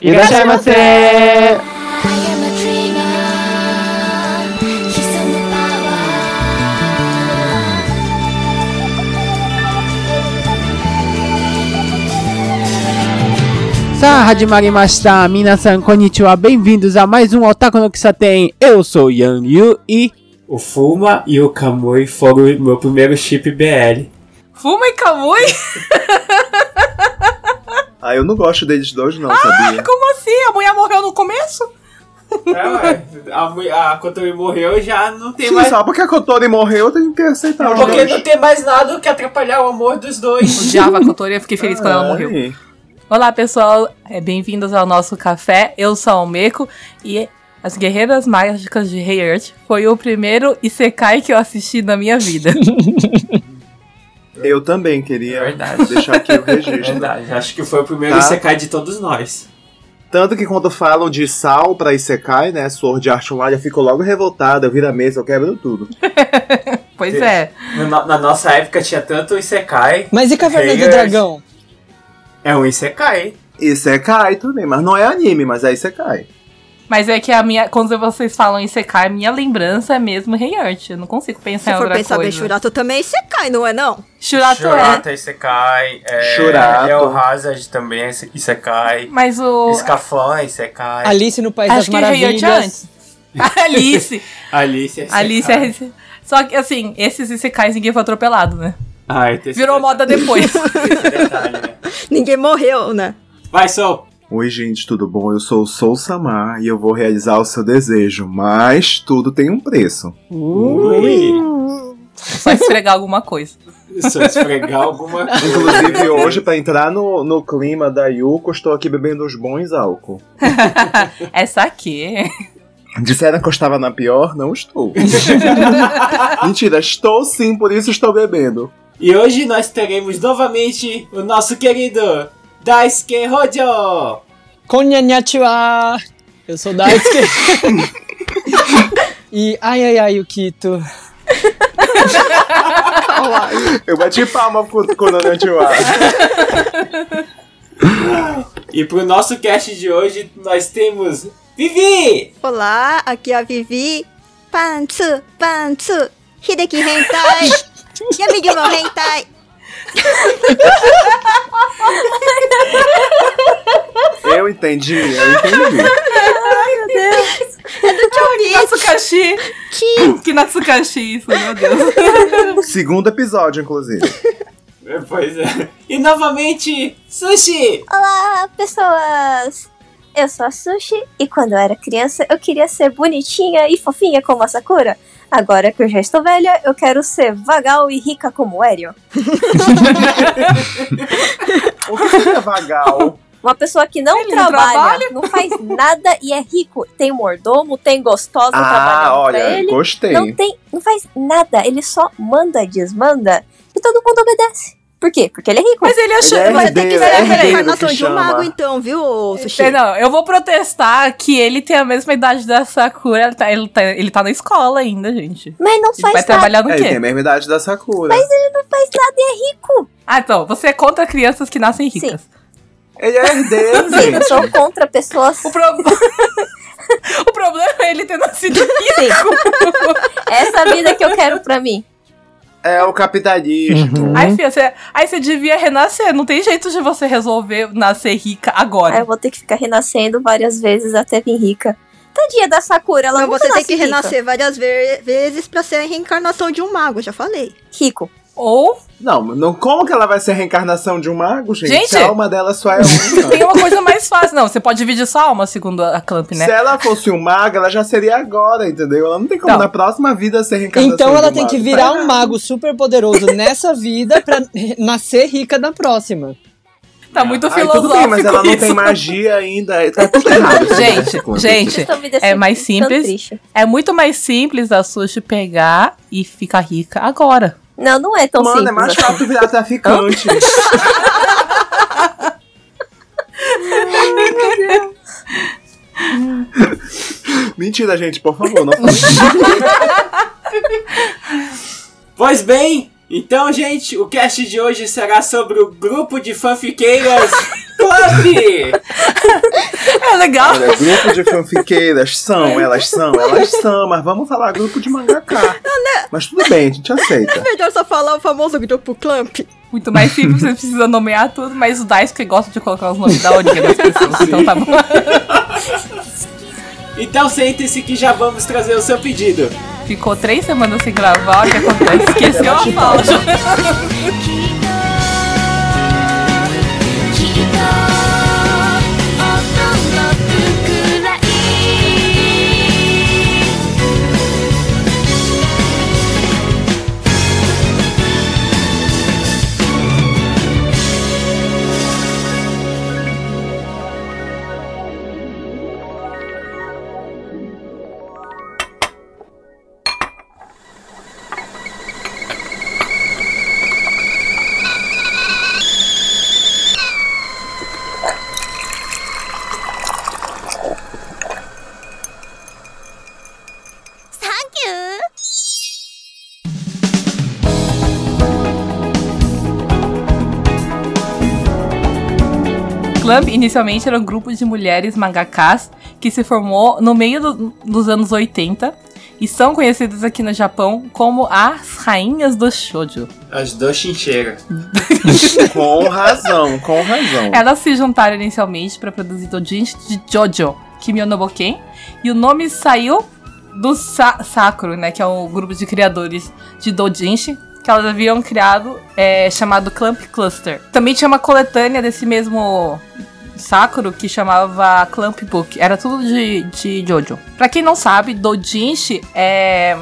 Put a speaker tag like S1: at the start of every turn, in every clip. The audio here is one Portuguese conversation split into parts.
S1: いらっしゃいませ
S2: I am a dreamer. He's on the power.
S1: さあ始まりました皆さんこんにちは bem-vindos a mais um Otaku no Kisaten eu sou Yang Yu e
S3: O Fuma e o Kamui foram o meu primeiro chip BL.
S4: Fuma e Kamui?
S5: Ah, eu não gosto deles dois, não, sabia?
S4: Como assim? A mulher morreu no começo?
S3: É, ué, a, mu- a Kotori morreu já não tem
S5: Sim,
S3: mais.
S5: só porque a Kotori morreu, tem que aceitar os
S3: Porque
S5: dois.
S3: não tem mais nada que atrapalhar o amor dos dois.
S4: Odiava a Kotori, eu fiquei feliz quando ela
S5: Ai.
S4: morreu. Olá, pessoal. É, Bem-vindos ao nosso café. Eu sou a Meko e As Guerreiras Mágicas de Rei Earth foi o primeiro Isekai que eu assisti na minha vida.
S5: Eu também queria
S3: Verdade.
S5: deixar aqui o registro.
S3: Verdade, acho que foi o primeiro
S5: Tá.
S3: Isekai de todos nós.
S5: Tanto que quando falam de sal pra Isekai, né, Sword Art Online, eu fico logo revoltada, eu viro a mesa, eu quebro tudo.
S4: Pois é.
S3: Na, na nossa época tinha tanto Isekai.
S6: Mas e Caverna do. Dragão?
S3: É um Isekai.
S5: Isekai também, mas não é anime, mas é Isekai.
S4: Mas é que a minha. Quando vocês falam Isekai, minha lembrança é mesmo Rei Earth. Eu não consigo pensar
S7: Se
S4: em
S7: for
S4: outra
S7: pensar bem,
S4: coisa.
S7: Shurato também você cai, não é não?
S4: Shurato é.
S3: Shurata Isekai. É,
S5: Shurato.
S3: El Hazard também é Isekai.
S4: Mas o.
S3: Escafã é Isekai.
S6: Alice no País
S4: Acho
S6: das
S4: que Earth é
S6: Maravilhas.
S4: antes. Alice.
S3: Alice é Isekai.
S4: Alice é. Só que assim, esses Isekais ninguém foi atropelado, né?
S3: Ah, tem esse
S4: Virou
S3: detalhe-
S4: moda depois.
S3: detalhe, né?
S7: Ninguém morreu, né?
S3: Vai, Sol.
S5: Oi, gente, tudo bom? Eu sou o Soul Samar e eu vou realizar o seu desejo, mas tudo tem um preço.
S3: Ui.
S4: Só esfregar alguma coisa.
S3: Só esfregar alguma coisa.
S5: Inclusive, hoje, pra entrar no, no clima da Yuko, estou aqui bebendo uns bons álcool.
S4: Essa aqui.
S5: Disseram que eu estava na pior? Não estou. Mentira, estou sim, por isso estou bebendo.
S3: E hoje nós teremos novamente o nosso querido Daisuke Hojo.
S6: Konnichiwa! Eu sou Daisuke. e ai ai ai, Yukito.
S5: Eu bati palma com o ar.
S3: E pro nosso cast de hoje nós temos Vivi!
S7: Olá, aqui é a Vivi. Pantsu, Pantsu, Hideki Hentai. Yamigi no Hentai.
S5: Eu entendi, eu entendi.
S4: Que Natsukashi. Que Natsukashi isso, meu Deus.
S5: Segundo episódio, inclusive.
S3: É, Pois é. E novamente, Sushi!
S8: Olá, pessoas! Eu sou a Sushi e quando eu era criança eu queria ser bonitinha e fofinha como a Sakura. Agora que eu já estou velha, eu quero ser vagal e rica como o Aereo.
S5: O que seria vagal?
S8: Uma pessoa que não
S4: Ele não
S8: trabalha,
S4: trabalha?
S8: não faz nada e é rico. Tem mordomo, tem gostosa
S5: Ah,
S8: trabalhando pra
S5: olha,
S8: ele.
S5: gostei.
S8: Não tem, não faz nada, ele só manda, desmanda e todo mundo obedece. Por quê? Porque ele é rico.
S4: Mas ele achou.
S5: Ele é
S4: mas-
S7: Vai ter que ser
S5: é
S7: a reencarnação de um mago então, viu, Sushi?
S4: É, Não, eu vou protestar que ele tem a mesma idade da Sakura. Ele tá, ele tá, ele tá na escola ainda, gente.
S8: Mas não
S4: Ele
S8: faz
S4: vai
S8: nada.
S4: trabalhar no
S5: É, ele tem
S4: quê?
S5: a mesma idade da Sakura.
S8: Não faz nada e é rico.
S4: Ah, então, você é contra crianças que nascem ricas.
S5: Ele é herdeiro,
S8: Sim, eu
S5: gente.
S8: sou contra pessoas.
S4: O, pro... o problema é ele ter nascido rico.
S8: Sim. Essa é vida que eu quero pra mim.
S5: É o capitalismo.
S4: Aí, filha, você, aí você devia renascer. Não tem jeito de você resolver nascer rica agora.
S8: Aí eu vou ter que ficar renascendo várias vezes até vir rica. Tadinha da Sakura, ela
S7: Então
S8: nunca
S7: você tem que
S8: rica.
S7: renascer várias ve- vezes pra ser a reencarnação de um mago, já falei.
S8: Rico.
S4: Ou
S5: Não, não, como que ela vai ser a reencarnação de um mago, gente?
S4: Gente!
S5: Se a alma dela só é
S4: tem
S5: uma.
S4: uma coisa mais fácil. Não, você pode dividir sua alma, segundo a Clamp, né?
S5: Se ela fosse um mago, ela já seria agora, entendeu? Ela não tem como
S4: Não.
S5: na próxima vida ser reencarnação
S6: Então
S5: de
S6: ela
S5: um
S6: tem que
S5: mago.
S6: virar um mago super poderoso nessa vida pra nascer rica na próxima.
S4: Tá muito
S5: Ai,
S4: filosófico
S5: tudo bem, mas ela não
S4: isso.
S5: tem magia ainda. Tá tudo errado.
S4: Gente, gente, é mais simples. É muito mais simples a Sushi pegar e ficar rica agora.
S8: Não, não é tão
S5: Mano,
S8: simples.
S5: é mais
S8: assim.
S5: fácil virar traficante. Mentira, gente, por favor, não fale isso.
S3: Pois bem, então, gente, o cast de hoje será sobre o grupo de fanfiqueiras Clamp!
S4: É legal.
S5: Olha, grupo de fanfiqueiras são, elas são, elas são, mas vamos falar grupo de mangaká. Mas tudo bem, a gente aceita.
S7: É melhor só falar o famoso grupo Clamp.
S4: Muito mais simples, você precisa nomear tudo, mas o Daisuke gosta de colocar os nomes da origem das pessoas. Então tá bom.
S3: Então sente-se que já vamos trazer o seu pedido.
S4: Ficou três semanas sem gravar, o que acontece? Esqueceu a fala. Inicialmente era um grupo de mulheres mangakas que se formou no meio do- dos anos 80 e são conhecidas aqui no Japão como as rainhas do shoujo.
S3: As duas chincheiras.
S5: Com razão, com razão.
S4: Elas se juntaram inicialmente para produzir doujinshi de Jojo, Kimi no Boken, e o nome saiu do Sa Sakura, né, que é um grupo de criadores de doujinshi que elas haviam criado, é, chamado Clamp Cluster. Também tinha uma coletânea desse mesmo Sakura que chamava Clamp Book. Era tudo de, de Jojo. Pra quem não sabe, doujinshi é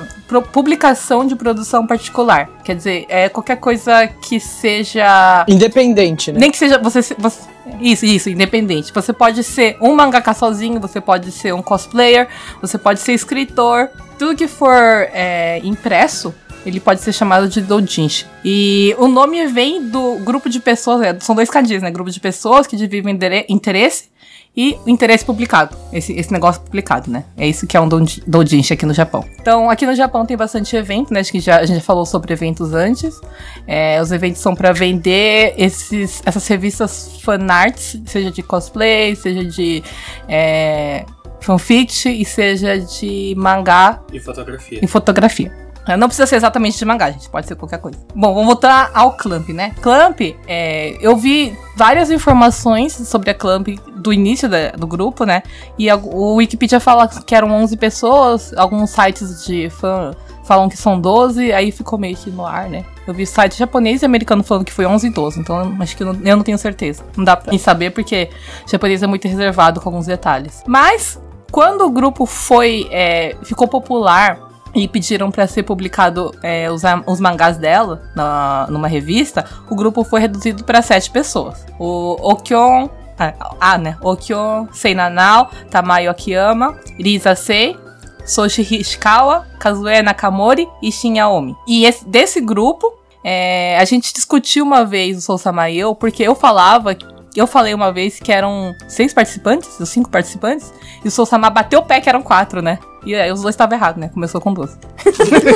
S4: publicação de produção particular. Quer dizer, é qualquer coisa que seja
S6: Independente, né?
S4: nem que seja você, você- Isso, isso, independente. Você pode ser um mangaka sozinho, você pode ser um cosplayer, você pode ser escritor. Tudo que for é, impresso, ele pode ser chamado de doujinshi. E o nome vem do grupo de pessoas, é, são dois kanjis, né? Grupo de pessoas que dividem interesse e o interesse publicado. Esse, esse negócio publicado, né? É isso que é um doujin- doujinshi aqui no Japão. Então, aqui no Japão tem bastante evento, né? Acho que já, a gente já falou sobre eventos antes. É, os eventos são pra vender esses, essas revistas fanarts, seja de cosplay, seja de é, fanfic e seja de mangá
S3: E fotografia.
S4: em fotografia. É, Não precisa ser exatamente de mangá, gente. Pode ser qualquer coisa. Bom, vamos voltar ao Clamp, né? Clamp, é, eu vi várias informações sobre a Clamp do início da- do grupo, né? E a- o Wikipedia fala que eram 11 pessoas, alguns sites de fã falam que são 12, aí ficou meio que no ar, né? Eu vi site japonês e americano falando que foi 11 e 12, então acho que eu não, eu não tenho certeza. Não dá pra saber porque japonês é muito reservado com alguns detalhes. Mas, quando o grupo foi, é, ficou popular e pediram pra ser publicado é, os, os mangás dela na- numa revista, o grupo foi reduzido pra sete pessoas. O Okyon. Ah, ah, né? Okyon, Seinanao, Tamayo Akiyama, Risa Sei, Soshi Hishikawa, Kazue Nakamori e Shin Yaomi. E esse- desse grupo, é, a gente discutiu uma vez o Soul Sama e eu, porque eu falava. Eu falei uma vez que eram seis participantes, cinco participantes, e o Soul Sama bateu o pé que eram quatro, né? E aí os dois estavam errados, né? Começou com duas.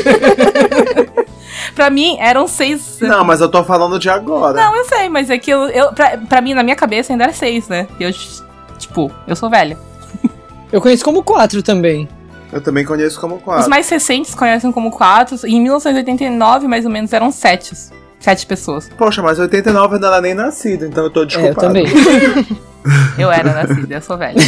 S4: pra mim, eram seis.
S5: Não, mas eu tô falando de agora.
S4: Não, eu sei, mas é que eu, eu pra, pra mim, na minha cabeça, ainda era seis, né? E eu, tipo, eu sou velha.
S6: Eu conheço como quatro também.
S5: Eu também conheço como
S4: Os
S5: quatro.
S4: mais recentes conhecem como quatro. E em 1989, mais ou menos, eram sete. Sete pessoas.
S5: Poxa, mas 89 eu não era nem nascido, então eu tô
S6: É, eu
S5: desculpado.
S6: também.
S4: Eu era nascida, eu sou velha.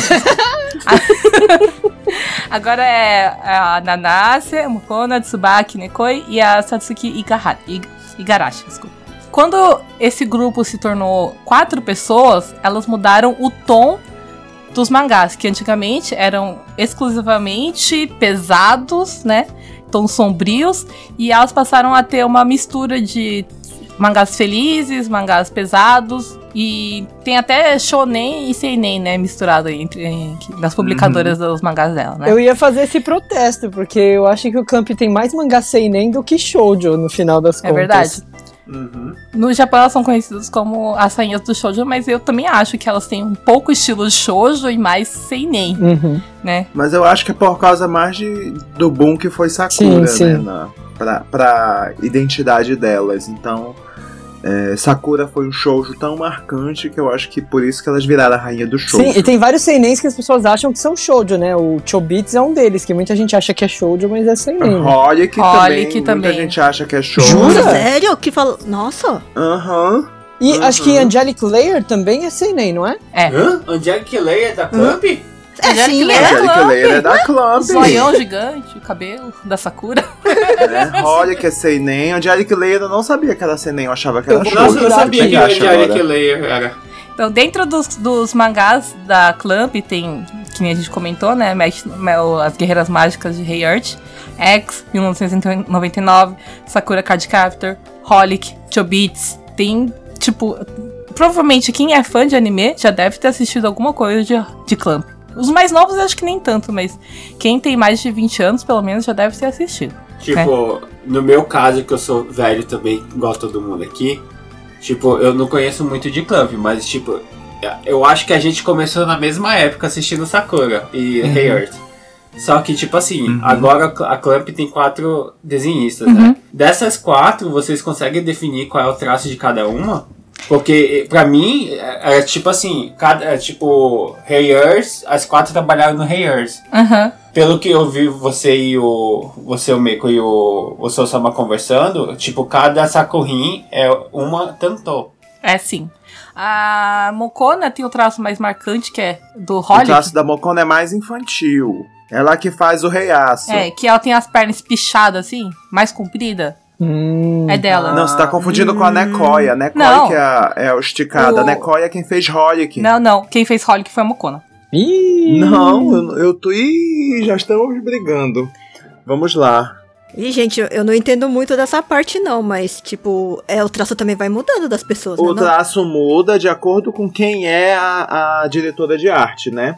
S4: Agora é a Nanase, Mukona, Tsubaki, Nekoi e a Satsuki Igara- Ig- Igarashi. Desculpa. Quando esse grupo se tornou quatro pessoas, elas mudaram o tom dos mangás, que antigamente eram exclusivamente pesados, né? Tons sombrios, e elas passaram a ter uma mistura de mangás felizes, mangás pesados, e tem até shonen e seinen, né, misturado aí entre, entre- nas publicadoras dos mangás dela, né?
S6: Eu ia fazer esse protesto, porque eu acho que o Camp tem mais mangá seinen do que shoujo no final das
S4: É
S6: contas.
S4: verdade.
S3: Uhum.
S4: No Japão elas são conhecidas como as rainhas do shoujo, mas eu também acho que elas têm um pouco estilo shoujo e mais seinen,
S6: Uhum.
S4: né?
S5: Mas eu acho que é por causa mais de, do boom que foi Sakura,
S6: Sim, sim.
S5: né? Na, pra, pra identidade delas. Então, É, Sakura foi um shoujo tão marcante que eu acho que por isso que elas viraram a rainha do shoujo.
S6: Sim, e tem vários seinens que as pessoas acham que são shoujo, né? O Chobits é um deles, que muita gente acha que é shoujo, mas é seinen. né?
S5: Holic
S4: Holic
S5: também, muita
S4: também.
S5: gente acha que é shoujo.
S6: Jura?
S7: Sério? Que fala. Nossa!
S5: Aham.
S6: E
S5: Uhum.
S6: acho que Angelic Layer também é seinen, não é?
S4: É.
S3: Hã? Angelic Layer da Clamp?
S7: É
S4: Angelic
S7: sim, é.
S5: Angelic
S4: Clamp.
S5: Layer é da Clamp.
S4: Zoião gigante, o cabelo da Sakura.
S5: É, Holic é seinen. Angelic Layer eu não sabia que era seinen, eu achava que era shoujo.
S3: Nossa, eu sabia que
S5: Acha
S3: Angelic era.
S4: Então, dentro dos, dos mangás da Clamp, tem, que nem a gente comentou, né? As Guerreiras Mágicas de Rei Earth, X, 1999, Sakura Card Captor, Holic, Chobits. Tem, tipo, provavelmente quem é fã de anime já deve ter assistido alguma coisa de, de Clamp. Os mais novos eu acho que nem tanto, mas quem tem mais de 20 anos, pelo menos, já deve ter assistido.
S3: Tipo, no meu caso, que eu sou velho também, igual todo mundo aqui, tipo, eu não conheço muito de Clamp, mas tipo, eu acho que a gente começou na mesma época assistindo Sakura e
S4: Uhum.
S3: Hey Earth. Só que, tipo assim,
S5: Uhum.
S3: agora a Clamp tem quatro desenhistas,
S4: Uhum.
S3: né? Dessas quatro, vocês conseguem definir qual é o traço de cada uma? Porque, pra mim, é, é tipo assim, cada, é, tipo, Hey Earth, as quatro trabalharam no Hey Earth.
S4: Aham.
S3: Pelo que eu vi você e o. Você, o Meiko e o, o Sosama conversando, tipo, cada Sakurin é uma Tantô.
S4: É sim. A Mokona tem o traço mais marcante, que é do
S5: O
S4: Holic.
S5: traço da Mokona é mais infantil. Ela que faz o reiaço.
S4: É, que ela tem as pernas pichadas assim, mais comprida.
S6: Hum.
S4: É dela.
S5: Não, você tá confundindo com a Nekoia. A Nekoia
S4: Não.
S5: que é a, é a esticada.
S4: O-
S5: A Nekoia é quem fez Holic.
S4: Não, não. Quem fez Holic foi a Mokona.
S6: Ih!
S5: Não, eu, eu tô. Ih, já estamos brigando. Vamos lá.
S7: E, gente, eu- eu não entendo muito dessa parte, não, mas, tipo, é, o traço também vai mudando das pessoas,
S5: O
S7: né? não?
S5: traço muda de acordo com quem é a, a diretora de arte, né?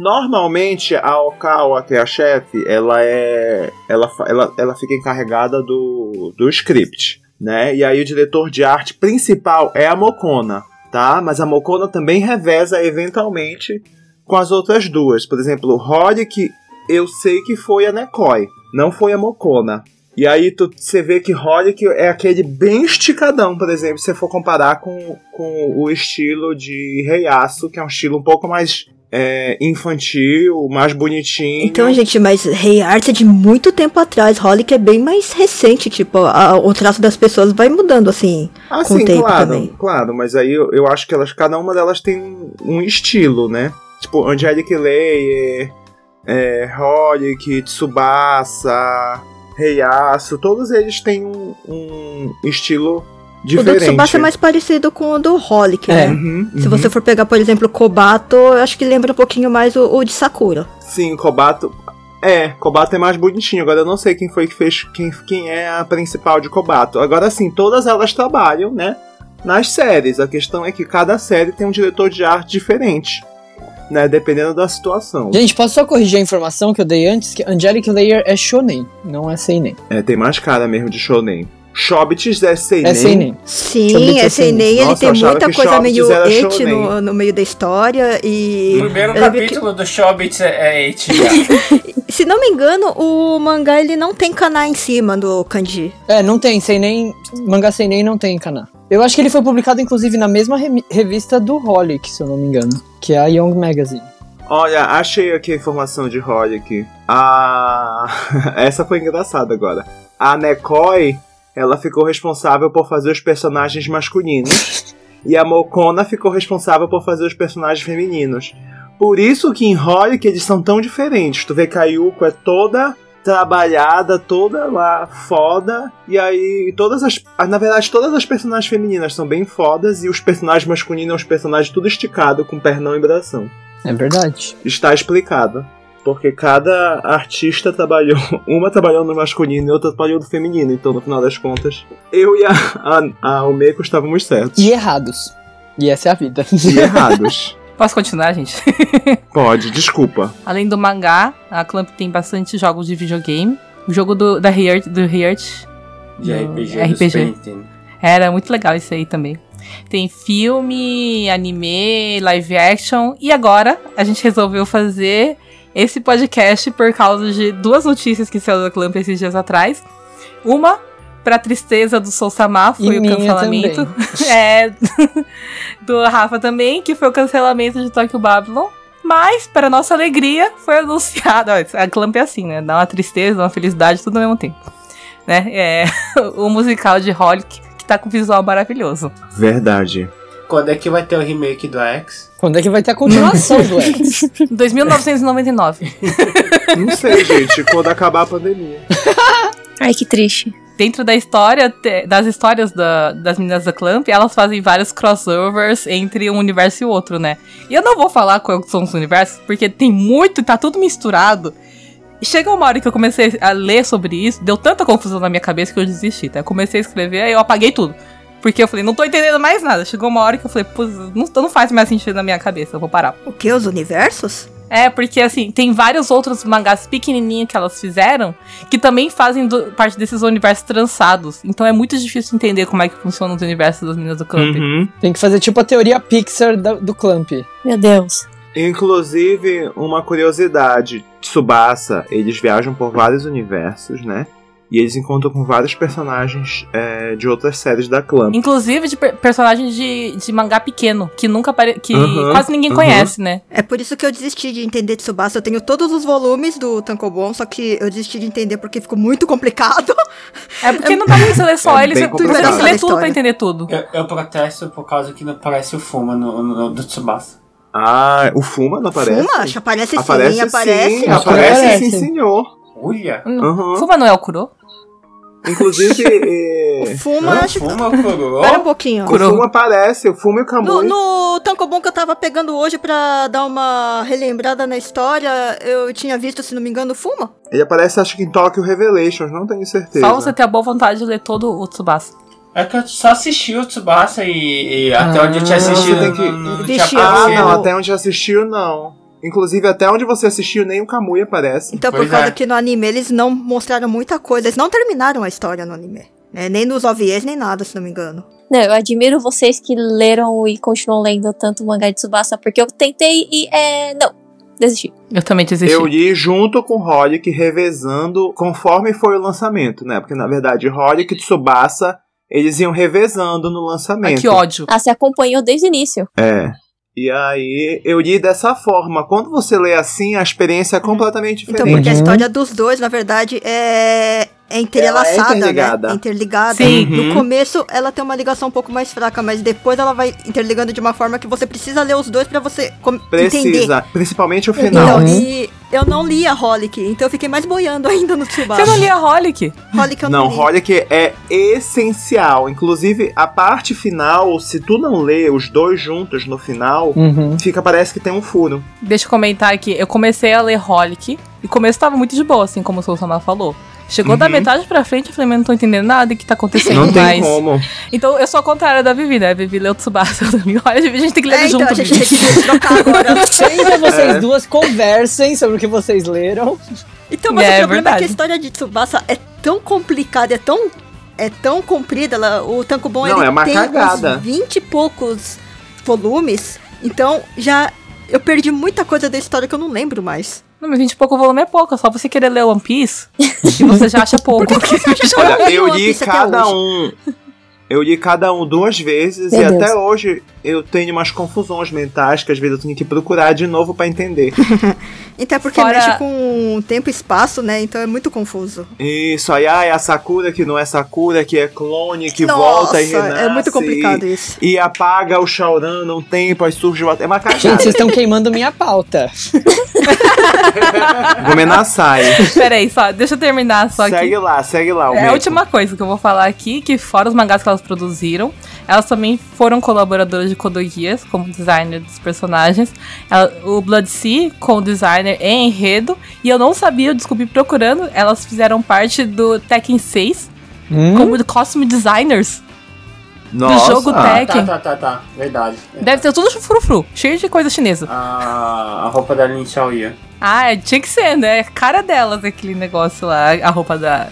S5: Normalmente a Okawa, que é a chefe, ela é. Ela, ela, ela fica encarregada do, do script, né? E aí o diretor de arte principal é a Mokona, tá? Mas a Mokona também reveza eventualmente com as outras duas. Por exemplo, o Holic, eu sei que foi a Nekoi, não foi a Mokona. E aí tu, você vê que Holic é aquele bem esticadão, por exemplo, se você for comparar com, com o estilo de Reiaço, que é um estilo um pouco mais é, infantil, mais bonitinho.
S7: Então, gente, mas Rei Arts é de muito tempo atrás. Holic é bem mais recente, tipo, a- o traço das pessoas vai mudando, assim.
S5: Ah,
S7: com o
S5: sim,
S7: tempo
S5: claro,
S7: também.
S5: claro, mas aí eu, eu acho que elas, cada uma delas tem um, um estilo, né? Tipo, Angelic Layer, é, Holic, Tsubasa, Reiaço, todos eles têm um, um estilo
S7: O do
S5: diferente.
S7: Tsubasa é mais parecido com o do Holic,
S6: É.
S7: né?
S5: Uhum,
S7: Se
S5: uhum.
S7: você for pegar, por exemplo, o Kobato, eu acho que lembra um pouquinho mais o, o de Sakura.
S5: Sim, Kobato. É, Kobato é mais bonitinho. Agora eu não sei quem foi que fez. Quem, quem é a principal de Kobato. Agora sim, todas elas trabalham, né? Nas séries. A questão é que cada série tem um diretor de arte diferente. Né? Dependendo da situação.
S6: Gente, posso só corrigir a informação que eu dei antes? Que Angelic Layer é shonen, não é seinen.
S5: É, tem mais cara mesmo de Shonen. Shobits é Seinen.
S6: É seinen.
S7: Sim,
S6: tem
S7: esse Enem, ele
S5: Nossa,
S7: tem muita
S5: que
S7: coisa
S5: Shobits
S7: meio et no, no meio da história e...
S3: O primeiro capítulo do Shobits é, é
S7: que- se não me engano, o mangá ele não tem kaná em cima do kanji.
S6: É, não tem, seinen, mangá seinen não tem kana. Eu acho que ele foi publicado inclusive na mesma remi- revista do Holic, se eu não me engano, que é a Young Magazine.
S5: Olha, achei aqui a informação de Holic. A. Essa foi engraçada agora. A Nekoi, ela ficou responsável por fazer os personagens masculinos. e a Mokona ficou responsável por fazer os personagens femininos. Por isso que em Holic eles são tão diferentes. Tu vê que a Yuko é toda trabalhada, toda lá foda. E aí todas as. ah, Na verdade, todas as personagens femininas são bem fodas. E os personagens masculinos, os personagens tudo esticado, com pernão e bração
S6: É verdade.
S5: está explicado. Porque cada artista trabalhou. Uma trabalhou no masculino e outra trabalhou no feminino. Então, no final das contas, eu e a, a, a Omeko estávamos certos.
S6: E errados. E essa é a vida.
S5: E errados.
S4: Posso continuar, gente?
S5: Pode, desculpa.
S4: Além do mangá, a Clamp tem bastante jogos de videogame. O jogo do, da Riot, do Riot
S3: De
S4: do
S3: RPG,
S4: RPG. Era muito legal isso aí também. Tem filme, anime, live action. E agora a gente resolveu fazer esse podcast por causa de duas notícias que saiu da Clamp esses dias atrás. Uma pra tristeza do Soul Samar, foi
S6: E
S4: o cancelamento. É, do Rafa também, que foi o cancelamento de Tokyo Babylon. Mas, para nossa alegria, foi anunciado. Ó, a Clamp é assim, né? Dá uma tristeza, uma felicidade, tudo ao mesmo tempo. Né? É, o musical de Holic, que tá com visual maravilhoso.
S5: Verdade.
S3: Quando é que vai ter o remake do X?
S6: Quando é que vai ter a continuação do X?
S4: 2999.
S5: Não sei, gente, quando acabar a pandemia.
S8: Ai, que triste.
S4: Dentro da história, das histórias da- das meninas da Clamp, elas fazem vários crossovers entre um universo e o outro, né? E eu não vou falar quais são os universos, porque tem muito, tá tudo misturado. E Chega uma hora que eu comecei a ler sobre isso, deu tanta confusão na minha cabeça que eu desisti, tá? Eu comecei a escrever, aí eu apaguei tudo. Porque eu falei, não tô entendendo mais nada. Chegou uma hora que eu falei, pô, não, não faz mais sentido na minha cabeça, eu vou parar.
S7: O que? Os universos?
S4: É, porque assim, tem vários outros mangás pequenininhos que elas fizeram que também fazem do- parte desses universos trançados. Então é muito difícil entender como é que funciona os universos das meninas do Clamp.
S5: Uhum.
S6: Tem que fazer tipo a teoria Pixar da- do Clamp.
S8: Meu Deus.
S5: Inclusive, uma curiosidade: Tsubasa, eles viajam por vários universos, né? E eles encontram com vários personagens é, de outras séries da Clamp.
S4: Inclusive de per personagens de, de mangá pequeno, que nunca apare que
S5: Uhum,
S4: quase ninguém
S5: uhum.
S4: conhece, né?
S7: É por isso que eu desisti de entender Tsubasa. Eu tenho todos os volumes do Tankobon, só que eu desisti de entender porque ficou muito complicado.
S4: É porque não dá pra você ler só
S5: É
S4: eles, que ler tudo pra entender tudo.
S3: Eu, eu protesto por causa que não parece o Fuma no, no- do Tsubasa.
S5: Ah, o Fuma não aparece?
S7: Fuma, acho, aparece,
S5: Aparece
S7: sim, aparece.
S5: sim, aparece
S6: aparece.
S5: sim, senhor.
S3: Olha!
S5: Uhum.
S4: Fuma não é o Kuro?
S5: Inclusive, é,
S7: Fuma,
S3: Não,
S7: acho que...
S3: Fuma Kuro.
S7: Espera um pouquinho.
S5: o. Fuma aparece, o Fuma e o
S7: No,
S5: Kamui.
S7: no Tankobon que eu tava pegando hoje pra dar uma relembrada na história, eu tinha visto, se não me engano, o Fuma.
S5: Ele aparece, acho que em Tokyo Revelations, não tenho certeza.
S4: Só você ter a boa vontade de ler todo o Tsubasa.
S3: É que eu só assisti o Tsubasa e, e até onde eu tinha
S6: Ah,
S3: assistido
S5: tem que-
S3: não, não, não tinha
S5: Ah, não, até onde assistiu, não. Inclusive, até onde você assistiu, nem o Kamui aparece.
S7: Então,
S3: Pois
S7: por causa
S3: é.
S7: que no anime eles não mostraram muita coisa. Eles não terminaram a história no anime. né? Nem nos OVAs, nem nada, se não me engano.
S8: Não, eu admiro vocês que leram e continuam lendo tanto o mangá de Tsubasa, porque eu tentei e é. Não, desisti.
S4: Eu também desisti.
S5: Eu li junto com Holic, revezando conforme foi o lançamento, né? Porque, na verdade, Holic e Tsubasa, eles iam revezando no lançamento.
S4: que ódio.
S8: Ah, você acompanhou desde o início.
S5: É. E aí, eu li dessa forma. Quando você lê assim, a experiência é completamente
S7: Então,
S5: diferente.
S7: porque a
S6: Uhum.
S7: história dos dois, na verdade, é, é
S5: interligada.
S7: né? É interligada.
S4: Sim.
S5: Uhum.
S7: No começo, ela tem uma ligação um pouco mais fraca, mas depois ela vai interligando de uma forma que você precisa ler os dois pra você com- entender.
S5: Precisa, principalmente o final.
S7: Então,
S6: Uhum.
S7: e eu não li a Holic, então eu fiquei mais boiando ainda no Tsubasa.
S4: Você não lia Holic?
S7: Holic eu não,
S5: Não,
S7: li.
S5: Holic é essencial. Inclusive, a parte final, se tu não lê os dois juntos no final,
S6: Uhum.
S5: fica, parece que tem um furo.
S4: Deixa eu comentar aqui. Eu comecei a ler Holic. E o começo tava muito de boa, assim como o Sousama falou. Chegou da
S5: Uhum.
S4: metade pra frente, eu falei, mas não tô entendendo nada do que tá acontecendo
S5: Não tem
S4: mais.
S5: como.
S4: Então eu sou a contrária da Vivi, né? Vivi leu Tsubasa também. Olha, a gente tem que ler
S7: É, então,
S4: junto,
S7: a gente
S4: Vivi.
S7: tem que trocar agora.
S6: Ainda vocês
S5: É.
S6: duas conversem sobre o que vocês leram.
S7: Então, mas
S4: É,
S7: o problema é
S4: verdade.
S7: que a história de Tsubasa é tão complicada, é tão, é tão comprida. Ela, o Tankobon
S5: Não,
S7: ele
S5: é uma
S7: tem
S5: cagada.
S7: uns 20 e poucos volumes. Então, já eu perdi muita coisa da história que eu não lembro mais.
S4: Não, mas 20 e pouco volume é pouco. É só você querer ler One Piece que você já acha pouco.
S5: Olha, eu li cada um. Eu li cada um duas vezes
S8: Meu
S5: e
S8: Deus.
S5: até hoje eu tenho umas confusões mentais que às vezes eu tenho que procurar de novo pra entender.
S7: Então é porque
S4: Fora-
S7: mexe com tempo e espaço, né? Então é muito confuso.
S5: Isso aí, ah, é a Sakura que não é Sakura, que é clone, que
S7: Nossa,
S5: volta e renasce.
S7: é muito complicado isso.
S5: E apaga o Shaoran num tempo, aí surge o... É uma
S6: Gente,
S5: cagada.
S6: vocês estão queimando minha pauta.
S5: Gomenasai.
S4: Peraí, só, deixa eu terminar só aqui.
S5: Segue lá, segue lá. o
S4: É a última coisa que eu vou falar aqui, que fora os mangás que elas produziram, elas também foram colaboradoras de Kodogias, como designer dos personagens. Ela- o Blood Sea, como designer e enredo. E eu não sabia, eu descobri procurando, elas fizeram parte do Tekken 6,
S6: Hum?
S4: como costume designers.
S5: Nossa.
S4: jogo
S3: Ah,
S4: Tekken.
S3: tá, tá, tá, tá. Verdade. É.
S4: Deve ter tudo frufru, cheio de coisa chinesa.
S3: A, a roupa da Lin Xiaoyan.
S4: Ah, tinha que ser, né? Cara delas aquele negócio lá, a roupa da,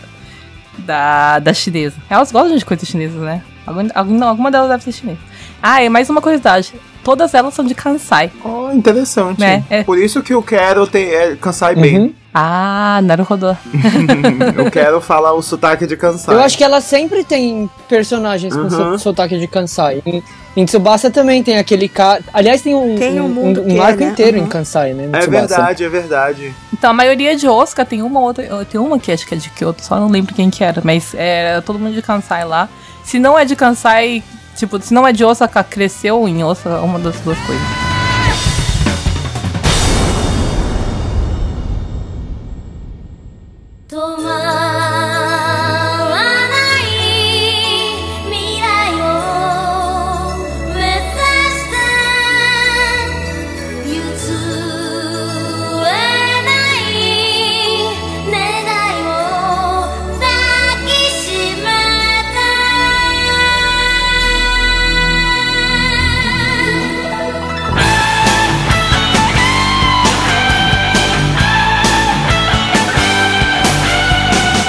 S4: da, da chinesa. Elas gostam de coisas chinesas, né? Algum, algum, alguma delas deve ser chinesa. Ah, e mais uma curiosidade. Todas elas são de Kansai.
S5: Oh, interessante.
S4: É, é.
S5: Por isso que eu quero ter é, Kansai bem.
S6: Uhum.
S4: Ah, Naruhodo.
S5: eu quero falar o sotaque de Kansai.
S6: Eu acho que ela sempre tem personagens com
S5: Uhum.
S6: so- sotaque de Kansai. Em, em Tsubasa também tem aquele cara. Aliás, tem um,
S7: Tem um
S6: um, um
S7: é,
S6: arco
S7: né?
S6: inteiro
S7: Uhum.
S6: em Kansai, né?
S5: É verdade, é verdade.
S4: Então, a maioria de Osaka tem uma outra. Tem uma que acho que é de Kyoto, só não lembro quem que era, mas é todo mundo de Kansai lá. Se não é de Kansai, tipo, se não é de Osaka, cresceu em Osaka, uma das duas coisas.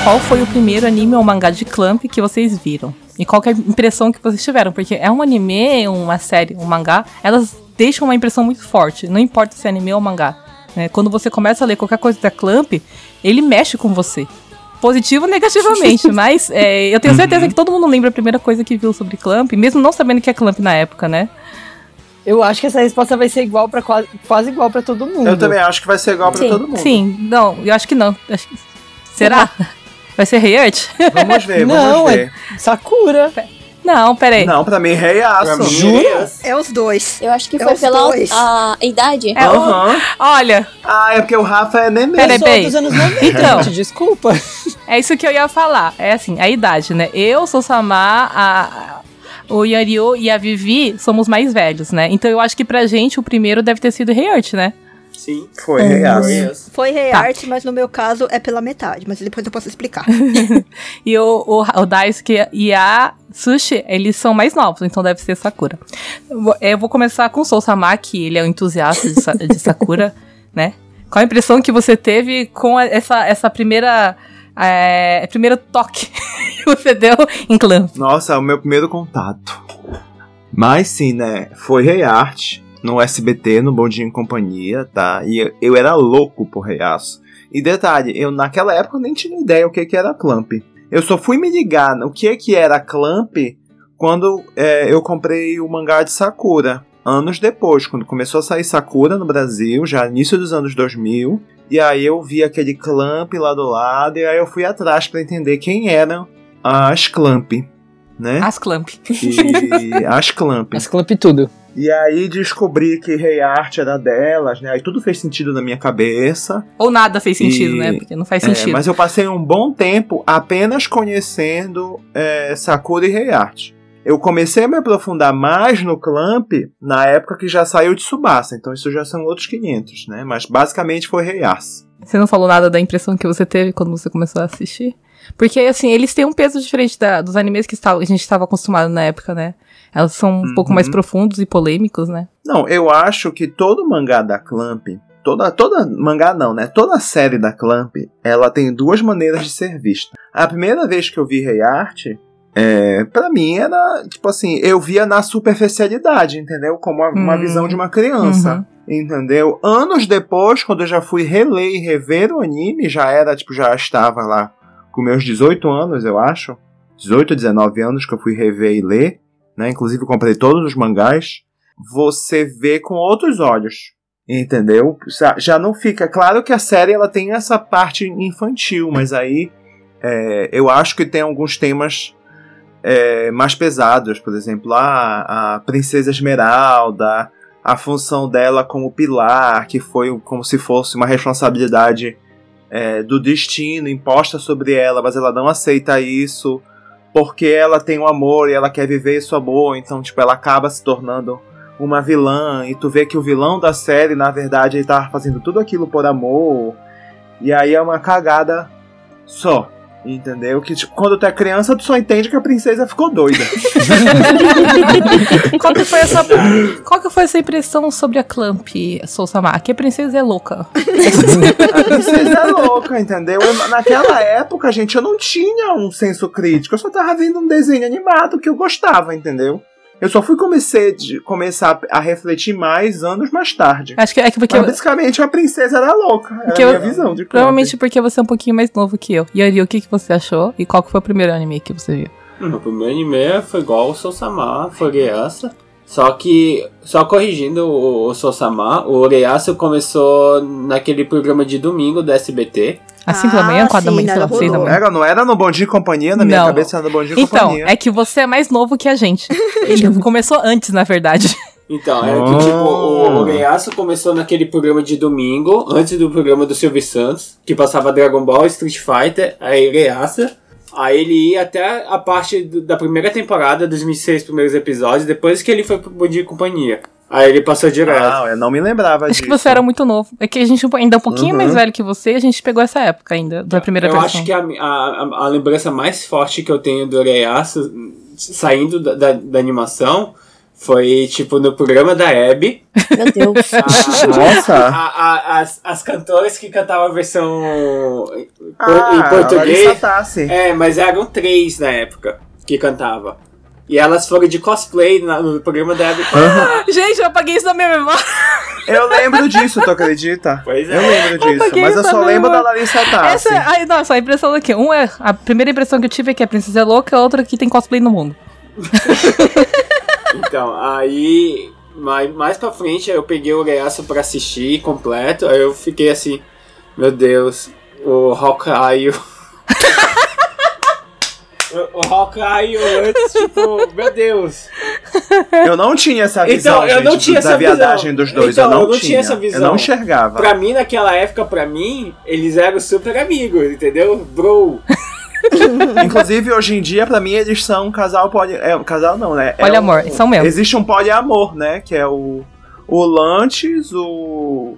S4: Qual foi o primeiro anime ou mangá de Clamp que vocês viram? E qual que é a impressão que vocês tiveram? Porque é um anime, uma série, um mangá, elas deixam uma impressão muito forte. Não importa se é anime ou mangá. né? Quando você começa a ler qualquer coisa da Clamp, ele mexe com você. Positivo ou negativamente, mas é, eu tenho certeza que todo mundo lembra a primeira coisa que viu sobre Clamp, mesmo não sabendo que é Clamp na época, né?
S6: Eu acho que essa resposta vai ser igual para quase, quase igual pra todo mundo.
S5: Eu também acho que vai ser igual pra
S8: Sim.
S5: todo mundo.
S4: Sim, não, eu acho que não. Acho que- Será? Vai ser Heart?
S5: Vamos ver,
S6: Não,
S5: vamos
S6: é-
S5: ver.
S6: Sakura.
S4: Não, peraí.
S5: Não, pra mim, aço.
S3: mim,
S6: Jura?
S7: É os dois.
S8: Eu acho que
S7: É
S8: foi pela
S7: dois.
S8: a idade.
S4: É, o-
S5: Aham.
S4: Olha,
S5: Ah, é porque o Rafa é neném.
S4: Peraí, peraí.
S6: dos anos 90,
S4: Então.
S6: gente, desculpa.
S4: É isso que eu ia falar. É assim, a idade, né? Eu, sou Samar, a, o Yanryu e a Vivi somos mais velhos, né? Então eu acho que pra gente o primeiro deve ter sido Heart, né?
S3: Sim.
S5: Foi aço.
S3: Yes.
S7: Foi Rei
S4: Tá.
S7: Mas no meu caso é pela metade. Mas depois eu posso explicar.
S4: E o, o, o Daisuke e a Sushi, eles são mais novos, então deve ser Sakura. Eu vou- começar com o Sou Samar, que ele é um entusiasta de, de Sakura, né? Qual a impressão que você teve com essa, essa primeira. É, primeiro toque que você deu em clã?
S5: Nossa, é o meu primeiro contato. Mas sim, né? Foi Rei Arte no SBT, no Bom Dia em Companhia, tá? E eu, eu era louco por Rei Aço. E detalhe, eu naquela época nem tinha ideia o que, que era Clamp. Eu só fui me ligar no que, que era Clamp quando é, eu comprei o mangá de Sakura. Anos depois, quando começou a sair Sakura no Brasil, já início dos anos 2000. E aí eu vi aquele Clamp lá do lado, e aí eu fui atrás pra entender quem eram as Clamp, né?
S4: As Clamp.
S5: E as Clamp.
S6: As clamp tudo.
S5: E aí descobri que Rei Art era delas, né? Aí tudo fez sentido na minha cabeça.
S4: Ou nada fez sentido,
S5: E-
S4: né? Porque não faz
S5: É,
S4: sentido.
S5: mas eu passei um bom tempo apenas conhecendo é, Sakura e Rei Art. Eu comecei a me aprofundar mais no Clamp na época que já saiu de Subasa, então isso já são outros 500, né? Mas basicamente foi Rei Art.
S4: Você não falou nada da impressão que você teve quando você começou a assistir? Porque, assim, eles têm um peso diferente da- dos animes que a gente estava acostumado na época, né? Elas são um pouco
S5: Uhum.
S4: mais profundos e polêmicos, né?
S5: Não, eu acho que todo mangá da Clamp, toda, toda mangá não, né? Toda série da Clamp, ela tem duas maneiras de ser vista. A primeira vez que eu vi Rei Art, é, para mim era tipo assim, eu via na superficialidade, entendeu? Como uma, uma
S4: Hum.
S5: visão de uma criança. Entendeu? Anos depois, quando eu já fui reler e rever o anime, já era, tipo, já estava lá com meus 18 anos, eu acho. 18, 19 anos que eu fui rever e ler, né? Inclusive comprei todos os mangás. Você vê com outros olhos. Entendeu? Já- não fica. Claro que a série ela tem essa parte infantil, mas aí é, eu acho que tem alguns temas é, mais pesados. Por exemplo, a, a Princesa Esmeralda, a função dela como pilar, que foi como se fosse uma responsabilidade é, do destino imposta sobre ela, mas ela não aceita isso porque ela tem um amor e ela quer viver esse amor, então tipo ela acaba se tornando uma vilã e tu vê que o vilão da série na verdade ele tá fazendo tudo aquilo por amor e aí é uma cagada só. Entendeu? Que tipo, quando tu é criança, tu só entende que a princesa ficou doida.
S4: Qual que foi essa, qual que foi essa impressão sobre a Clamp, Sou Samar? Que a princesa é louca.
S5: A princesa é louca, entendeu? Eu- naquela época, gente, eu não tinha um senso crítico. Eu só tava vendo um desenho animado que eu gostava, entendeu? Eu só fui comecei de, começar a refletir mais anos mais tarde.
S4: Acho que é que porque.
S5: Mas, basicamente, a princesa era louca. Era
S4: Porque
S5: a
S4: eu-
S5: minha visão de.
S4: Provavelmente porque você é um pouquinho mais novo que eu. E Ari, o que, que você achou? E qual que foi o primeiro anime que você viu?
S3: O primeiro anime foi igual o Sousama, foi Oreasa. Só que, só corrigindo o, o Sousama, o Oreasa começou naquele programa de domingo do SBT.
S4: Às 5 da manhã,
S7: Ah,
S4: 4 da
S7: sim,
S4: manhã, sei lá,
S7: não,
S4: 6 da manhã.
S5: Era, não era no Bom Dia e Companhia, na minha
S4: Não.
S5: cabeça era no Bom Dia e
S4: Então,
S5: Companhia.
S4: é que você é mais novo que a gente. Ele começou antes, na verdade.
S3: Então, era
S5: Oh.
S3: que tipo, o Oreasa começou naquele programa de domingo, antes do programa do Silvio Santos, que passava Dragon Ball, Street Fighter, aí Oreasa. Aí ele ia até a parte do- da primeira temporada, dos 26 primeiros episódios, depois que ele foi pro Bom Dia e Companhia. Aí ele passou direto.
S5: Ah, eu não me lembrava
S4: Acho
S5: disso.
S4: que você era muito novo. É que a gente ainda é um pouquinho
S5: Uhum.
S4: mais velho que você a gente pegou essa época ainda, da primeira
S3: eu
S4: versão.
S3: acho que a, a, a lembrança mais forte que eu tenho do Oreasa saindo da, da, da animação foi, tipo, no programa da Abby.
S8: Meu Deus.
S3: a-
S5: Nossa.
S3: a- a- as, as cantoras que cantavam a versão
S5: Ah,
S3: em português.
S5: Larissa Tassi.
S3: É, mas eram três na época que cantava. E elas foram de cosplay na- no programa da Abby.
S4: Gente, eu apaguei isso da minha memória.
S5: Eu lembro disso, tu acredita?
S3: Pois é.
S5: Eu lembro disso,
S4: apaguei
S5: mas eu só lembro da. Larissa Tassi.
S4: Essa, é- ai, nossa, a impressão daqui. Um é. A primeira impressão que eu tive é que a princesa é louca, a outra é que tem cosplay no mundo.
S3: Então, aí. Mais, mais pra frente eu peguei o Oreaço pra assistir completo. Aí eu fiquei assim, meu Deus, o Hawkeye. o, o Hawkeye antes, tipo, meu Deus.
S5: Eu não tinha essa visão,
S3: Então, eu não tinha
S5: da
S3: essa
S5: viadagem
S3: visão.
S5: dos dois.
S3: Então,
S5: eu não,
S3: eu não
S5: tinha.
S3: tinha essa visão.
S5: Eu não enxergava.
S3: Pra mim, naquela época, pra mim, eles eram super amigos, entendeu? Bro.
S5: Inclusive, hoje em dia, pra mim, eles são um casal poli... É, um casal não, né? É
S4: Poliamor,
S5: um-
S4: são mesmo.
S5: Existe um poliamor, né? Que é o... O Lantes, o...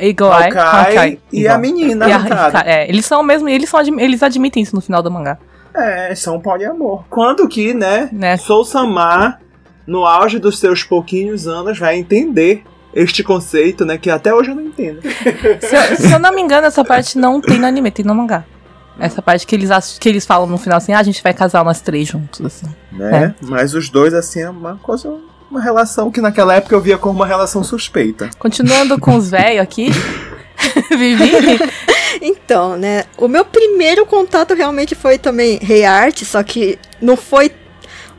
S4: Eye,
S5: Hawkeye e
S4: igual.
S5: a menina,
S4: E a-
S5: caso.
S4: é, eles são mesmo, eles, são, eles admitem isso no final do mangá.
S5: É, são poliamor. Quando que, né?
S4: Né?
S5: Sou Samar, no auge dos seus pouquinhos anos, vai entender este conceito, né? Que até hoje eu não entendo.
S4: Se eu, se eu não me engano, essa parte não tem no anime, tem no mangá. Essa parte que eles, que eles falam no final assim, ah, a gente vai casar nós três juntos, assim.
S5: né? Mas os dois, assim, é uma coisa. Uma relação que naquela época eu via como uma relação suspeita.
S4: Continuando com os velhos aqui. Vivi?
S7: Então, né? O meu primeiro contato realmente foi também Rei Art, só que não foi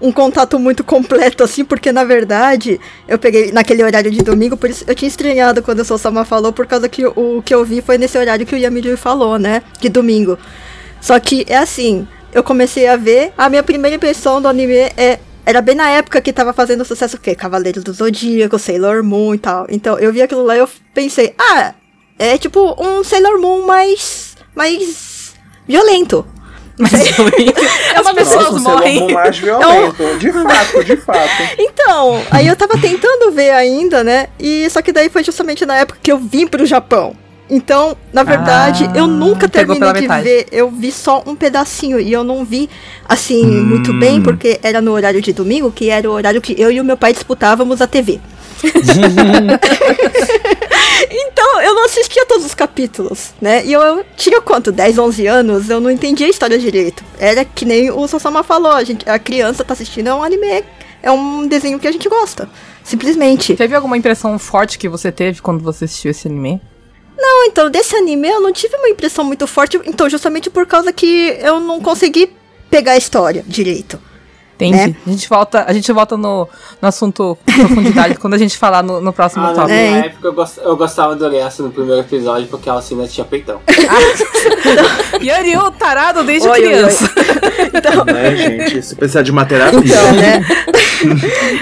S7: um contato muito completo assim, porque na verdade eu peguei naquele horário de domingo, por isso eu tinha estranhado quando o Sousama falou, por causa que o que eu vi foi nesse horário que o Yamiri falou, né? De domingo. Só que é assim, eu comecei a ver, a minha primeira impressão do anime é era bem na época que tava fazendo sucesso o quê? Cavaleiros do Zodíaco, Sailor Moon e tal. Então eu vi aquilo lá e eu pensei, ah, é tipo um Sailor Moon mais. mais. violento.
S4: Mas as pessoas
S5: Nossa,
S4: morrem.
S5: Sailor Moon mais violento. De fato, de fato.
S7: Então, aí eu tava tentando ver ainda, né? E só que daí foi justamente na época que eu vim pro Japão. Então, na verdade,
S4: Ah,
S7: eu nunca terminei de
S4: metade.
S7: ver. Eu vi só um pedacinho e eu não vi assim muito bem, porque era no horário de domingo, que era o horário que eu e o meu pai disputávamos a TV. então, eu não assistia todos os capítulos, né? E eu, eu tinha quanto? 10, 11 anos, eu não entendia a história direito. Era que nem o Sosama falou, a, gente, a criança tá assistindo é um anime, é um desenho que a gente gosta. Simplesmente.
S4: Teve alguma impressão forte que você teve quando você assistiu esse anime?
S7: Não, então, desse anime eu não tive uma impressão muito forte, então, justamente por causa que eu não consegui pegar a história direito.
S4: Entendi.
S7: Né?
S4: A gente volta, a gente volta no, no assunto profundidade quando a gente falar no, no próximo
S3: Ah, na
S4: tópico.
S3: minha
S7: É.
S3: época eu, gost- eu gostava do Oreaço no primeiro episódio porque ela assim tinha peitão.
S4: Yariu, tarado desde
S7: Oi, oi,
S4: criança.
S5: né, gente? Isso precisa de uma terapia.
S7: Então, né?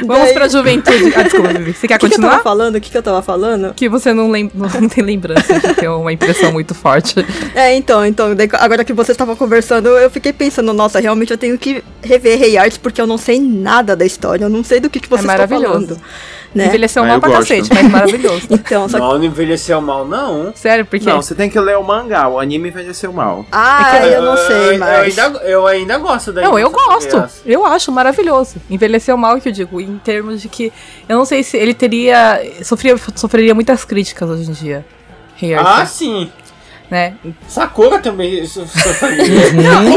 S4: Vamos
S7: Daí-
S4: pra juventude. Ah, desculpa, Vivi. Você quer
S7: O que, que eu
S4: continuar?
S7: tava falando? O que, que eu tava falando?
S4: Que você não, lem não, tem lembrança de ter uma impressão muito forte.
S7: É, então, então, agora que vocês estavam conversando, eu fiquei pensando, nossa, realmente eu tenho que rever Rei Arts porque eu não sei nada da história, eu não sei do que, que vocês estão
S4: maravilhoso.
S7: falando. Né?
S4: Envelheceu
S5: Ah,
S4: mal
S5: eu
S4: pra
S5: gosto.
S4: cacete, mas maravilhoso.
S7: Então, só.
S3: Não, não envelheceu mal, não.
S4: Sério, porque.
S5: Não, você tem que ler o mangá. O anime envelheceu mal.
S7: Ah, eu não sei,
S3: Eu
S7: mas.
S3: ainda, eu ainda gosto da
S4: Não, eu gosto.
S3: Oreaço.
S4: Eu acho maravilhoso. Envelheceu mal, que eu digo, em termos de que. Eu não sei se ele teria. Sofria, sofreria muitas críticas hoje em dia.
S3: Ah, sim.
S4: Né?
S3: Sakura também, sua sua família.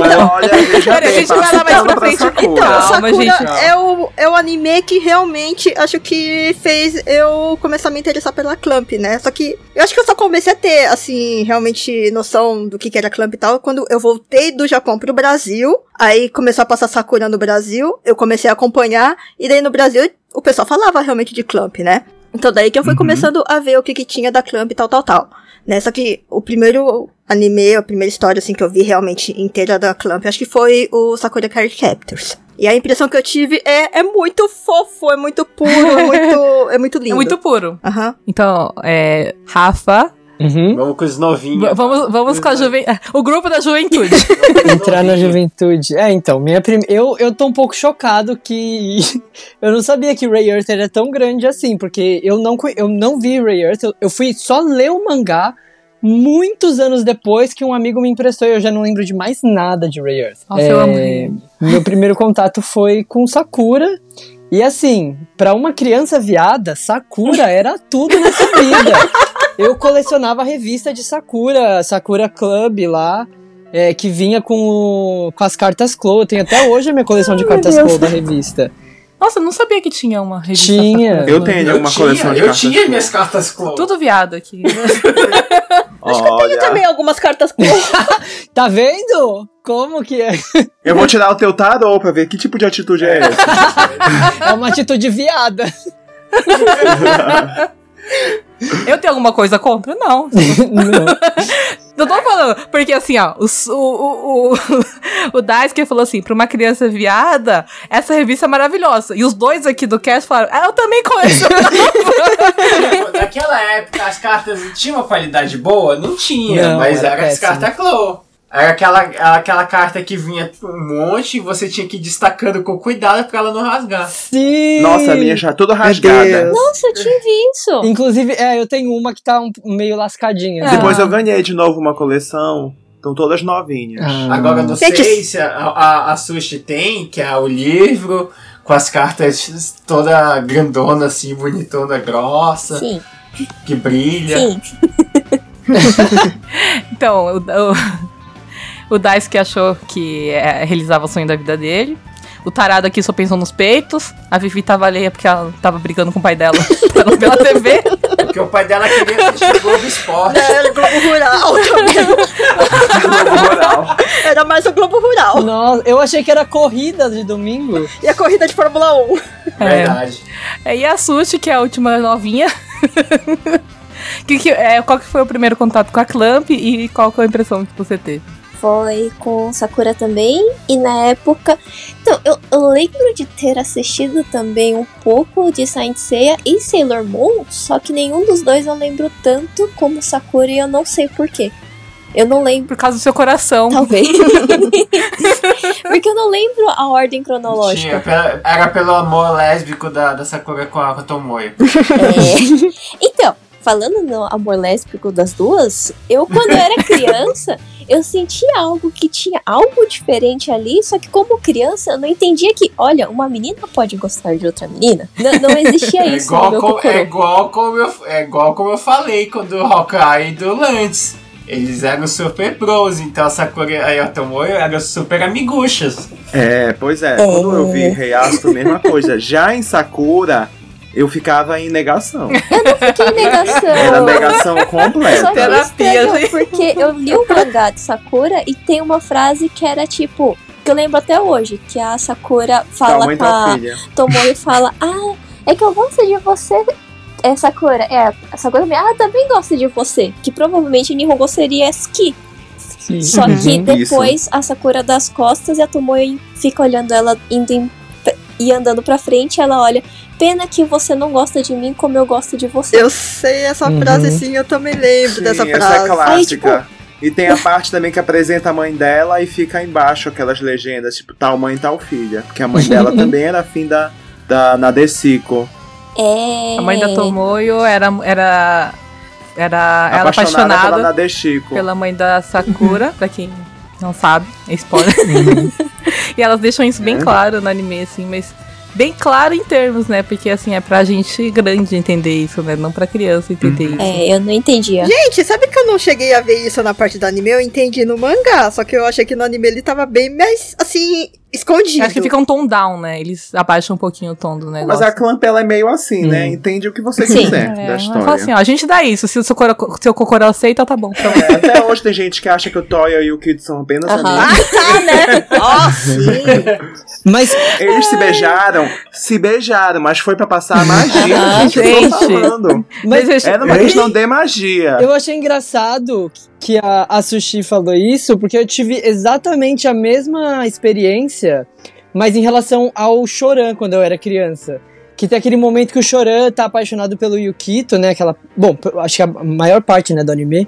S5: Olha, olha, veja
S4: Peraí, a gente vai lá mais pra frente.
S5: Sakura.
S7: Então,
S4: Calma,
S7: Sakura
S4: gente.
S7: é o, é o anime que realmente acho que fez eu começar a me interessar pela Clamp, né? Só que eu acho que eu só comecei a ter, assim, realmente noção do que, que era Clamp e tal quando eu voltei do Japão pro Brasil. Aí começou a passar Sakura no Brasil, eu comecei a acompanhar, e daí no Brasil o pessoal falava realmente de Clamp, né? Então daí que eu fui começando a ver o que, que tinha da Clamp e tal, tal, tal. Né? Só que o primeiro anime, a primeira história assim que eu vi realmente inteira da Clamp, acho que foi o Sakura Card Captors. E a impressão que eu tive é, é muito fofo, é muito puro, é muito, é muito lindo.
S4: É muito puro.
S7: Aham.
S4: Então, é. Rafa.
S6: Uhum.
S3: Vamos com os novinhos.
S4: v- Vamos, vamos com a juventude. O grupo da juventude.
S6: Entrar na juventude. É, então, minha prim... eu, eu tô um pouco chocado que eu não sabia que Ray Earth era tão grande assim, porque eu não, eu não vi Ray Earth, eu, eu fui só ler o mangá muitos anos depois que um amigo me emprestou e eu já não lembro de mais nada de Ray Earth.
S4: Nossa, eu amo
S6: Meu primeiro contato foi com Sakura. E assim, pra uma criança viada, Sakura era tudo nessa vida. Eu colecionava a revista de Sakura, Sakura Club lá, é, que vinha com, o- com as cartas Clo. Tem até hoje a minha coleção de cartas Clo da revista.
S4: Nossa, eu não sabia que tinha uma revista.
S6: Tinha.
S5: Eu tenho
S3: Eu
S5: uma
S3: tinha,
S5: coleção de
S3: eu
S5: cartas
S3: tinha
S5: Clow.
S3: minhas cartas Clow.
S4: Tudo viado aqui.
S5: Olha,
S7: Também algumas cartas
S6: Tá vendo? Como que é?
S5: eu vou tirar o teu tarô pra ver que tipo de atitude é essa.
S6: É uma atitude viada.
S4: Eu tenho alguma coisa contra? Não.
S6: Não.
S4: Não tô falando, porque assim, ó, o, o, o, o, Daisuke falou assim, pra uma criança viada, essa revista é maravilhosa. E os dois aqui do cast falaram, ah, eu também colecionava.
S3: Naquela época as cartas tinham uma qualidade boa? Não tinha,
S6: Não,
S3: mas
S6: era
S3: era, as cartas Clow. Era aquela, aquela carta que vinha um monte e você tinha que ir destacando com cuidado pra ela não rasgar.
S6: Sim!
S5: Nossa, a minha já toda rasgada.
S8: Nossa, eu tive isso.
S6: Inclusive, é, eu tenho uma que tá um, meio lascadinha.
S4: Ah.
S5: Depois eu ganhei de novo uma coleção. Estão todas novinhas.
S6: Ah.
S3: Agora eu não sei se a, a, a Sushi tem, que é o livro com as cartas toda grandona assim, bonitona, grossa,
S8: Sim,
S3: que brilha.
S8: sim.
S4: Então, o, o, o Daisuke achou que é, realizava o sonho da vida dele. O tarado aqui só pensou nos peitos. A Vivi tava alheia porque ela tava brigando com o pai dela pela, TV.
S3: Porque o pai dela queria assistir Globo Esporte.
S7: Era o Globo Rural também. Era mais o Globo Rural.
S6: Nossa, eu achei que era corrida de domingo.
S7: E a corrida de Fórmula 1.
S3: Verdade.
S4: É, e a Sushi, que é a última novinha. que, que, é, qual que foi o primeiro contato com a Clamp e qual que é a impressão que você teve?
S8: Foi com Sakura também. E na época. Então, eu, eu lembro de ter assistido também um pouco de Saint Seiya e Sailor Moon. Só que nenhum dos dois eu lembro tanto como Sakura e eu não sei porquê. Eu não lembro.
S4: Por causa do seu coração.
S8: Talvez. Porque eu não lembro a ordem
S3: Tinha,
S8: cronológica.
S3: pela- era pelo amor lésbico da, da Sakura com a, com a Tomoyo.
S8: É. Então, falando no amor lésbico das duas, eu quando eu era criança, eu sentia algo que tinha algo diferente ali, só que como criança eu não entendia que, olha, uma menina pode gostar de outra menina. Não, não existia
S3: É
S8: isso no
S3: igual, com- é, igual como eu, é igual como eu falei quando o Hawkeye e do Lantz. Eles eram super bros, então a Sakura e a eram super amiguchas.
S5: É, pois é. Quando eu vi Rei Astro, mesma coisa. Já em Sakura, eu ficava em negação.
S8: Que negação!
S5: Era negação completa.
S4: Terapia,
S8: estranho,
S4: gente.
S8: porque eu li o mangá de Sakura e tem uma frase que era tipo, que eu lembro até hoje, que a Sakura fala
S5: mãe,
S8: com a
S5: filha.
S8: Tomoyo fala, ah, é que eu gosto de você. É Sakura, é, a Sakura também, ah, eu também gosto de você. Que provavelmente Nihongo seria Ski. Só que
S5: Uhum.
S8: depois a Sakura dá as costas e a Tomoyo fica olhando ela indo em- e andando pra frente, ela olha, pena que você não gosta de mim como eu gosto de você.
S7: Eu sei essa
S6: Uhum.
S7: frase sim, eu também lembro
S5: Sim,
S7: dessa
S5: essa
S7: frase.
S5: é clássica.
S8: Aí,
S5: E tem a parte também que apresenta a mãe dela e fica embaixo aquelas legendas, tipo, tal mãe, tal filha. Porque a mãe dela também era afim da, da Nadesico.
S8: É.
S4: A mãe da Tomoyo era. era, era ela
S5: apaixonada, pela
S4: apaixonada
S5: Nadesico.
S4: pela mãe da Sakura, pra quem não sabe, é spoiler. e elas deixam isso bem
S5: É.
S4: claro no anime, assim, mas bem claro em termos, né? Porque assim, é pra gente grande entender isso, né? Não pra criança entender isso.
S8: É, eu não entendia.
S7: Gente, sabe que eu não cheguei a ver isso na parte do anime? Eu entendi no mangá, só que eu achei que no anime ele tava bem mais, assim, escondido.
S4: Acho que fica um tom down, né? Eles abaixam um pouquinho o tom do negócio.
S5: Mas a Clamp ela é meio assim, né? Entende o que você
S8: Sim.
S5: quiser
S4: É,
S5: da
S4: ela
S5: história.
S4: fala assim, ó, a gente dá isso. Se o seu, coro- seu cocorô aceita, tá bom. Então,
S5: É, até hoje tem gente que acha que o Toya e o Kid são apenas
S8: Aham.
S5: amigos.
S7: Tá, né? Sim.
S6: Mas
S5: Eles se beijaram, se beijaram, mas foi pra passar a magia.
S4: Ah,
S5: gente, eu tô
S4: gente.
S5: falando.
S6: Mas
S4: Mas,
S5: Era uma questão de magia.
S6: eu achei engraçado que a, a Sushi falou isso, porque eu tive exatamente a mesma experiência, mas em relação ao Choran quando eu era criança. Que tem aquele momento que o Choran tá apaixonado pelo Yukito, né? Aquela. Bom, acho que a maior parte né, do anime.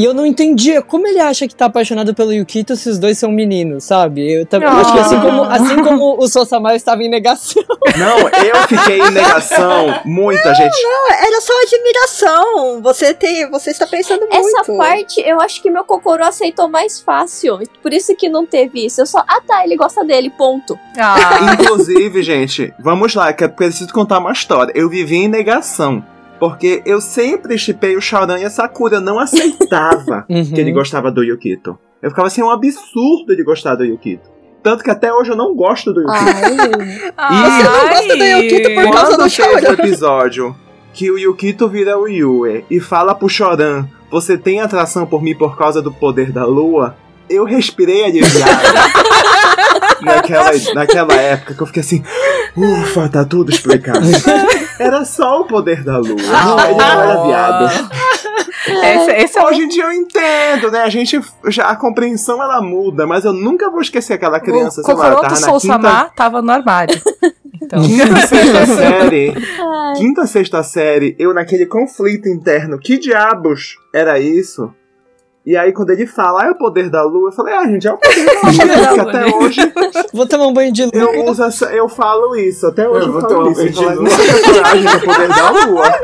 S6: E eu não entendia como ele acha que tá apaixonado pelo Yukito se os dois são meninos, sabe? Eu também acho que assim como, assim como o Sosamaru estava em negação.
S5: Não, eu fiquei em negação. Muita gente.
S7: Era só admiração. Você tem, você está pensando muito.
S8: Essa parte, eu acho que meu Kokoro aceitou mais fácil. Por isso que não teve isso. Eu só, ah tá, ele gosta dele, ponto.
S4: ah,
S5: Inclusive, gente, vamos lá, que eu preciso contar uma história. Eu vivi em negação. Porque eu sempre chipei o Shaoran e a Sakura. Eu não aceitava
S6: Uhum.
S5: que ele gostava do Yukito. Eu ficava assim, é um absurdo ele gostar do Yukito. Tanto que até hoje eu não gosto do Yukito.
S8: Ai.
S7: Você não gosta do Yukito por causa
S5: Quando
S7: do
S5: teve o
S7: Shaoran.
S5: episódio que o Yukito vira o Yue e fala pro Choran, você tem atração por mim por causa do poder da lua, eu respirei aliviado. naquela, naquela época que eu fiquei assim, ufa, tá tudo explicado. Era só o poder da lua, não, ele não era viado.
S4: esse, esse é
S5: Hoje em dia eu entendo, né? A gente, já, a compreensão ela muda, mas eu nunca vou esquecer aquela criança,
S4: o
S5: quinta,
S4: Samar tava no armário. Então,
S5: quinta, sexta série, quinta, sexta série, eu naquele conflito interno, que diabos era isso? E aí quando ele fala, ah, é o poder da lua, eu falei, ah, gente, é o poder da lua, porque até
S4: né?
S5: hoje
S6: Vou tomar um banho de lua.
S5: eu, uso essa, eu falo isso, até hoje
S3: Eu
S5: eu,
S3: vou
S5: falo
S3: tomar
S5: isso.
S3: banho
S5: Eu
S3: de lua.
S5: não sei coragem do poder da lua.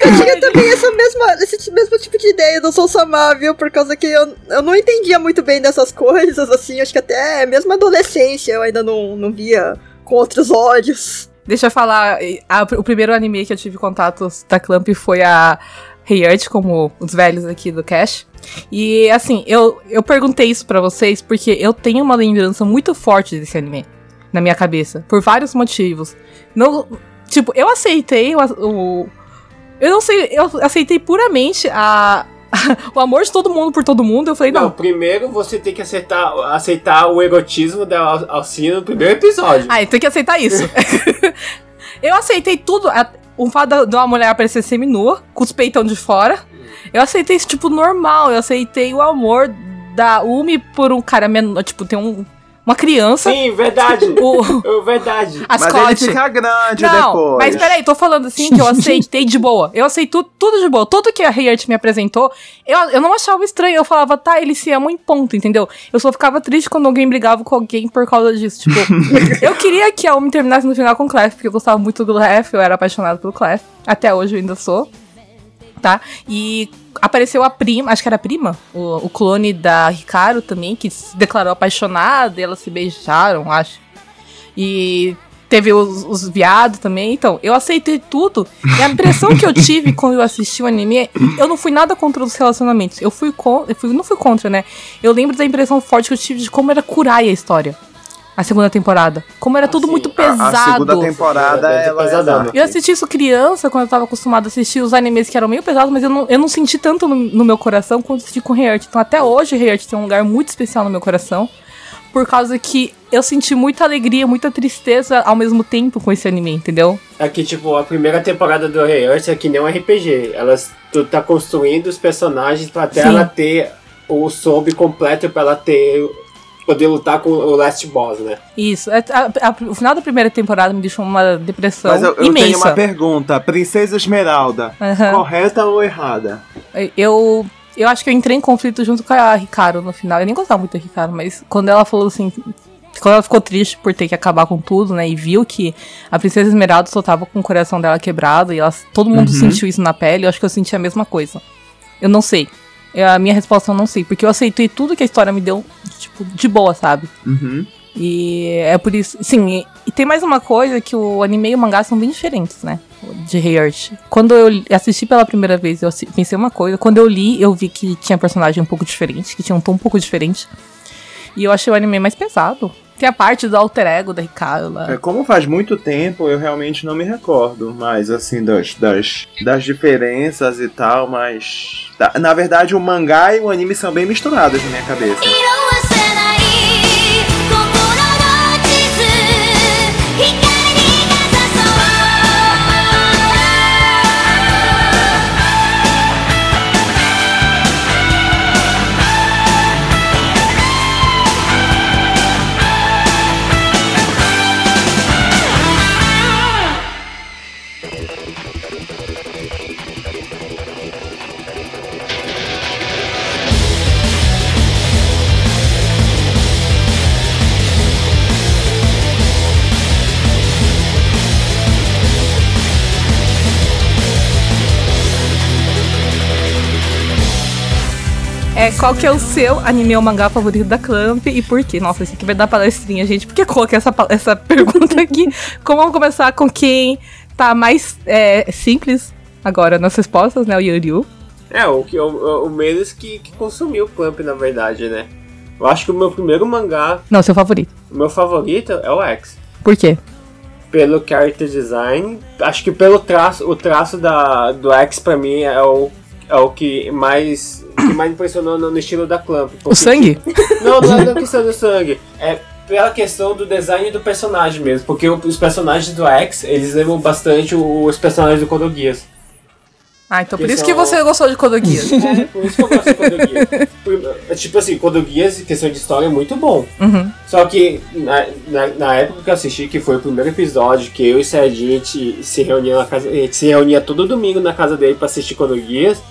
S7: Eu tinha também essa mesma, esse mesmo tipo de ideia do Soul Samar, viu? Por causa que eu, eu não entendia muito bem dessas coisas, assim. Acho que até mesmo na adolescência eu ainda não, não via com outros olhos.
S4: deixa eu falar. a- o primeiro anime que eu tive contatos da Clamp foi a Hey Earth, como os velhos aqui do Cash. E assim, eu, eu perguntei isso pra vocês porque eu tenho uma lembrança muito forte desse anime na minha cabeça, por vários motivos. Não, tipo, eu aceitei o, o eu não sei, eu aceitei puramente a o amor de todo mundo por todo mundo. Eu falei,
S3: Não,
S4: não,
S3: primeiro você tem que aceitar, aceitar o erotismo da Al- Alcina no primeiro episódio.
S4: Ah, tem que aceitar isso. eu aceitei tudo. O fato de uma mulher aparecer seminua, com os peitão de fora. Eu aceitei isso, tipo, normal. Eu aceitei o amor da Umi por um cara menor. Tipo, tem um, uma criança.
S3: Sim, verdade.
S4: O,
S3: É verdade.
S4: a
S5: Mas ele
S4: Scott.
S5: fica grande
S4: Não,
S5: depois.
S4: mas peraí, tô falando assim que eu aceitei de boa. Eu aceitei tu- tudo de boa. Tudo que a Hayart me apresentou, eu, eu não achava estranho. Eu falava, tá, eles se amam em ponto, entendeu? Eu só ficava triste quando alguém brigava com alguém por causa disso. Tipo, eu queria que a Umi terminasse no final com o Clef, porque eu gostava muito do Clef, eu era apaixonado pelo Clef. Até hoje eu ainda sou. Tá? E apareceu a prima, acho que era a prima, o, o clone da Ricardo também, que se declarou apaixonada, e elas se beijaram, acho. E teve os, os viados também. Então, eu aceitei tudo. E a impressão que eu tive quando eu assisti o anime, eu não fui nada contra os relacionamentos. Eu fui contra. Eu fui, não fui contra, né? Eu lembro da impressão forte que eu tive de como era curar a história. A segunda temporada. Como era tudo
S3: Assim,
S4: muito
S5: A-
S4: pesado.
S5: A, segunda temporada,
S3: É,
S5: ela.
S4: Eu assisti isso criança, quando eu tava acostumada a assistir os animes que eram meio pesados, mas eu não, eu não senti tanto no, no meu coração quanto assisti com Heart. Então até hoje Heart tem um lugar muito especial no meu coração. Por causa que eu senti muita alegria, muita tristeza ao mesmo tempo com esse anime, entendeu?
S3: É que, tipo, a primeira temporada do Rei Earth é que nem um RPG. Elas, tu tá construindo os personagens pra até
S4: Sim.
S3: ela ter o sob completo pra ela ter. Poder lutar com o Last Boss, né?
S4: Isso. É- a- a- o final da primeira temporada me deixou uma depressão
S5: Mas eu, eu tenho
S4: imensa.
S5: uma pergunta. Princesa Esmeralda,
S4: Aham.
S5: correta ou errada?
S4: Eu, eu acho que eu entrei em conflito junto com a Ricardo no final. Eu nem gostava muito da Ricardo, mas quando ela falou assim. Quando ela ficou triste por ter que acabar com tudo, né? E viu que a Princesa Esmeralda só tava com o coração dela quebrado e ela, todo mundo sentiu isso na pele, eu acho que eu senti a mesma coisa. Eu não sei. Eu- a minha resposta eu não sei, porque eu aceitei tudo que a história me deu, tipo, de boa, sabe?
S5: Uhum.
S4: E é por isso. Sim, e, e tem mais uma coisa que o anime e o mangá são bem diferentes, né? De Heart. Quando eu assisti pela primeira vez, eu pensei uma coisa. Quando eu li, eu vi que tinha personagem um pouco diferente, que tinha um tom um pouco diferente. E eu achei o anime mais pesado. Tem a parte do alter ego da Hikaru lá.
S5: É, como faz muito tempo, eu realmente não me recordo mais, assim, das, das, das diferenças e tal, mas. tá- Na verdade, o mangá e o anime são bem misturados na minha cabeça.
S4: É, qual que é o seu anime ou mangá favorito da Clamp e por quê? Nossa, esse aqui vai dar palestrinha, gente. Por que eu coloquei essa, essa pergunta aqui? Como vamos começar com quem tá mais é, simples agora nas respostas, né? O Yuryu.
S3: É, o, o, o Menos que, que consumiu o Clamp, na verdade, né? Eu acho que o meu primeiro mangá,
S4: Não, seu favorito.
S3: o meu favorito é o X.
S4: Por quê?
S3: Pelo character design, acho que pelo traço, o traço da, do X pra mim é o, é o que mais, que mais impressionou no, no estilo da Clamp.
S4: O sangue?
S3: Não, não é da questão do sangue. É pela questão do design do personagem mesmo. Porque os personagens do X, eles lembram bastante os personagens do Kodogias.
S4: Ah, então por
S3: Que
S4: isso que
S3: são-
S4: você gostou de Kodogias.
S3: É, por isso que eu gosto de Kodogias. Por- é Tipo assim, Kodogias, em questão de história, é muito bom.
S4: Uhum.
S3: Só que na, na, na época que eu assisti, que foi o primeiro episódio, que eu e o Serginho se reunia na casa. A gente se reunia todo domingo na casa dele pra assistir Kodogias.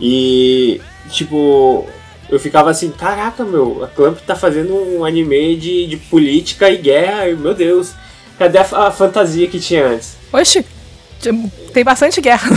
S3: E tipo, eu ficava assim, caraca meu, a Clamp tá fazendo um anime de, de política e guerra, e, meu Deus, cadê a, a fantasia que tinha antes?
S4: Oxi, tem bastante guerra.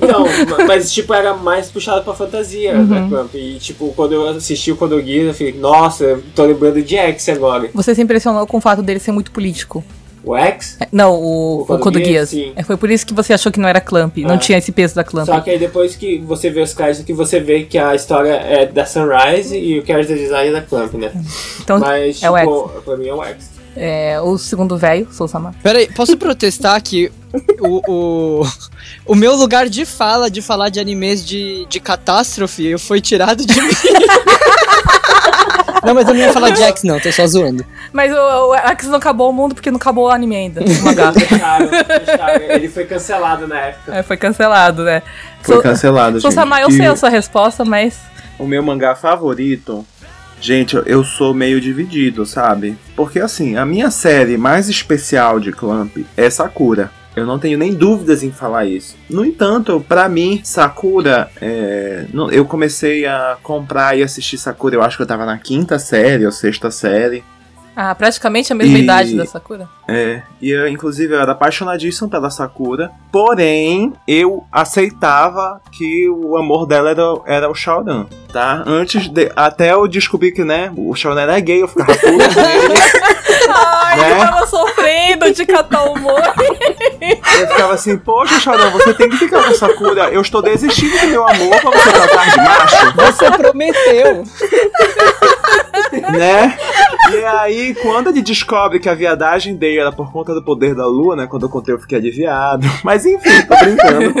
S3: Então, ma- mas tipo, era mais puxado pra fantasia da Clamp. E tipo, quando eu assisti o Kodogias, eu falei, nossa, tô lembrando de X agora.
S4: Você se impressionou com o fato dele ser muito político.
S3: O X?
S4: É, Não, o,
S3: O sim.
S4: É, foi por isso que você achou que não era Clamp, não
S3: Ah.
S4: tinha esse peso da Clamp.
S3: Só que aí depois que você vê os créditos, que você vê que a história é da Sunrise e o character design é da Clamp, né?
S4: Então,
S3: Mas,
S4: é o
S3: tipo, pra mim é o X.
S4: é, o segundo velho, Sou Sama.
S6: Peraí, posso protestar que o, o, o meu lugar de fala, de falar de animes de, de catástrofe, foi tirado de mim. Não, mas eu não ia falar de X, não, tô só zoando.
S4: Mas o, o X não acabou o mundo porque não acabou o anime ainda. O mangá.
S3: Fecharam, fecharam. Ele foi cancelado na época.
S4: É, foi cancelado, né?
S5: Foi
S4: Sou-
S5: cancelado,
S4: Sou
S5: gente.
S4: Sama, eu
S5: E
S4: sei a sua resposta, mas.
S5: O meu mangá favorito, gente, eu- eu sou meio dividido, sabe? Porque assim, a minha série mais especial de Clamp é Sakura. Eu não tenho nem dúvidas em falar isso. No entanto, pra mim, Sakura, é, eu comecei a comprar e assistir Sakura. Eu acho que eu tava na quinta série ou sexta série.
S4: Ah, praticamente a mesma
S5: E-
S4: idade da Sakura.
S5: É, e eu, inclusive, eu era apaixonadíssimo pela Sakura. Porém, eu aceitava que o amor dela era, era o Shaoran, tá? Antes de. Até eu descobri que, né, o Shaoran era gay, eu ficava puto nele.
S4: Ai,
S5: Né?
S4: eu tava sofrendo de catar o.
S5: Eu ficava assim, poxa, Shaoran, você tem que ficar com a Sakura. Eu estou desistindo do meu amor pra você tratar de macho.
S6: Você prometeu.
S5: né? E aí, quando ele descobre que a viadagem dele era por conta do poder da lua, né? Quando eu contei, eu fiquei aliviado. Mas enfim, tô brincando.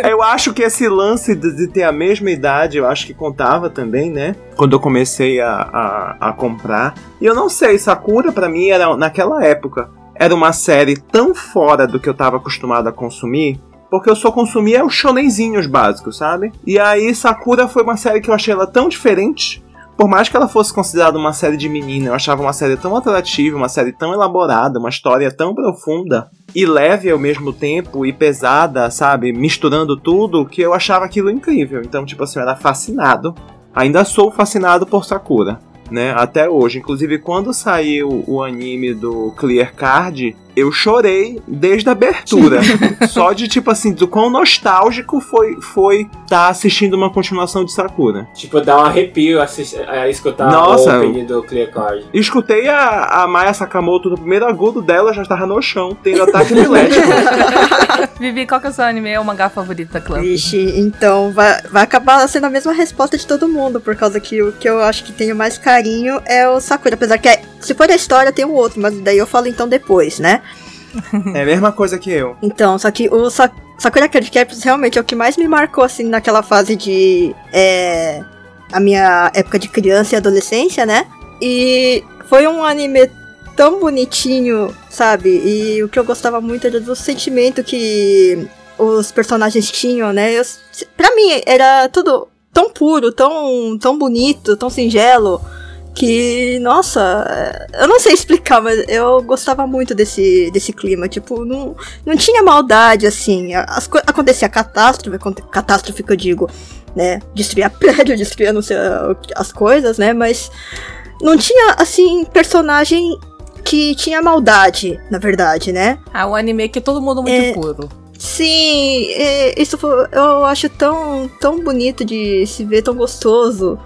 S5: Eu acho que esse lance de, ter a mesma idade, eu acho que contava também, né? Quando eu comecei a, a, a comprar. E eu não sei, Sakura pra mim era, naquela época, era uma série tão fora do que eu tava acostumado a consumir. Porque eu só consumia os shonenzinhos básicos, sabe? E aí, Sakura foi uma série que eu achei ela tão diferente por mais que ela fosse considerada uma série de menina, eu achava uma série tão atrativa, uma série tão elaborada, uma história tão profunda e leve ao mesmo tempo e pesada, sabe? Misturando tudo, que eu achava aquilo incrível. Então, tipo assim, eu era fascinado. Ainda sou fascinado por Sakura, né? Até hoje. Inclusive, quando saiu o anime do Clear Card, eu chorei desde a abertura. Só de tipo assim, do quão nostálgico foi foi tá assistindo uma continuação de Sakura.
S3: Tipo, dá um arrepio assist- a escutar
S5: Nossa,
S3: o opening do Clear Card.
S5: Escutei a, a Maya Sakamoto no primeiro agudo dela, já estava no chão, tendo ataque epilético.
S4: Vivi, qual que é o seu anime ou mangá favorito da Clamp?
S7: Vixe, então vai, vai acabar sendo a mesma resposta de todo mundo, por causa que o que eu acho que tenho mais carinho é o Sakura. Apesar que, é- se for a história, tem o outro, mas daí eu falo então depois, né?
S5: É a mesma coisa que eu.
S7: Então, só que o Sa Sakura Card Captors realmente é o que mais me marcou, assim, naquela fase de. É, a minha época de criança e adolescência, né? E foi um anime tão bonitinho, sabe? E o que eu gostava muito era do sentimento que os personagens tinham, né? Eu, pra mim, era tudo tão puro, tão, tão bonito, tão singelo. Que, nossa, eu não sei explicar, mas eu gostava muito desse, desse clima. Tipo, não, não tinha maldade, assim. As, co- acontecia catástrofe, catástrofe que eu digo, né? Destruir a prédio, destruir não sei, o as coisas, né? Mas não tinha, assim, personagem que tinha maldade, na verdade, né?
S4: Ah, um anime que é todo mundo muito
S7: É.
S4: puro.
S7: Sim, é, isso foi- eu acho tão, tão bonito de se ver, tão gostoso.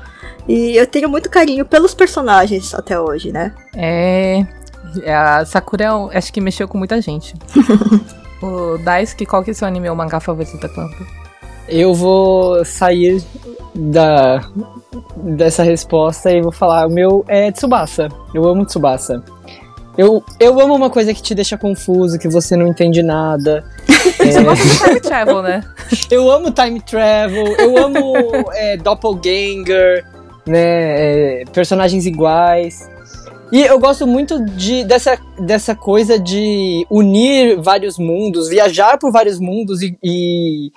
S7: E eu tenho muito carinho pelos personagens até hoje, né?
S4: É. é, A Sakura é um- acho que mexeu com muita gente. o Daisuke, qual que é seu anime ou mangá favorito da Clamp?
S6: Eu vou sair da dessa resposta e vou falar, o meu é Tsubasa. Eu amo Tsubasa. Eu, eu amo uma coisa que te deixa confuso, que você não entende nada.
S4: Você gosta de time travel, né?
S6: Eu amo time travel, eu amo é, doppelganger, né, é, personagens iguais. E eu gosto muito de, dessa, dessa coisa de unir vários mundos, viajar por vários mundos e, e,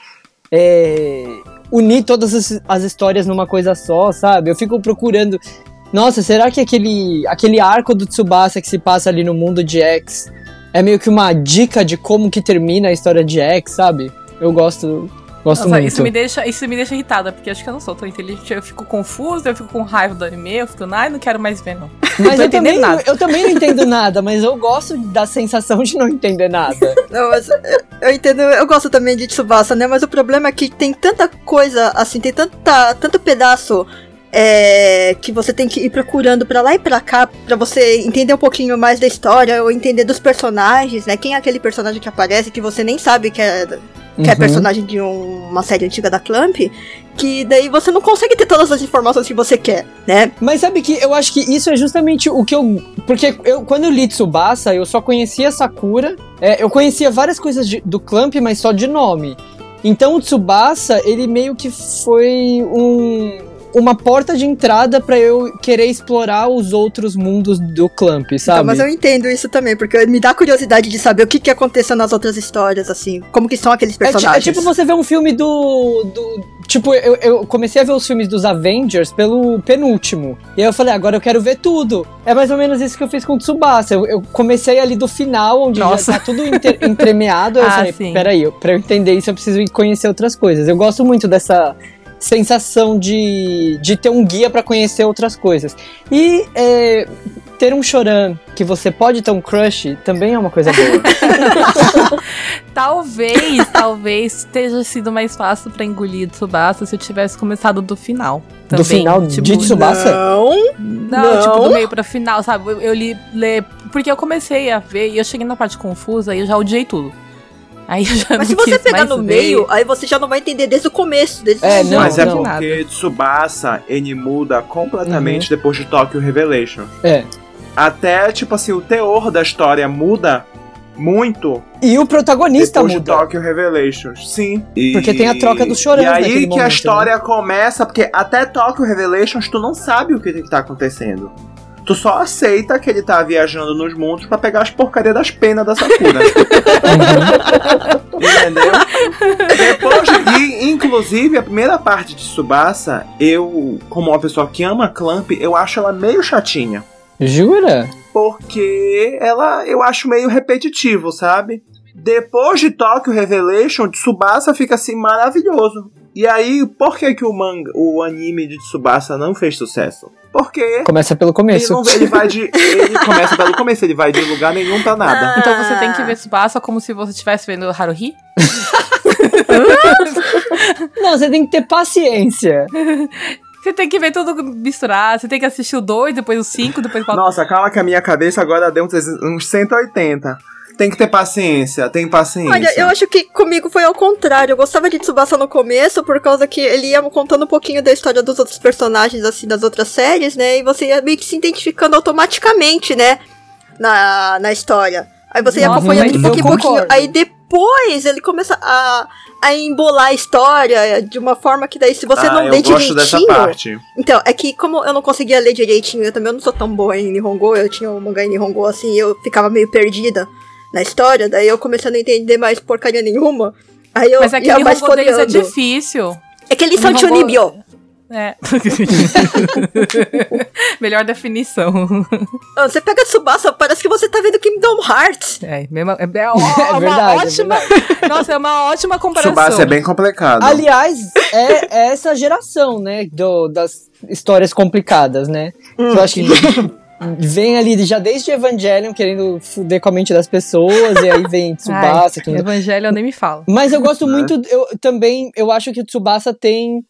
S6: é, unir todas as, as histórias numa coisa só, sabe? Eu fico procurando. Nossa, será que aquele, aquele arco do Tsubasa que se passa ali no mundo de X é meio que uma dica de como que termina a história de X, sabe? Eu gosto, gosto
S4: Nossa,
S6: muito.
S4: isso me, deixa, isso me deixa irritada, porque acho que eu não sou tão inteligente. Eu fico confusa, eu fico com raiva do anime, eu fico, ai, não quero mais ver, não.
S6: Mas
S4: tô
S6: eu também,
S4: nada.
S6: eu também não entendo nada, mas eu gosto da sensação de não entender nada.
S7: Não, mas eu- eu entendo, eu gosto também de Tsubasa, né? Mas o problema é que tem tanta coisa, assim, tem tanta, tanto pedaço é, que você tem que ir procurando pra lá e pra cá pra você entender um pouquinho mais da história ou entender dos personagens, né? Quem é aquele personagem que aparece que você nem sabe que é, que é
S6: Uhum.
S7: personagem de um- uma série antiga da Clamp, que daí você não consegue ter todas as informações que você quer, né?
S6: Mas sabe que eu acho que isso é justamente o que eu. Porque eu, quando eu li Tsubasa, eu só conhecia Sakura. é, eu conhecia várias coisas de- do Clamp, mas só de nome. Então o Tsubasa, ele meio que foi um. Uma porta de entrada pra eu querer explorar os outros mundos do Clamp, sabe?
S7: Então, mas eu entendo isso também, porque me dá curiosidade de saber o que, que aconteceu nas outras histórias, assim, como que são aqueles
S6: É, ti-
S7: personagens.
S6: é tipo você ver um filme do. do tipo, eu, eu comecei a ver os filmes dos Avengers pelo penúltimo. E aí eu falei, agora eu quero ver tudo. É mais ou menos isso que eu fiz com o Tsubasa. Eu, eu comecei ali do final, onde
S4: Nossa.
S6: já tá tudo inter- entremeado. aí eu
S4: Ah,
S6: falei,
S4: sim.
S6: peraí, pra eu entender isso eu preciso conhecer outras coisas. Eu gosto muito dessa sensação de, de ter um guia pra conhecer outras coisas. E é, ter um choran que você pode ter um crush também é uma coisa boa.
S4: Talvez, talvez teja sido mais fácil pra engolir Tsubasa se eu tivesse começado do final.
S6: Do
S4: também,
S6: final
S4: tipo,
S6: de Tsubasa?
S7: Não,
S4: Não,
S7: Não.
S4: tipo, do meio pra final, sabe? Eu, eu li, ler, porque eu comecei a ver e eu cheguei na parte confusa e eu já odiei tudo. Aí eu já
S7: mas
S4: não
S7: se você
S4: quis
S7: pegar no
S4: ver.
S7: meio, aí você já não vai entender desde o começo. Desde
S6: É, não,
S5: Mas é
S6: não.
S5: porque Tsubasa, ele muda completamente depois de Tokyo Revelation.
S6: É.
S5: Até, tipo assim, o teor da história muda muito
S6: E o protagonista
S5: depois de
S6: muda.
S5: Tokyo Revelation. Sim. E-
S6: Porque tem a troca dos chorãs
S5: E aí que
S6: momento, né?
S5: a história começa, porque até Tokyo Revelations tu não sabe o que, que tá acontecendo. Tu só aceita que ele tá viajando nos mundos pra pegar as porcarias das penas da Sakura. Entendeu? Depois, de- e, inclusive, a primeira parte de Tsubasa, eu, como uma pessoa que ama Clamp, eu acho ela meio chatinha.
S6: Jura?
S5: Porque ela eu acho meio repetitivo, sabe? Depois de Tokyo Revelation, Tsubasa fica assim maravilhoso. E aí, por que, que o manga, o anime de Tsubasa não fez sucesso? Porque
S6: Começa pelo
S5: ele,
S6: começo.
S5: não, ele vai de. Ele começa pelo começo, ele vai de lugar nenhum pra nada.
S4: Então você tem que ver Tsubasa como se você estivesse vendo Haruhi?
S6: Não, você tem que ter paciência.
S4: Você tem que ver tudo misturado, você tem que assistir o 2, depois o 5, depois o
S5: Nossa, calma que a minha cabeça agora deu uns, uns 180. Tem que ter paciência, tem paciência.
S7: Olha, eu acho que comigo foi ao contrário. Eu gostava de Tsubasa no começo, por causa que ele ia contando um pouquinho da história dos outros personagens, assim, das outras séries, né? E você ia meio que se identificando automaticamente, né? Na, na história. Aí você ia
S4: Nossa,
S7: acompanhando de pouquinho em pouquinho. Aí depois ele começa a, a embolar a história de uma forma que daí, se você
S5: ah,
S7: não
S5: eu
S7: lê
S5: gosto dessa
S7: direitinho.
S5: parte.
S7: Então, é que como eu não conseguia ler direitinho, eu também não sou tão boa em Nihongo, eu tinha o mangá em Nihongo assim, eu ficava meio perdida na história, daí eu comecei a não entender mais porcaria nenhuma. Aí eu
S4: Mas é que
S7: ia
S4: o
S7: mais
S4: deles é difícil.
S7: É que eles
S4: o
S7: são chunibyo.
S4: É. Melhor definição.
S7: Ah, Você pega Tsubasa, parece que você tá vendo Kingdom Hearts.
S4: É, mesmo, é, é, uma
S6: verdade, é
S4: ótima. Nossa, é uma ótima comparação.
S5: Tsubasa é bem complicado.
S6: Aliás, é, é essa geração, né? Do, das histórias complicadas, né? Eu acho que vem ali já desde Evangelion querendo fuder com a mente das pessoas, e aí vem Tsubasa.
S4: Ai,
S6: que-
S4: Evangelho nem me fala.
S6: Mas eu gosto
S5: Né?
S6: muito, eu também, eu acho que o Tsubasa tem.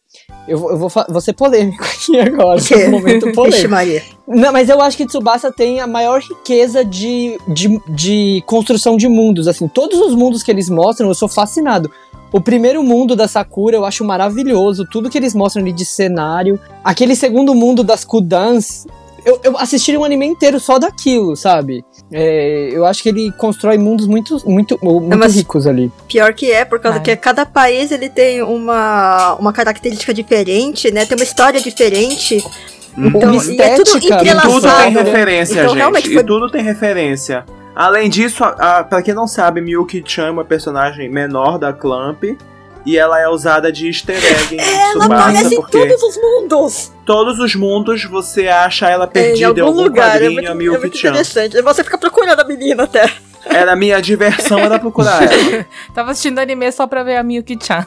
S6: Eu, vou- eu vou, vou ser polêmico aqui agora,
S7: Que?
S6: um momento
S7: Vixe
S6: polêmico.
S7: Maria.
S6: Não, mas eu acho que Tsubasa tem a maior riqueza de, de, de construção de mundos. Assim, todos os mundos que eles mostram, eu sou fascinado. O primeiro mundo da Sakura eu acho maravilhoso. Tudo que eles mostram ali de cenário. Aquele segundo mundo das Kudans. Eu, eu assisti um anime inteiro só daquilo, sabe? É, eu acho que ele constrói mundos muito, muito, muito
S7: mas-
S6: ricos ali.
S7: Pior que é, por causa
S4: Ai.
S7: que cada país ele tem uma, uma característica diferente, né? Tem uma história diferente. Então,
S6: Uma
S7: e é tudo
S6: estética,
S5: E
S7: entrelaçado.
S5: tudo tem
S6: né?
S5: referência,
S7: Então,
S5: gente.
S7: realmente
S5: E
S7: foi-
S5: tudo tem referência. Além disso, a, a, pra quem não sabe, Miyuki-chan é uma personagem menor da Clamp. E ela é usada de easter egg em
S7: Ela
S5: Tsubasa,
S7: aparece em
S5: porque
S7: todos os mundos.
S5: todos os mundos você acha ela
S7: É,
S5: perdida em algum,
S7: lugar. É
S5: quadrinho,
S7: muito,
S5: a
S7: é muito interessante. Você fica procurando a menina até.
S5: Era a minha diversão, era procurar ela.
S4: Tava assistindo anime só pra ver a Miyuki-chan.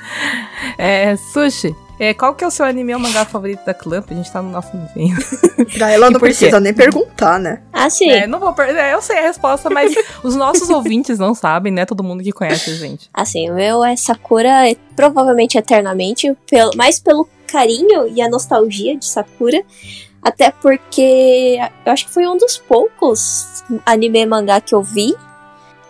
S4: é, Sushi, é, qual que é o seu anime ou mangá favorito da Clamp? A gente tá no nosso desenho.
S7: Pra ela não precisa nem perguntar, né?
S8: Assim,
S4: É, não vou per- é, eu sei a resposta, mas os nossos ouvintes não sabem, né? Todo mundo que conhece a gente.
S8: assim, o meu é Sakura, é, provavelmente eternamente, pelo, mais pelo carinho e a nostalgia de Sakura. Até porque eu acho que foi um dos poucos anime e mangá que eu vi.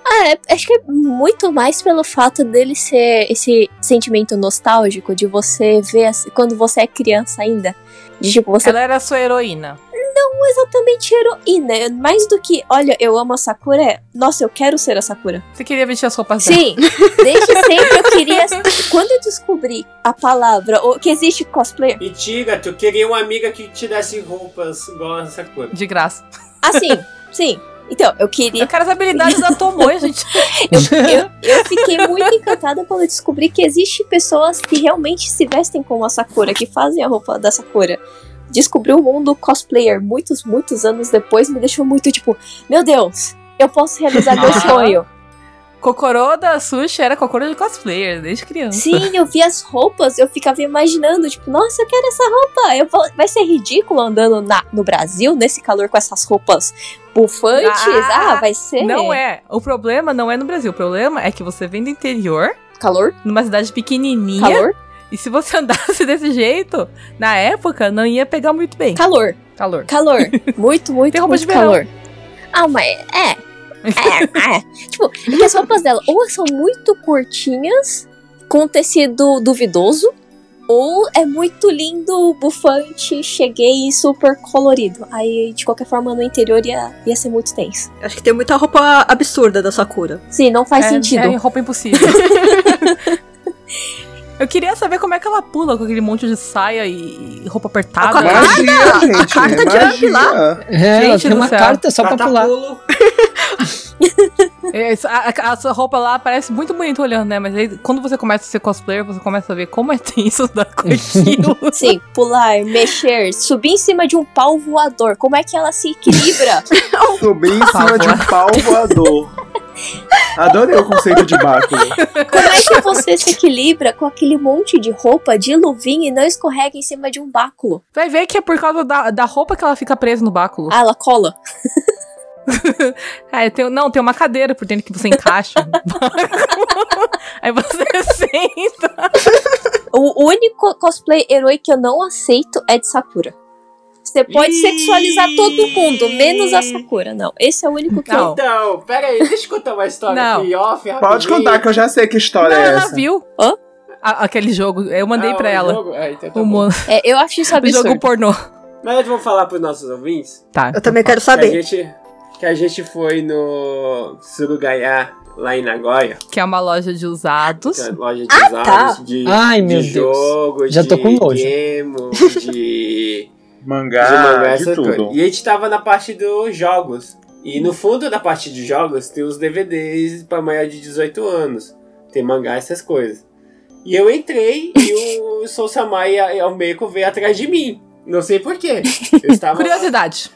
S8: Ah, é- acho que é muito mais pelo fato dele ser esse sentimento nostálgico de você ver assim, quando você é criança ainda. De tipo, você
S4: Ela era sua heroína.
S8: não exatamente heroína. Mais do que, olha, eu amo a Sakura, é, nossa, eu quero ser a Sakura.
S4: Você queria vestir as roupas dela.
S8: Sim, desde sempre eu queria. Quando eu descobri a palavra, ou que existe cosplayer,
S3: E Tiga, tu queria uma amiga que te desse roupas igual a Sakura.
S4: De graça.
S8: assim, sim. Então, eu queria.
S4: Eu quero as habilidades da Tomoe, gente.
S8: Eu, eu fiquei muito encantada quando eu descobri que existe pessoas que realmente se vestem como a Sakura, que fazem a roupa da Sakura. Descobri o mundo cosplayer muitos, muitos anos depois, me deixou muito tipo, meu Deus, eu posso realizar meu sonho.
S4: Kokoro da Sushi era Kokoro de cosplayer, desde criança.
S8: Sim, eu vi as roupas, eu ficava imaginando, tipo, nossa, eu quero essa roupa. Eu vou- vai ser ridículo andando na, no Brasil, nesse calor, com essas roupas bufantes.
S4: Ah,
S8: Ah, vai ser.
S4: Não é. O problema não é no Brasil. O problema é que você vem do interior,
S8: Calor?
S4: numa cidade pequenininha.
S8: Calor?
S4: E se você andasse desse jeito, na época, não ia pegar muito bem.
S8: Calor.
S4: Calor.
S8: Calor. Muito, muito,
S4: Tem roupa
S8: muito calor. Ah, mas é. É, é. tipo, é que as roupas dela ou são muito curtinhas, com tecido duvidoso, ou é muito lindo, bufante, cheguei e super colorido. Aí, de qualquer forma, no interior ia, ia ser muito tenso.
S7: Acho que tem muita roupa absurda da Sakura.
S8: Sim, não faz
S4: é,
S8: sentido.
S4: É roupa impossível. Eu queria saber como é que ela pula com aquele monte de saia e roupa apertada.
S7: Com a
S5: Magia, gente.
S7: carta
S5: é
S7: de up lá.
S6: É, ela
S4: Gente
S6: tem uma
S4: céu.
S6: carta só pra pular.
S4: Isso- a, a- a sua roupa lá parece muito bonito olhando, né? Mas aí, quando você começa a ser cosplayer, você começa a ver como é tenso com aquilo.
S8: Sim, pular, mexer, subir em cima de um pau voador. Como é que ela se equilibra?
S5: Subir em cima de um pau voador. Adorei o conceito de báculo.
S8: Como é que você se equilibra com aquele monte de roupa de luvinha e não escorrega em cima de um báculo?
S4: Vai ver que é por causa da, da roupa que ela fica presa no báculo.
S8: Ah, ela cola.
S4: É, tem, não, tem uma cadeira por dentro que você encaixa. Aí você senta.
S8: O único cosplay herói que eu não aceito é de Sakura. Você pode
S3: Ih.
S8: sexualizar todo mundo, menos a Sakura. Não, esse é o único que
S4: Não.
S8: eu...
S3: Então, pera aí, deixa eu contar uma história
S4: Não.
S3: aqui off,
S5: Pode
S3: rapidinho.
S5: contar que eu já sei que história
S4: Não,
S5: é
S4: ela
S5: essa.
S4: viu.
S8: Hã?
S4: A- aquele jogo, eu mandei
S3: Ah,
S4: pra
S3: o
S4: ela.
S3: jogo? Ah, então tá
S4: O,
S3: bom.
S4: mo-
S8: É, eu acho isso
S4: o
S8: absurdo.
S4: jogo pornô.
S3: Mas eu vou falar pros nossos ouvintes
S4: Tá.
S7: Eu também quero
S3: que a
S7: saber.
S3: gente, que a gente foi no Surugaiá, lá em Nagoya.
S4: Que é uma loja de usados.
S3: Que é loja de
S8: Ah,
S3: usados,
S8: tá.
S3: de,
S6: Ai, meu
S3: de
S6: Deus.
S3: jogo,
S6: Já
S3: de
S6: tô com nojo.
S3: demo, de,
S5: Mangá,
S3: de mangá,
S5: de tudo.
S3: coisas. E a gente tava na parte dos jogos. E no fundo da parte de jogos tem os DVDs pra maior de 18 anos. Tem mangá, essas coisas. E eu entrei e o Sou Samai e a- o Meiko veio atrás de mim. Não sei porquê.
S4: Curiosidade.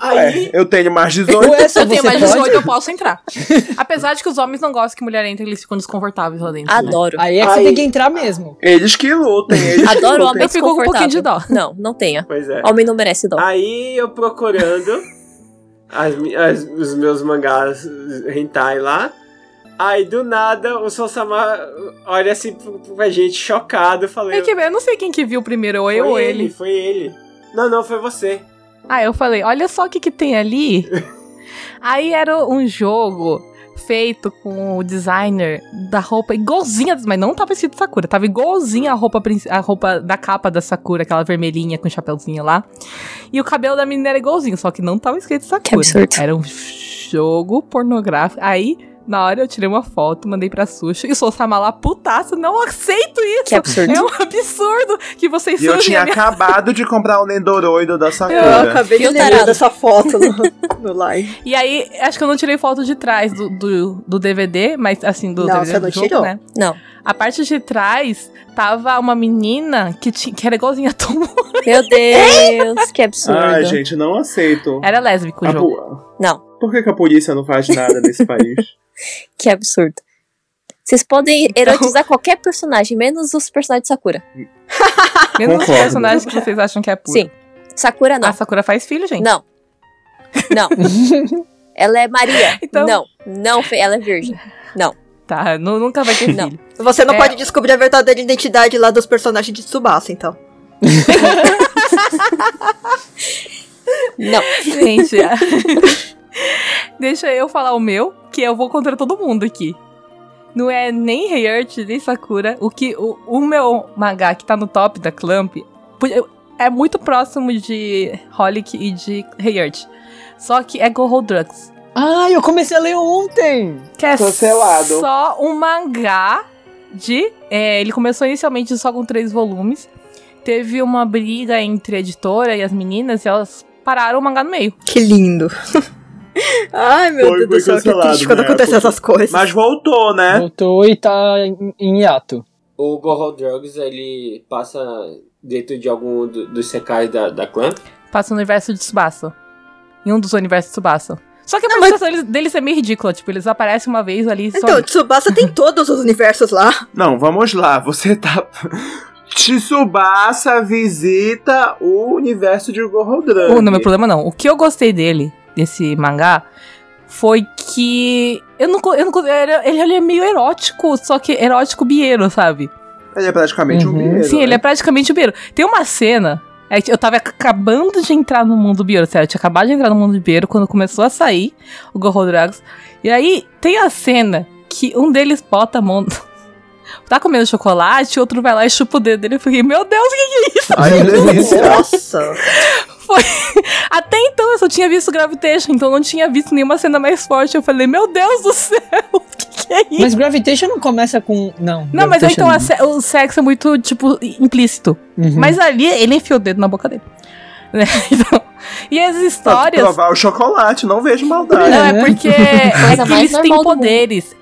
S3: Aí,
S5: É, eu tenho mais 18.
S6: Ué, só
S4: Eu tenho mais
S6: pode?
S4: 18, eu posso entrar. Apesar de que os homens não gostam que mulher entre, eles ficam desconfortáveis lá dentro. né?
S8: Adoro.
S6: Aí é que
S3: Aí-
S6: você tem que entrar mesmo.
S5: Eles que lutem, eles que
S8: Adoro
S5: lutem.
S8: homem
S4: Eu fico com um pouquinho de dó.
S8: Não, não tenha.
S3: pois é.
S8: Homem não merece dó.
S3: Aí eu procurando as, as- os meus mangás hentai lá. Aí do nada o Sosama olha assim pra gente chocado. Eu falei.
S4: É que eu não sei quem que viu primeiro, ou eu ou
S3: ele,
S4: ele.
S3: Foi ele. Não, não, foi você.
S4: Aí eu falei, olha só o que que tem ali. Aí era um jogo feito com o designer da roupa igualzinha, mas não tava escrito Sakura, tava igualzinha a roupa, a roupa da capa da Sakura, aquela vermelhinha com o chapeuzinho lá. E o cabelo da menina era igualzinho, só que não tava escrito Sakura.
S8: Que absurdo.
S4: Era um jogo pornográfico. Aí, na hora eu tirei uma foto, mandei pra Sushi e sou lá putaça, não aceito isso.
S8: Que absurdo.
S4: É um absurdo que vocês
S5: E eu tinha
S4: minha
S5: acabado de comprar o Nendoroido da
S7: Eu
S5: Sakura.
S7: acabei de lembrar
S8: tarado?
S7: dessa foto no, no live.
S4: E aí, acho que eu não tirei foto de trás do, do, do DVD, mas assim, do
S7: Não,
S4: DVD
S7: você
S4: do
S7: não
S4: jogo,
S7: tirou.
S4: né?
S8: Não.
S4: A parte de trás tava uma menina que, tinha, que era igualzinha a Tom.
S8: Meu Deus, que absurdo.
S5: Ai, gente, não aceito.
S4: Era lésbico o
S5: A
S4: jogo.
S8: Não,
S5: Por que, que a polícia não faz nada nesse país?
S8: que absurdo. Vocês podem erotizar qualquer personagem, menos os personagens de Sakura.
S4: Mesmo os personagens que vocês acham que é puro.
S8: Sim. Sakura não.
S4: A Sakura faz filho, gente.
S8: Não. Não. ela é Maria.
S4: Então-
S8: Não. Não, ela é virgem. Não.
S4: Tá, nu- nunca vai ter
S8: Não.
S4: filho.
S7: Você não
S4: É.
S7: pode descobrir a verdadeira identidade lá dos personagens de Tsubasa, então.
S8: Não.
S4: Gente, deixa eu falar o meu, que eu vou contra todo mundo aqui. Não é nem Heart, nem Sakura. O que o, o meu mangá que tá no top da Clamp é muito próximo de Holic e de Heart. Só que é Go Drugs.
S6: Ah, eu comecei a ler ontem!
S4: Que é
S5: Cancelado.
S4: só um mangá de. é, ele começou inicialmente só com três volumes. Teve uma briga entre a editora e as meninas e elas pararam o mangá no meio.
S7: Que lindo. Ai, meu
S5: Foi-
S7: Deus do céu, que triste quando
S5: na
S7: acontecem essas coisas.
S5: Mas voltou, né?
S6: Voltou e tá em, em hiato.
S3: O Gorro Drugs, ele passa dentro de algum do- dos secais da, da clã.
S4: Passa no universo de Tsubasa. Em um dos universos de Tsubasa. Só que a
S7: Não,
S4: participação deles, deles é meio ridícula. Tipo, eles aparecem uma vez ali só.
S7: Então, Tsubasa tem todos os universos lá.
S5: Não, vamos lá. Você tá. Tsubasa visita o universo de Gorodran.
S4: O, não, meu problema não. O que eu gostei dele, desse mangá, foi que. Eu não. Eu não ele, ele é meio erótico, só que erótico bieiro, sabe?
S5: Ele é praticamente um
S6: Uhum.
S5: mineiro.
S4: Sim,
S5: né?
S4: ele é praticamente o Biro. Tem uma cena. é Eu tava acabando de entrar no mundo do Biro, sério. Eu tinha acabado de entrar no mundo do Biro quando começou a sair o Gorro Dragons. E aí tem a cena que um deles bota a mão. Tá comendo chocolate, o outro vai lá e chupa o dedo dele. Eu fiquei, meu Deus, o que que é isso?
S5: Ai, delícia.
S7: Nossa.
S4: Foi. Até então eu só tinha visto Gravitation, então eu não tinha visto nenhuma cena mais forte. Eu falei, meu Deus do céu, o que, que é isso?
S6: Mas Gravitation não começa com. Não.
S4: não, mas então a se- o sexo é muito, tipo, implícito.
S6: Uhum.
S4: Mas ali ele enfiou o dedo na boca dele. Né? Então, e as histórias.
S5: provar o chocolate, não vejo maldade.
S4: Não, é porque é
S8: Coisa
S4: que eles têm poderes.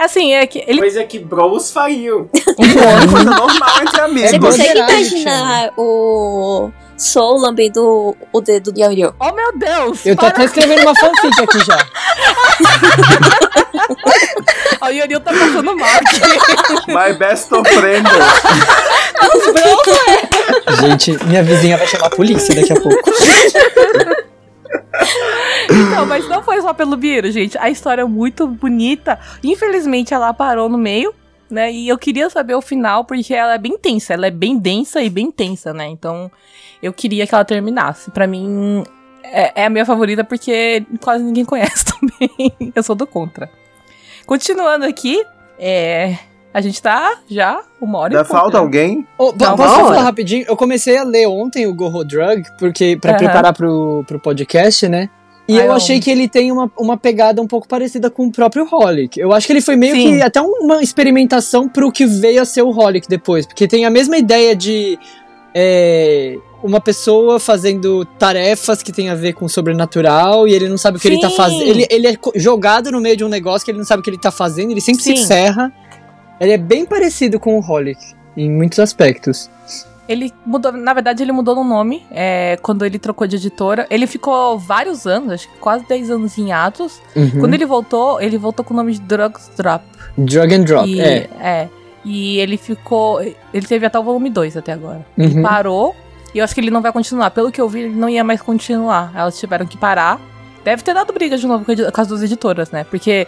S4: Assim, é que ele.
S3: Coisa que bros fariam.
S5: É coisa normal entre amigos.
S8: Você consegue imaginar o Soul lambendo o dedo do Yario?
S4: Oh meu Deus!
S6: Eu tô
S4: para-
S6: até escrevendo uma fanfic aqui já.
S4: Ariel tá passando mal aqui.
S5: My best friend.
S6: Gente, minha vizinha vai chamar a polícia daqui a pouco.
S4: Então, mas não foi só pelo Biro, gente. A história é muito bonita. Infelizmente, ela parou no meio, né? E eu queria saber o final, porque ela é bem tensa. Ela é bem densa e bem tensa, né? Então, eu queria que ela terminasse. Pra mim, é, é a minha favorita, porque quase ninguém conhece também. eu sou do contra. Continuando aqui, é... A gente tá já uma hora
S5: Ainda
S4: e pouco,
S5: falta
S4: né?
S5: alguém?
S4: Não,
S6: posso falar rapidinho? Eu comecei a ler ontem o Gorro Drug, porque para
S4: Aham.
S6: preparar pro, pro podcast, né? E
S4: Ai,
S6: eu achei que ele tem uma, uma pegada um pouco parecida com o próprio Holic. Eu acho que ele foi meio
S4: Sim.
S6: que até uma experimentação pro que veio a ser o Holic depois. Porque tem a mesma ideia de é, uma pessoa fazendo tarefas que tem a ver com o sobrenatural e ele não sabe o que ele tá
S4: Sim.
S6: fazendo. Ele, ele é jogado no meio de um negócio que ele não sabe o que ele tá fazendo, ele sempre
S4: Sim.
S6: se ferra. Ele é bem parecido com o Holic em muitos aspectos.
S4: Ele mudou, na verdade, ele mudou no nome é, quando ele trocou de editora. Ele ficou vários anos, acho que quase 10 anos em atos.
S6: Uhum.
S4: Quando ele voltou, ele voltou com o nome de Drugs Drop.
S6: Drug and Drop,
S4: e,
S6: é.
S4: E ele ficou. Ele teve até o volume 2 até agora. Ele
S6: Uhum.
S4: parou. E eu acho que ele não vai continuar. Pelo que eu vi, ele não ia mais continuar. Elas tiveram que parar. Deve ter dado briga de novo com a com as duas editoras, né? Porque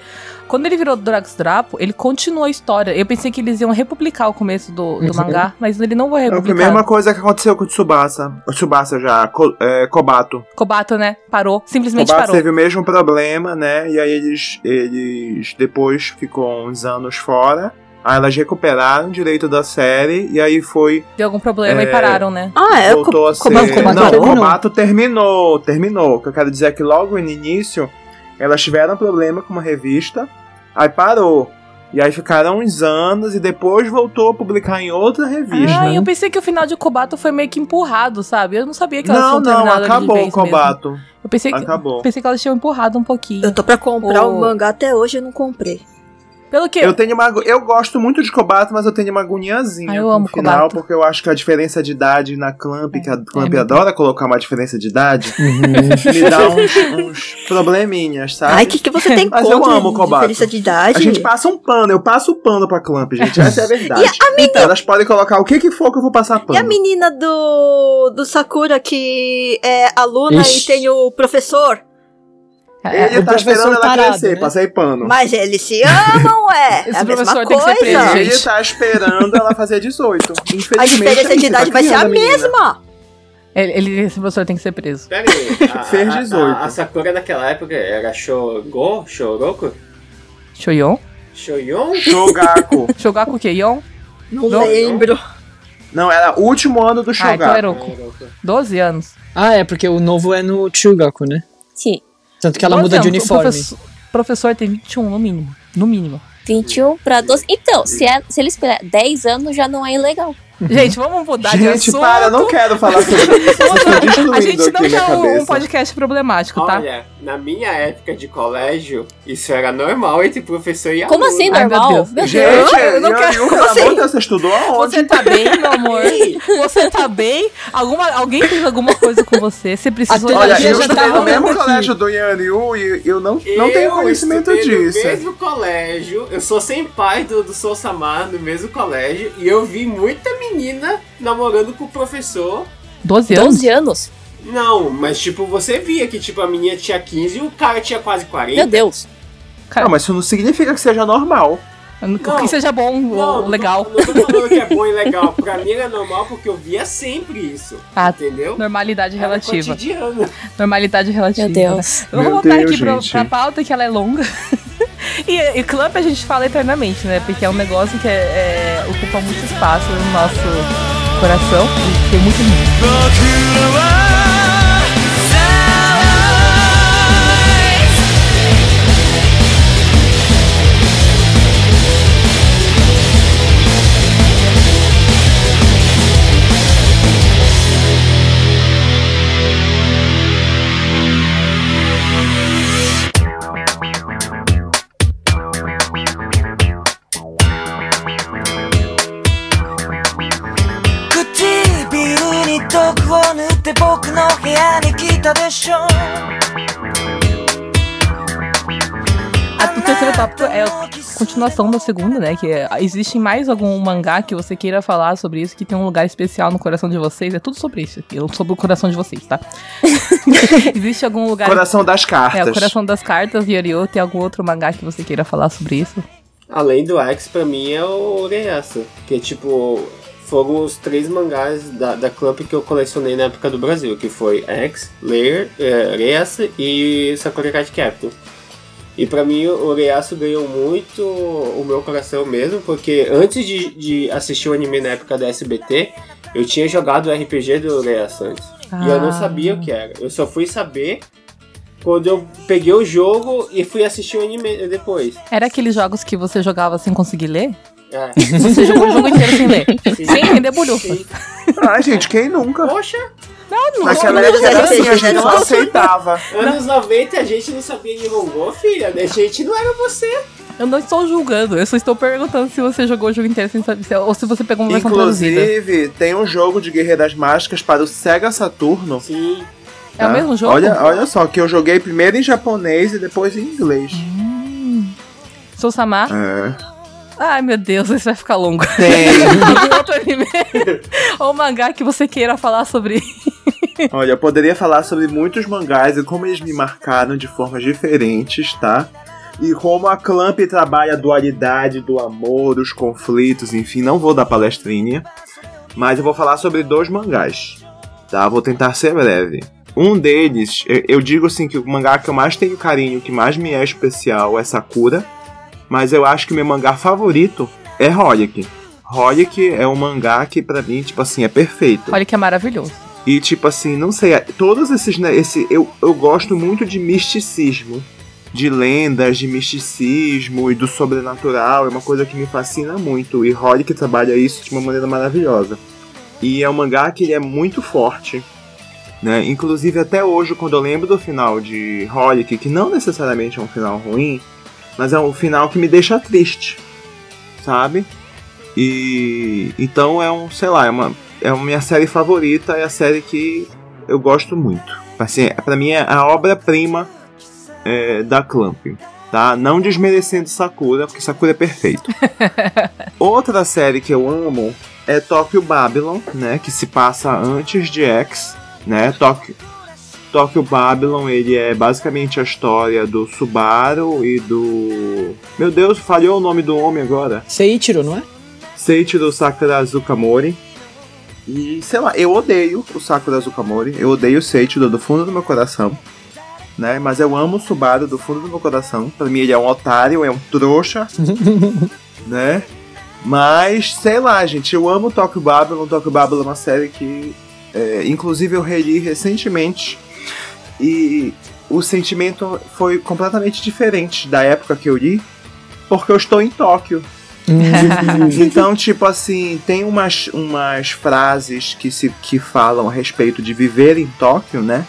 S4: quando ele virou Drugs Drapo, ele continuou a história. Eu pensei que eles iam republicar o começo do, do
S6: Uhum.
S4: mangá, mas ele não vai
S5: É, Foi a
S4: republicar.
S5: mesma coisa que aconteceu com o Tsubasa. O Tsubasa já, Ko- é, Kobato.
S4: Kobato, né? Parou. Simplesmente
S5: Kobato
S4: parou.
S5: teve o mesmo problema, né? E aí eles, eles depois ficou uns anos fora. Aí elas recuperaram o direito da série e aí foi.
S4: Deu algum problema
S5: É,
S4: e pararam, né?
S7: Ah, é.
S5: voltou a ser. Não,
S6: terminou.
S5: Kobato terminou, terminou. O que eu quero dizer é que logo no início elas tiveram problema com uma revista, aí parou. E aí ficaram uns anos e depois voltou a publicar em outra revista.
S4: Ah, eu pensei que o final de Kobato foi meio que empurrado, sabe? Eu não sabia que elas
S5: não,
S4: tinham
S5: não,
S4: de
S5: acabou o Kobato.
S4: mesmo. Eu pensei que,
S5: Acabou.
S4: pensei que elas tinham empurrado um pouquinho.
S7: Eu tô pra comprar
S4: O-
S7: o mangá até hoje, eu não comprei.
S4: Pelo que
S5: Eu tenho uma, eu gosto muito de Kobato, mas eu tenho uma agoniazinha
S4: Ah, eu amo
S5: final,
S4: Kobato.
S5: porque eu acho que a diferença de idade na Clamp, que a Clamp
S4: meu
S5: adora colocar uma diferença de idade,
S6: Uhum.
S5: me dá uns, uns probleminhas, sabe?
S7: Ai, o que, que você tem
S5: Mas eu
S7: contra
S5: amo o
S7: de
S5: Kobato.
S7: diferença de idade?
S5: A gente passa um pano, eu passo o pano pra Clamp, gente. Essa é a verdade.
S7: E a menina-
S5: Elas podem colocar o que que for que eu vou passar pano.
S7: E a menina do, do Sakura que é aluna
S6: Ixi.
S7: e tem o professor?
S4: É,
S5: Ele
S6: o
S5: tá esperando ela
S6: tarado,
S5: crescer,
S6: né?
S5: passei pano.
S7: Mas eles se amam, ué.
S4: Esse
S7: é a mesma coisa.
S4: preso,
S5: Ele tá esperando ela fazer 18. Infelizmente,
S7: A diferença
S5: é
S7: de
S5: isso,
S7: idade
S5: tá
S7: vai ser a
S5: menina.
S7: mesma.
S4: ele, ele- esse professor tem que ser preso.
S3: Pera aí, a,
S5: Fez
S3: a-
S5: 18.
S3: A, a Sakura daquela época era Shogo? Shoroku?
S4: Shoyon?
S3: Shoyon?
S5: Shogaku.
S4: Shogaku Keion?
S7: Não,
S4: Não.
S7: lembro.
S5: Não, era o último ano do
S4: Ah, então
S5: Shogaku.
S4: era o 12 anos.
S6: Ah, é, porque o novo é no Chugaku, né?
S8: Sim.
S6: Tanto que ela
S4: 12
S6: muda de
S4: anos. O
S6: uniforme.
S4: professor, professor tem 21 no mínimo. No mínimo.
S8: 21 pra 12. Então, se, é, se ele esperar 10 anos, já não é ilegal.
S4: Gente, vamos mudar de
S5: Gente,
S4: assunto.
S5: para, eu não quero falar sobre isso.
S4: A gente não quer um, um
S5: cabeça.
S4: podcast problemático, tá?
S3: Olha, na minha época de colégio, isso era normal entre professor e
S8: Como
S3: aluno.
S8: assim,
S4: Ai, meu
S8: normal?
S4: Deus.
S8: Meu Deus.
S5: Gente,
S4: Eu não
S5: Yan
S4: quero-
S5: Yu,
S4: como
S5: pelo
S4: assim?
S5: amor de Deus, você estudou aonde?
S4: Você tá bem, meu amor? Você tá bem? Alguma, alguém fez alguma coisa com você? Você precisou
S5: Olha, eu
S6: já
S5: estudei no mesmo
S6: aqui.
S5: colégio do Yan Yu e eu não, não
S3: Eu
S5: tenho conhecimento disso.
S3: No mesmo colégio, eu sou sem pai do, do Sou Samar no mesmo colégio e eu vi muita menina namorando com o professor.
S4: 12 anos?
S8: 12 anos?
S3: Não, mas tipo, você via que tipo a menina tinha 15 e o cara tinha quase 40.
S8: Meu Deus.
S4: Cara,
S5: Não, mas isso não significa que seja normal.
S4: que seja bom ou
S3: não
S4: legal.
S3: Tô, não tô falando que é bom e legal. Pra mim era normal porque eu via sempre isso.
S4: Ah,
S3: entendeu?
S4: Normalidade
S3: Era
S4: relativa.
S3: cotidiano.
S4: Normalidade relativa.
S8: Meu Deus.
S4: Vamos voltar
S5: Deus,
S4: aqui pra, pra pauta que ela é longa. E, e a gente fala eternamente, né? Porque é um negócio que é- é- ocupa muito espaço no nosso coração e tem muito lindo.
S9: deixou.
S4: Ah, o terceiro tópico é a continuação da segunda, né? Que é, existe mais algum mangá que você queira falar sobre isso, que tem um lugar especial no coração de vocês? É tudo sobre isso. Eu sobre o coração de vocês, tá? existe algum lugar.
S5: Coração das é, cartas.
S4: É, o coração das cartas, Yorio. Tem algum outro mangá que você queira falar sobre isso?
S3: Além do Axe, pra mim é o Oreyasu. Que é tipo, foram os três mangás da, da Clamp que eu colecionei na época do Brasil. Que foi X, Layer, é, e Sakura Card Captain. E pra mim o Oreyasu ganhou muito o meu coração mesmo, porque antes de, de assistir o anime na época da SBT, eu tinha jogado o RPG do Oreyasu antes. E eu não
S4: Ah.
S3: sabia o que era. Eu só fui saber quando eu peguei o jogo e fui assistir o anime depois.
S4: Era aqueles jogos que você jogava sem conseguir ler?
S3: É.
S4: Você jogou o jogo inteiro sem ler.
S3: Sim.
S4: Sem entender bolhufa.
S5: Ai, gente, quem nunca?
S3: Poxa,
S5: Naquela
S7: não,
S5: época era
S7: não,
S5: assim, a gente
S7: não.
S5: aceitava.
S3: anos 90 a gente não sabia Nihongo, filha. A gente não era você.
S4: Eu não estou julgando, eu só estou perguntando se você jogou o jogo inteiro sem saber, se- ou se você pegou uma versão.
S5: Inclusive, tem um jogo de Guerreiras Mágicas para o Sega Saturno.
S3: Sim.
S4: É o
S5: tá?
S4: mesmo jogo?
S5: Olha, olha só, que eu joguei primeiro em japonês e depois em inglês.
S4: Sou Samar.
S5: É.
S4: Ai, meu Deus, isso vai ficar longo.
S5: Tem.
S4: Outro anime ou mangá que você queira falar sobre.
S5: Olha, eu poderia falar sobre muitos mangás e como eles me marcaram de formas diferentes, tá? E como a Clamp trabalha a dualidade do amor, os conflitos, enfim, não vou dar palestrinha. Mas eu vou falar sobre dois mangás, tá? Vou tentar ser breve. Um deles, eu- eu digo assim que o mangá que eu mais tenho carinho, que mais me é especial é Sakura. Mas eu acho que meu mangá favorito é Holic. Holic é um mangá que pra mim, tipo assim, é perfeito.
S4: Que é maravilhoso.
S5: E tipo assim, não sei, todos esses, né, esse eu, eu gosto muito de misticismo, de lendas, de misticismo e do sobrenatural, é uma coisa que me fascina muito e Holic trabalha isso de uma maneira maravilhosa. E é um mangá que ele é muito forte, né? Inclusive até hoje quando eu lembro do final de Holic, que não necessariamente é um final ruim, mas é um final que me deixa triste, sabe? E então é um, sei lá, é uma é a minha série favorita, é a série que eu gosto muito. Assim, para mim é a obra-prima é, da Clamp, tá? Não desmerecendo Sakura, porque Sakura é perfeito. Outra série que eu amo é Tokyo Babylon, né, que se passa antes de X, né? Tokyo Tokyo Babylon, ele é basicamente a história do Subaru e do Meu Deus, falhou o nome do homem agora.
S6: Seiichiro, não é?
S5: Seiichiro Sakura Azukamori. E, sei lá, eu odeio o Sakura Azukamori. Eu odeio o Seiichiro do fundo do meu coração. Né? Mas eu amo o Subaru do fundo do meu coração. Pra mim ele é um otário, é um trouxa. né? Mas, sei lá, gente, eu amo Tokyo Babylon. Tokyo Babylon é uma série que, é, inclusive, eu reli recentemente. E o sentimento foi completamente diferente da época que eu li. Porque eu estou em Tóquio. Então, tipo assim, tem umas, umas frases que, se, que falam a respeito de viver em Tóquio, né?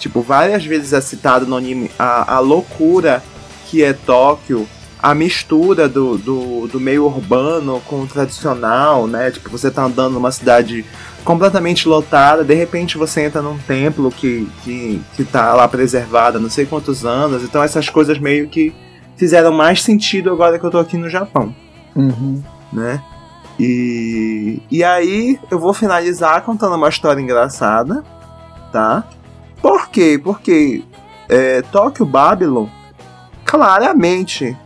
S5: Tipo, várias vezes é citado no anime a, a loucura que é Tóquio, a mistura do, do, do meio urbano com o tradicional, né? Tipo, você tá andando numa cidade completamente lotada, de repente você entra num templo que, que, que tá lá preservado há não sei quantos anos, então essas coisas meio que fizeram mais sentido agora que eu tô aqui no Japão
S6: Uhum.
S5: né? E, e aí eu vou finalizar contando uma história engraçada, tá? Por quê? Porque é, Tokyo Babylon, claramente,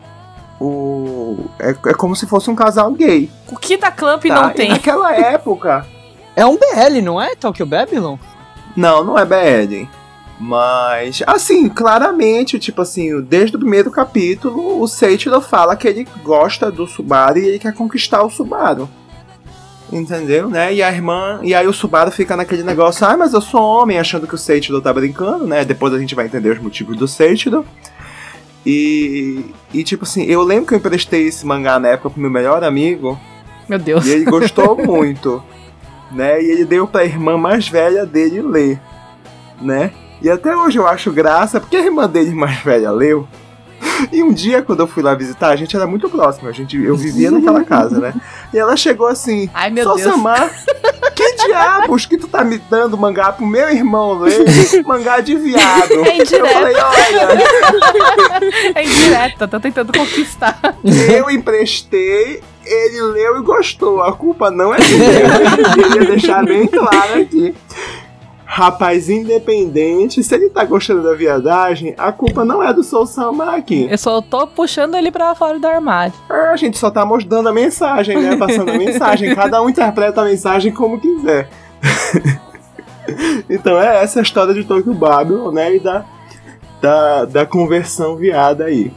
S5: o, é, é como se fosse um casal gay.
S4: O que da Clamp
S5: tá?
S4: não
S5: E
S4: tem?
S5: naquela época,
S6: É um BL, não é? Tokyo Babylon?
S5: não, não é BL. Mas, assim, claramente, tipo assim, desde o primeiro capítulo, o Seiichiro fala que ele gosta do Subaru e ele quer conquistar o Subaru. Entendeu, né? E a irmã. E aí o Subaru fica naquele negócio, ah, mas eu sou homem, achando que o Seiichiro tá brincando, né? Depois a gente vai entender os motivos do Seiichiro. E, e tipo assim, eu lembro que eu emprestei esse mangá na época pro meu melhor amigo.
S4: Meu Deus.
S5: E ele gostou muito, né? E ele deu pra irmã mais velha dele ler, né? E até hoje eu acho graça, porque a irmã dele mais velha leu. E um dia, quando eu fui lá visitar, a gente era muito próximo, a gente, eu vivia naquela casa, né? E ela chegou assim,
S4: Ai, meu
S5: Só
S4: Deus.
S5: Samar, que diabos que tu tá me dando mangá pro meu irmão ler? Mangá de viado.
S4: É indireto.
S5: Eu falei, olha,
S4: É indireta, tá tentando conquistar.
S5: eu emprestei, ele leu e gostou. A culpa não é dele. Eu queria deixar bem claro aqui. Rapaz independente, se ele tá gostando da viadagem, a culpa não é do Soul Sama aqui.
S4: Eu só tô puxando ele pra fora do armário.
S5: A gente só tá mostrando a mensagem, né? Passando a mensagem. Cada um interpreta a mensagem como quiser. então é essa a história de Tokyo Babylon, né? E da, da, da conversão viada aí.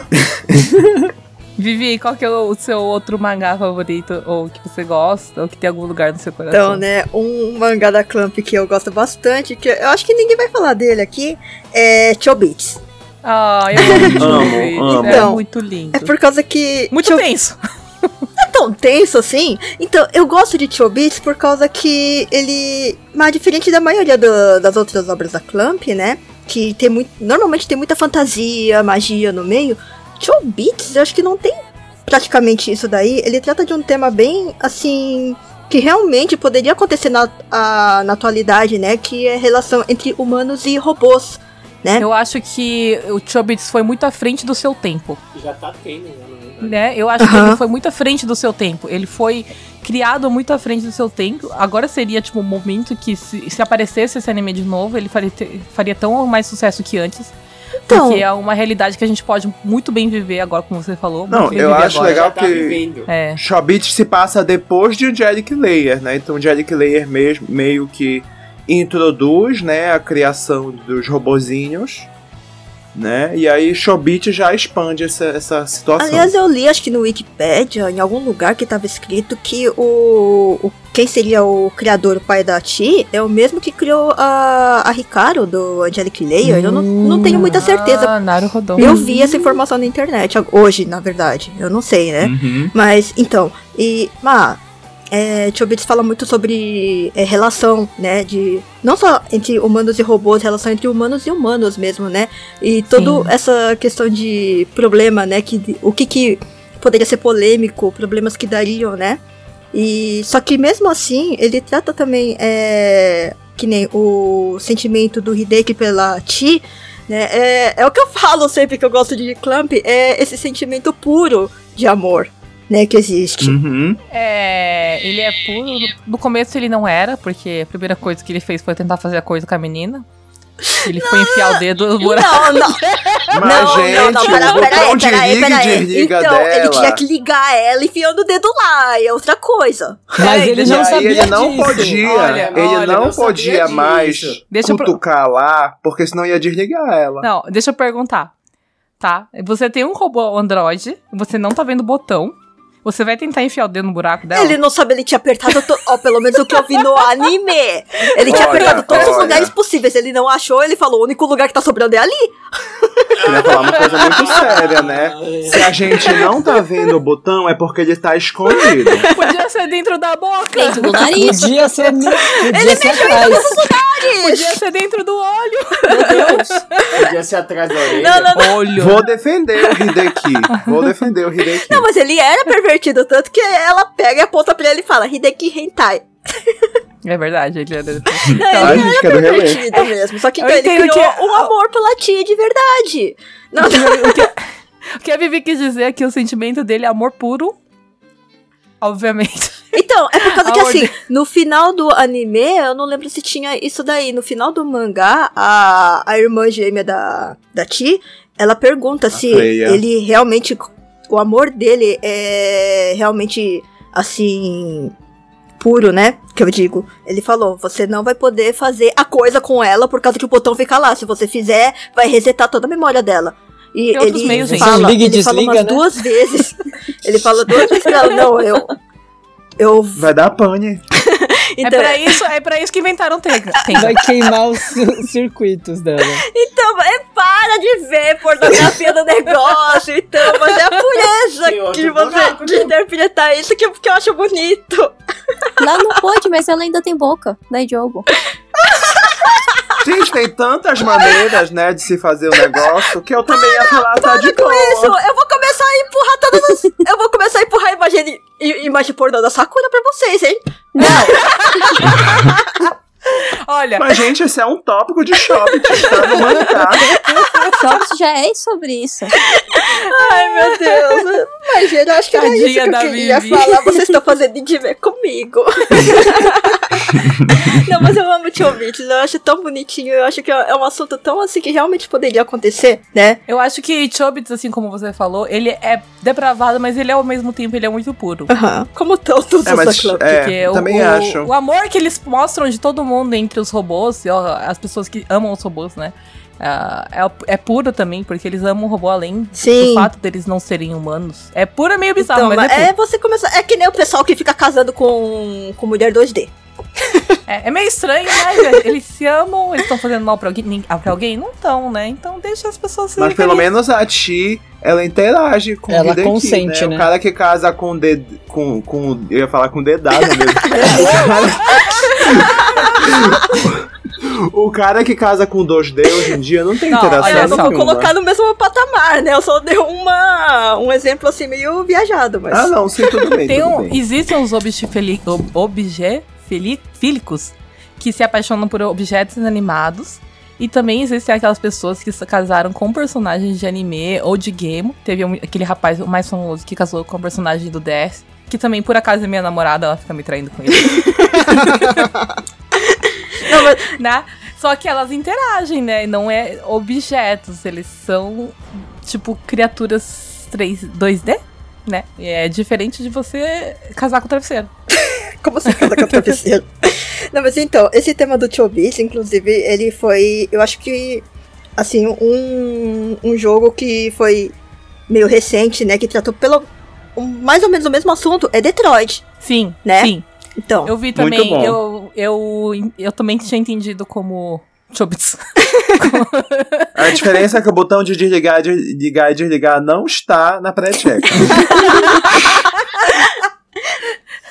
S4: Vivi, qual que é o seu outro mangá favorito? Ou que você gosta? Ou que tem algum lugar no seu coração?
S7: Então, né, um mangá da Clamp que eu gosto bastante, que eu acho que ninguém vai falar dele aqui, é Chobits.
S4: Ah, eu amo.
S5: Amo, amo.
S4: É
S7: Então,
S4: muito lindo.
S7: É por causa que.
S4: Muito
S7: Cho-
S4: tenso.
S7: é tão tenso assim. Então, eu gosto de Chobits por causa que ele. Mas diferente da maioria do- das outras obras da Clamp, né? Que tem muito. Normalmente tem muita fantasia, magia no meio. Chobits, eu acho que não tem praticamente isso daí. Ele trata de um tema bem assim. Que realmente poderia acontecer na, a- na atualidade, né? Que é a relação entre humanos e robôs, né?
S4: Eu acho que o Chobits foi muito à frente do seu tempo.
S3: Já tá tendo, já não é?
S4: Né? Eu acho que ele foi muito à frente do seu tempo. Ele foi criado muito à frente do seu tempo. Agora seria, tipo, um momento que se, se aparecesse esse anime de novo, ele faria, ter- faria tão mais sucesso que antes.
S7: Então-
S4: Porque é uma realidade que a gente pode muito bem viver agora, como você falou.
S5: Não, eu acho
S4: agora.
S5: legal
S3: tá
S5: que-
S3: vivendo.
S4: É.
S5: Chobit se passa depois de Angelic Layer, né? Então Angelic Layer mesmo, meio que introduz, né, a criação dos robozinhos, né? E aí Chobit já expande essa, essa situação.
S7: Aliás, eu li, acho que no Wikipedia, em algum lugar que tava escrito que o, o- quem seria o criador, o pai da Ti, é o mesmo que criou a, a Hikaru do Angelic Layer. Eu não, não tenho muita certeza.
S4: Ah, Naruhodon.
S7: Eu vi essa informação na internet, hoje, na verdade. Eu não sei, né?
S5: Uhum.
S7: Mas, então, e, mas, é, Chobits fala muito sobre é, relação, né, de, não só entre humanos e robôs, relação entre humanos e humanos mesmo, né, e toda essa questão de problema, né, que, o que que poderia ser polêmico, problemas que dariam, né, e, só que mesmo assim, ele trata também, é, que nem o sentimento do Hideki pela Chi, né, é, é o que eu falo sempre que eu gosto de Clamp, é esse sentimento puro de amor, né, que existe.
S5: Uhum.
S4: É, ele é puro. No começo ele não era, porque a primeira coisa que ele fez foi tentar fazer a coisa com a menina. Ele foi enfiar o dedo no buraco.
S7: Não, não.
S5: Mas,
S7: não,
S5: gente,
S7: não, não,
S5: o
S7: pera,
S5: botão
S7: pera aí,
S5: de
S7: pera aí,
S5: liga
S7: pera aí.
S5: desliga
S7: Então, ele
S5: dela.
S7: tinha que ligar ela enfiando o dedo lá, é outra coisa.
S6: Mas ele
S5: E
S6: não sabia
S5: ele não
S6: disso.
S5: podia,
S3: Olha,
S5: ele
S3: olha,
S5: não
S3: não
S5: podia
S3: disso.
S5: mais
S4: Deixa eu pro-
S5: cutucar lá, porque senão ia desligar ela.
S4: Não, deixa eu perguntar. Tá? Você tem um robô Android, você não tá vendo o botão. Você vai tentar enfiar o dedo no buraco dela?
S7: Ele não sabe, ele tinha apertado, to... ó, pelo menos o que eu vi no anime. Ele tinha
S5: Olha,
S7: apertado todos os
S5: olha.
S7: lugares possíveis, ele não achou, ele falou, o único lugar que tá sobrando é ali.
S5: Queria falar uma coisa muito séria, né? Se a gente não tá vendo o botão, é porque ele tá escondido.
S4: Podia ser dentro da boca!
S8: Dentro do nariz.
S6: Podia ser, podia ser atrás.
S4: Podia ser dentro do olho!
S3: Podia ser atrás da orelha.
S7: Não, não, não.
S4: Olho!
S5: Vou defender o Hideki. Vou defender o Hideki.
S7: Não, mas ele era pervertido, tanto que ela pega e aponta pra ele e fala, Hideki Hentai.
S4: É verdade, ele era.
S7: Não,
S5: a
S7: ele
S5: gente
S7: era
S5: do
S7: mesmo, só que então ele criou
S4: que-
S7: um amor pela tia de verdade. Não,
S4: O que a Vivi quis dizer é que o sentimento dele é amor puro. Obviamente.
S7: Então, é por causa que
S4: A
S7: assim, no final do anime, eu não lembro se tinha isso daí. No final do mangá, a, a irmã gêmea da, da Ti, ela pergunta se
S5: Freya.
S7: ele realmente. O amor dele é realmente assim. Puro, né? Que eu digo. Ele falou: você não vai poder fazer a coisa com ela por causa que o botão fica lá. Se você fizer, vai resetar toda a memória dela. E
S4: Tem
S7: ele
S4: meios,
S7: fala,
S6: Liga e
S7: ele fala
S6: desliga,
S7: umas
S6: né?
S7: duas vezes. ele fala duas vezes pra ela, não, eu. Eu
S5: Vai dar pane.
S4: é, pra isso, é pra isso que inventaram o Tenga.
S6: Vai queimar os circuitos dela.
S7: Então, é, para de ver pornografia no negócio, então, mas é a pureza que você de interpretar isso que, eu- que eu acho bonito.
S8: Lá não pode, mas ela ainda tem boca. Daí jogo.
S5: Gente, tem tantas maneiras, né, de se fazer o negócio que eu também ia falar, tá de boa.
S7: Isso, eu vou começar a empurrar todas as. eu vou começar a empurrar a imagem, imagem pornô da Sakura pra vocês, hein?
S4: Olha,
S5: Mas, gente, esse é um tópico de shopping, tá no mangá.
S8: Jobs já é sobre isso.
S7: Ai, meu Deus. Mas, gente, eu acho que era
S4: Tadinha
S7: isso que eu queria
S4: Vivi.
S7: falar. Vocês estão fazendo de ver comigo. Não, mas eu amo Chobits. Eu acho tão bonitinho. Eu acho que é um assunto tão assim que realmente poderia acontecer, né?
S4: eu acho que Chobits, assim como você falou, ele é depravado, mas ele ao mesmo tempo ele é muito puro.
S7: Aham. Como estão todos
S5: É,
S7: os
S5: mas, é,
S4: Porque
S5: também
S4: o,
S5: acho.
S4: o amor que eles mostram de todo mundo entre os robôs, e, ó, as pessoas que amam os robôs, né? ah, é, é puro também, porque eles amam o robô além
S7: Sim.
S4: do fato deles não serem humanos. É puro, é meio bizarro,
S7: Então,
S4: mas é,
S7: é, você começa. É que nem o pessoal que fica casando com, com mulher 2D.
S4: É, é meio estranho, mas eles se amam, eles estão fazendo mal pra alguém, pra alguém? Não estão, né? Então deixa as pessoas serem
S5: Mas pelo menos a Ti, ela interage com
S6: Ela
S5: o Hideki,
S6: consente, né?
S5: O cara que casa com ded... com, com Eu ia falar com dedada mesmo. o cara que casa com 2D hoje em dia não tem
S4: Não,
S5: interação
S4: olha
S7: eu não vou colocar no mesmo patamar, né? Eu só dei uma, um exemplo assim meio viajado, mas.
S5: Ah, não, sim, tudo bem,
S4: Tem
S5: tudo
S4: um,
S5: bem.
S4: existem uns objetifili- ob- objefílicos que se apaixonam por objetos inanimados. E também existem aquelas pessoas que se casaram com personagens de anime ou de game. Teve um- aquele rapaz mais famoso que casou com o personagem do DS. Que também, por acaso, é minha namorada, ela fica me traindo com ele.
S7: Mas-
S4: né? Só que elas interagem, né? Não é objetos, eles são, tipo, criaturas 3, 2D, né? E é diferente de você casar com o travesseiro.
S7: Como assim casa com a travesseiro? Não, mas então, esse tema do Chobits, inclusive, ele foi. Eu acho que. Assim, um, um jogo que foi meio recente, né? Que tratou pelo. mais ou menos o mesmo assunto, é Detroit.
S4: Sim,
S7: Né?
S4: sim.
S7: Então.
S4: Eu vi
S5: Muito
S4: também,
S5: bom.
S4: eu, eu, eu também tinha entendido como Chobits.
S5: A diferença é que o botão de desligar, de ligar e desligar não está na pré-check.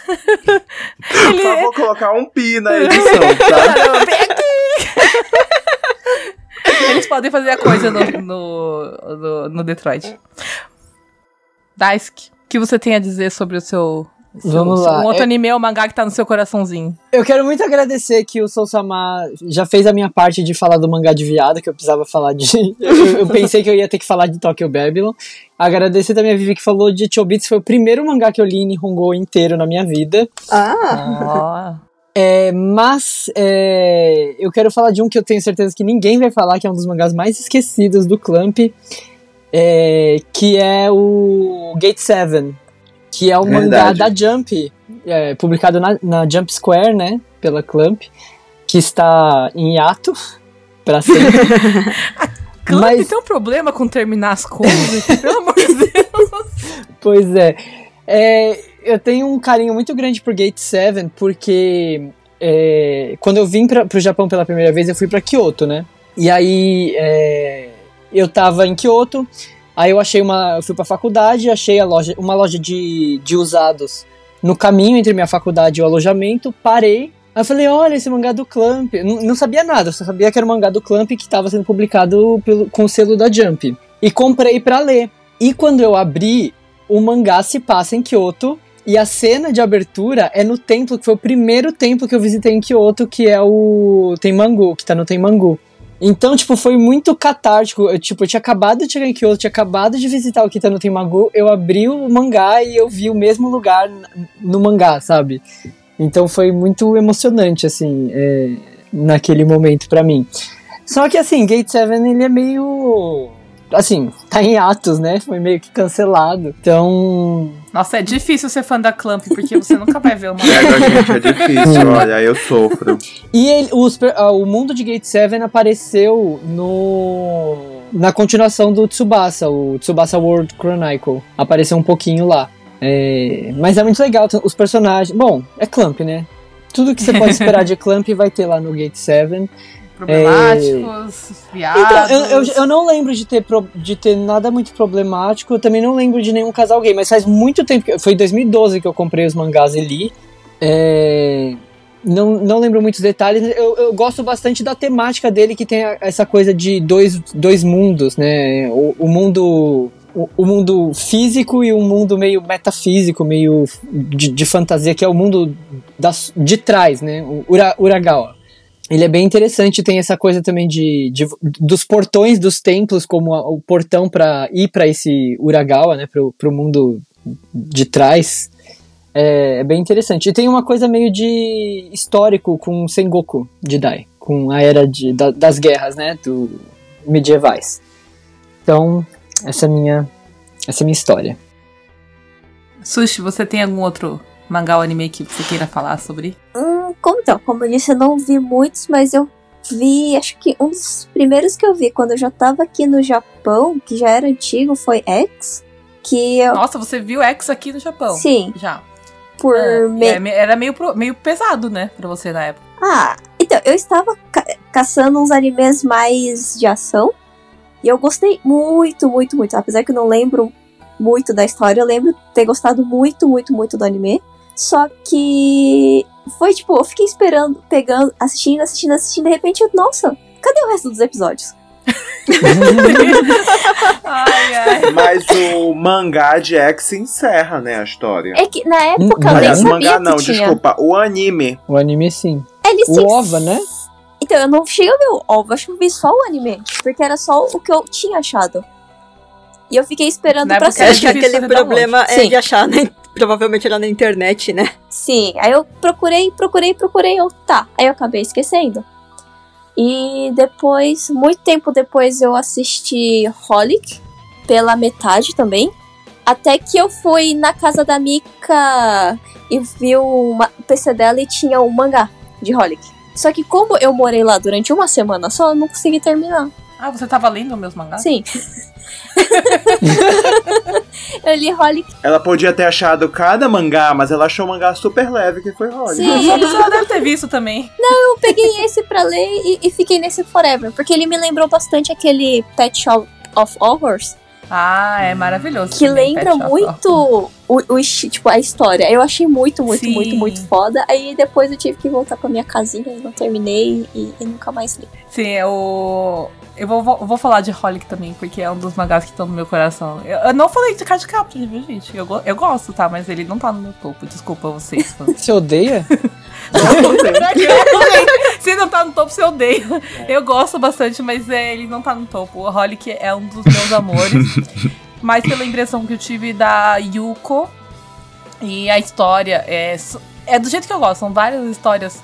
S5: Por
S4: Ele
S5: favor, colocar um pi na edição, tá?
S4: Eles podem fazer a coisa no, no, no, no Detroit. Daisuke, o que você tem a dizer sobre o seu.
S6: Vamos lá.
S4: Um outro
S6: É-
S4: anime ou mangá que tá no seu coraçãozinho.
S6: Eu quero muito agradecer que o Sousama já fez a minha parte de falar do mangá de viado, que eu precisava falar de. eu, eu pensei que eu ia ter que falar de Tokyo Babylon. Agradecer também a Vivi que falou de Chobits, foi o primeiro mangá que eu li em Nihongo inteiro na minha vida.
S7: Ah,
S4: Ó.
S6: É, mas é, eu quero falar de um que eu tenho certeza que ninguém vai falar, que é um dos mangás mais esquecidos do Clamp, é, que é o Gate 7, que é o mangá
S5: Verdade.
S6: da Jump, é, publicado na, na Jump Square, né, pela Clamp, que está em hiato pra sempre.
S4: Clamp
S6: Mas-
S4: tem um problema com terminar as coisas, pelo amor de Deus.
S6: Pois é. É, Eu tenho um carinho muito grande por Gate 7, porque é, quando eu vim pra, pro Japão pela primeira vez, eu fui pra Kyoto, né? E aí é, eu tava em Kyoto, aí eu achei uma. Eu fui pra faculdade, achei a loja, uma loja de, de usados no caminho entre minha faculdade e o alojamento, parei. Aí eu falei, olha, esse mangá do Clamp. Eu Não, sabia nada, só sabia que era o mangá do Clamp que estava sendo publicado pelo, com o selo da Jump. E comprei pra ler. E quando eu abri, o mangá se passa em Kyoto. E a cena de abertura é no templo, que foi o primeiro templo que eu visitei em Kyoto, que é o Tenmangu, que tá no Tenmangu. Então, tipo, foi muito catártico. Eu, tipo, eu tinha acabado de chegar em Kyoto, tinha acabado de visitar o Kita no Tenmangu, eu abri o mangá e eu vi o mesmo lugar no mangá, sabe? Então foi muito emocionante, assim, é, naquele momento pra mim. Só que, assim, Gate 7, ele é meio... Assim, tá em atos, né? Foi meio que cancelado. Então,
S4: Nossa, é difícil ser fã da Clamp, porque você nunca vai ver uma.
S5: É, gente, é difícil, olha, eu sofro.
S6: E ele- os ah, o mundo de Gate 7 apareceu no na continuação do Tsubasa, o Tsubasa World Chronicle. Apareceu um pouquinho lá. É, mas é muito legal, os personagens. Bom, é Clamp, né? Tudo que você pode esperar de Clamp vai ter lá no Gate 7.
S4: Problemáticos, viados.
S6: Então, eu, eu, eu não lembro de ter, pro- de ter nada muito problemático, eu também não lembro de nenhum casal gay, mas faz muito tempo, que, foi em 2012 que eu comprei os mangás e li. É, não, não lembro muitos detalhes, eu, eu gosto bastante da temática dele, que tem a- essa coisa de dois, dois mundos, né? O, o mundo o, o mundo físico e um mundo meio metafísico, meio de, de fantasia, que é o mundo das, de trás, né? O Ura, Uragawa. Ele é bem interessante, tem essa coisa também de, de- dos portões dos templos como a- o portão para ir para esse Uragawa, né, pro, pro mundo de trás. É, é bem interessante. E tem uma coisa meio de histórico com Sengoku Jidai, com a era de, da- das guerras, né, do medievais. Então, essa é a minha essa é minha história.
S4: Sushi, você tem algum outro mangá ou anime que você queira falar sobre?
S8: Hum, como então? Como eu disse, eu não vi muitos, mas eu vi. Acho que um dos primeiros que eu vi quando eu já tava aqui no Japão, que já era antigo, foi X. Que eu.
S4: Nossa, você viu X aqui no Japão?
S8: Sim,
S4: Já.
S8: por.
S4: É,
S8: me-
S4: era meio, meio pesado, né, pra você na época.
S8: Ah, então, eu estava ca- caçando uns animes mais de ação. E eu gostei muito, muito, muito. Apesar que eu não lembro muito da história, eu lembro ter gostado muito, muito, muito do anime. Só que foi tipo, eu fiquei esperando, pegando, assistindo, assistindo, assistindo, de repente, eu, nossa, cadê o resto dos episódios?
S4: ai, ai.
S5: Mas o mangá de X encerra, né, a história.
S8: É que na época eu nem
S5: Aliás, o
S8: sabia
S5: mangá
S8: que
S5: não,
S8: tinha.
S5: desculpa, o anime.
S6: O anime sim.
S8: Eles
S6: O OVA, né?
S8: Então, eu não cheguei a ver o OVA, acho que eu vi só o anime. Porque era só o que eu tinha achado. E eu fiquei esperando
S4: Na
S8: pra
S4: época
S8: sair.
S7: Acho que aquele problema é
S8: Sim.
S7: de achar, né? Provavelmente era na internet, né?
S8: Sim, aí eu procurei, procurei, procurei, eu tá. Aí eu acabei esquecendo. E depois, muito tempo depois, eu assisti Holic pela metade também. Até que eu fui na casa da Mika e vi uma- o PC dela e tinha um mangá de Holic. Só que como eu morei lá durante uma semana só, eu não consegui terminar.
S4: Ah, você tava lendo meus mangás?
S8: Sim. eu li Holic.
S5: Ela podia ter achado cada mangá, mas ela achou um mangá super leve que foi Holly.
S8: Sim.
S4: Só você deve ter visto também.
S8: Eu peguei esse pra ler e, e fiquei nesse Forever. Porque ele me lembrou bastante aquele Pet Shop of Horrors.
S4: Ah, é maravilhoso.
S8: Que
S4: também,
S8: lembra muito o, o tipo, a história. Eu achei muito, muito,
S4: Sim.
S8: muito, muito foda. Aí depois eu tive que voltar pra minha casinha e não terminei e, e nunca mais li.
S4: Sim, eu. Eu vou, vou, vou falar de Holic também, porque é um dos mangás que estão no meu coração. Eu, eu não falei de Card Capture, viu, gente? Eu, eu gosto, tá? Mas ele não tá no meu topo. Desculpa vocês, fãs.
S6: Você odeia?
S4: Se não tá no topo, você odeia. Eu gosto bastante, mas é, ele não tá no topo. O Holic é um dos meus amores. mas pela impressão que eu tive da Yuko e a história é, é do jeito que eu gosto. São várias histórias.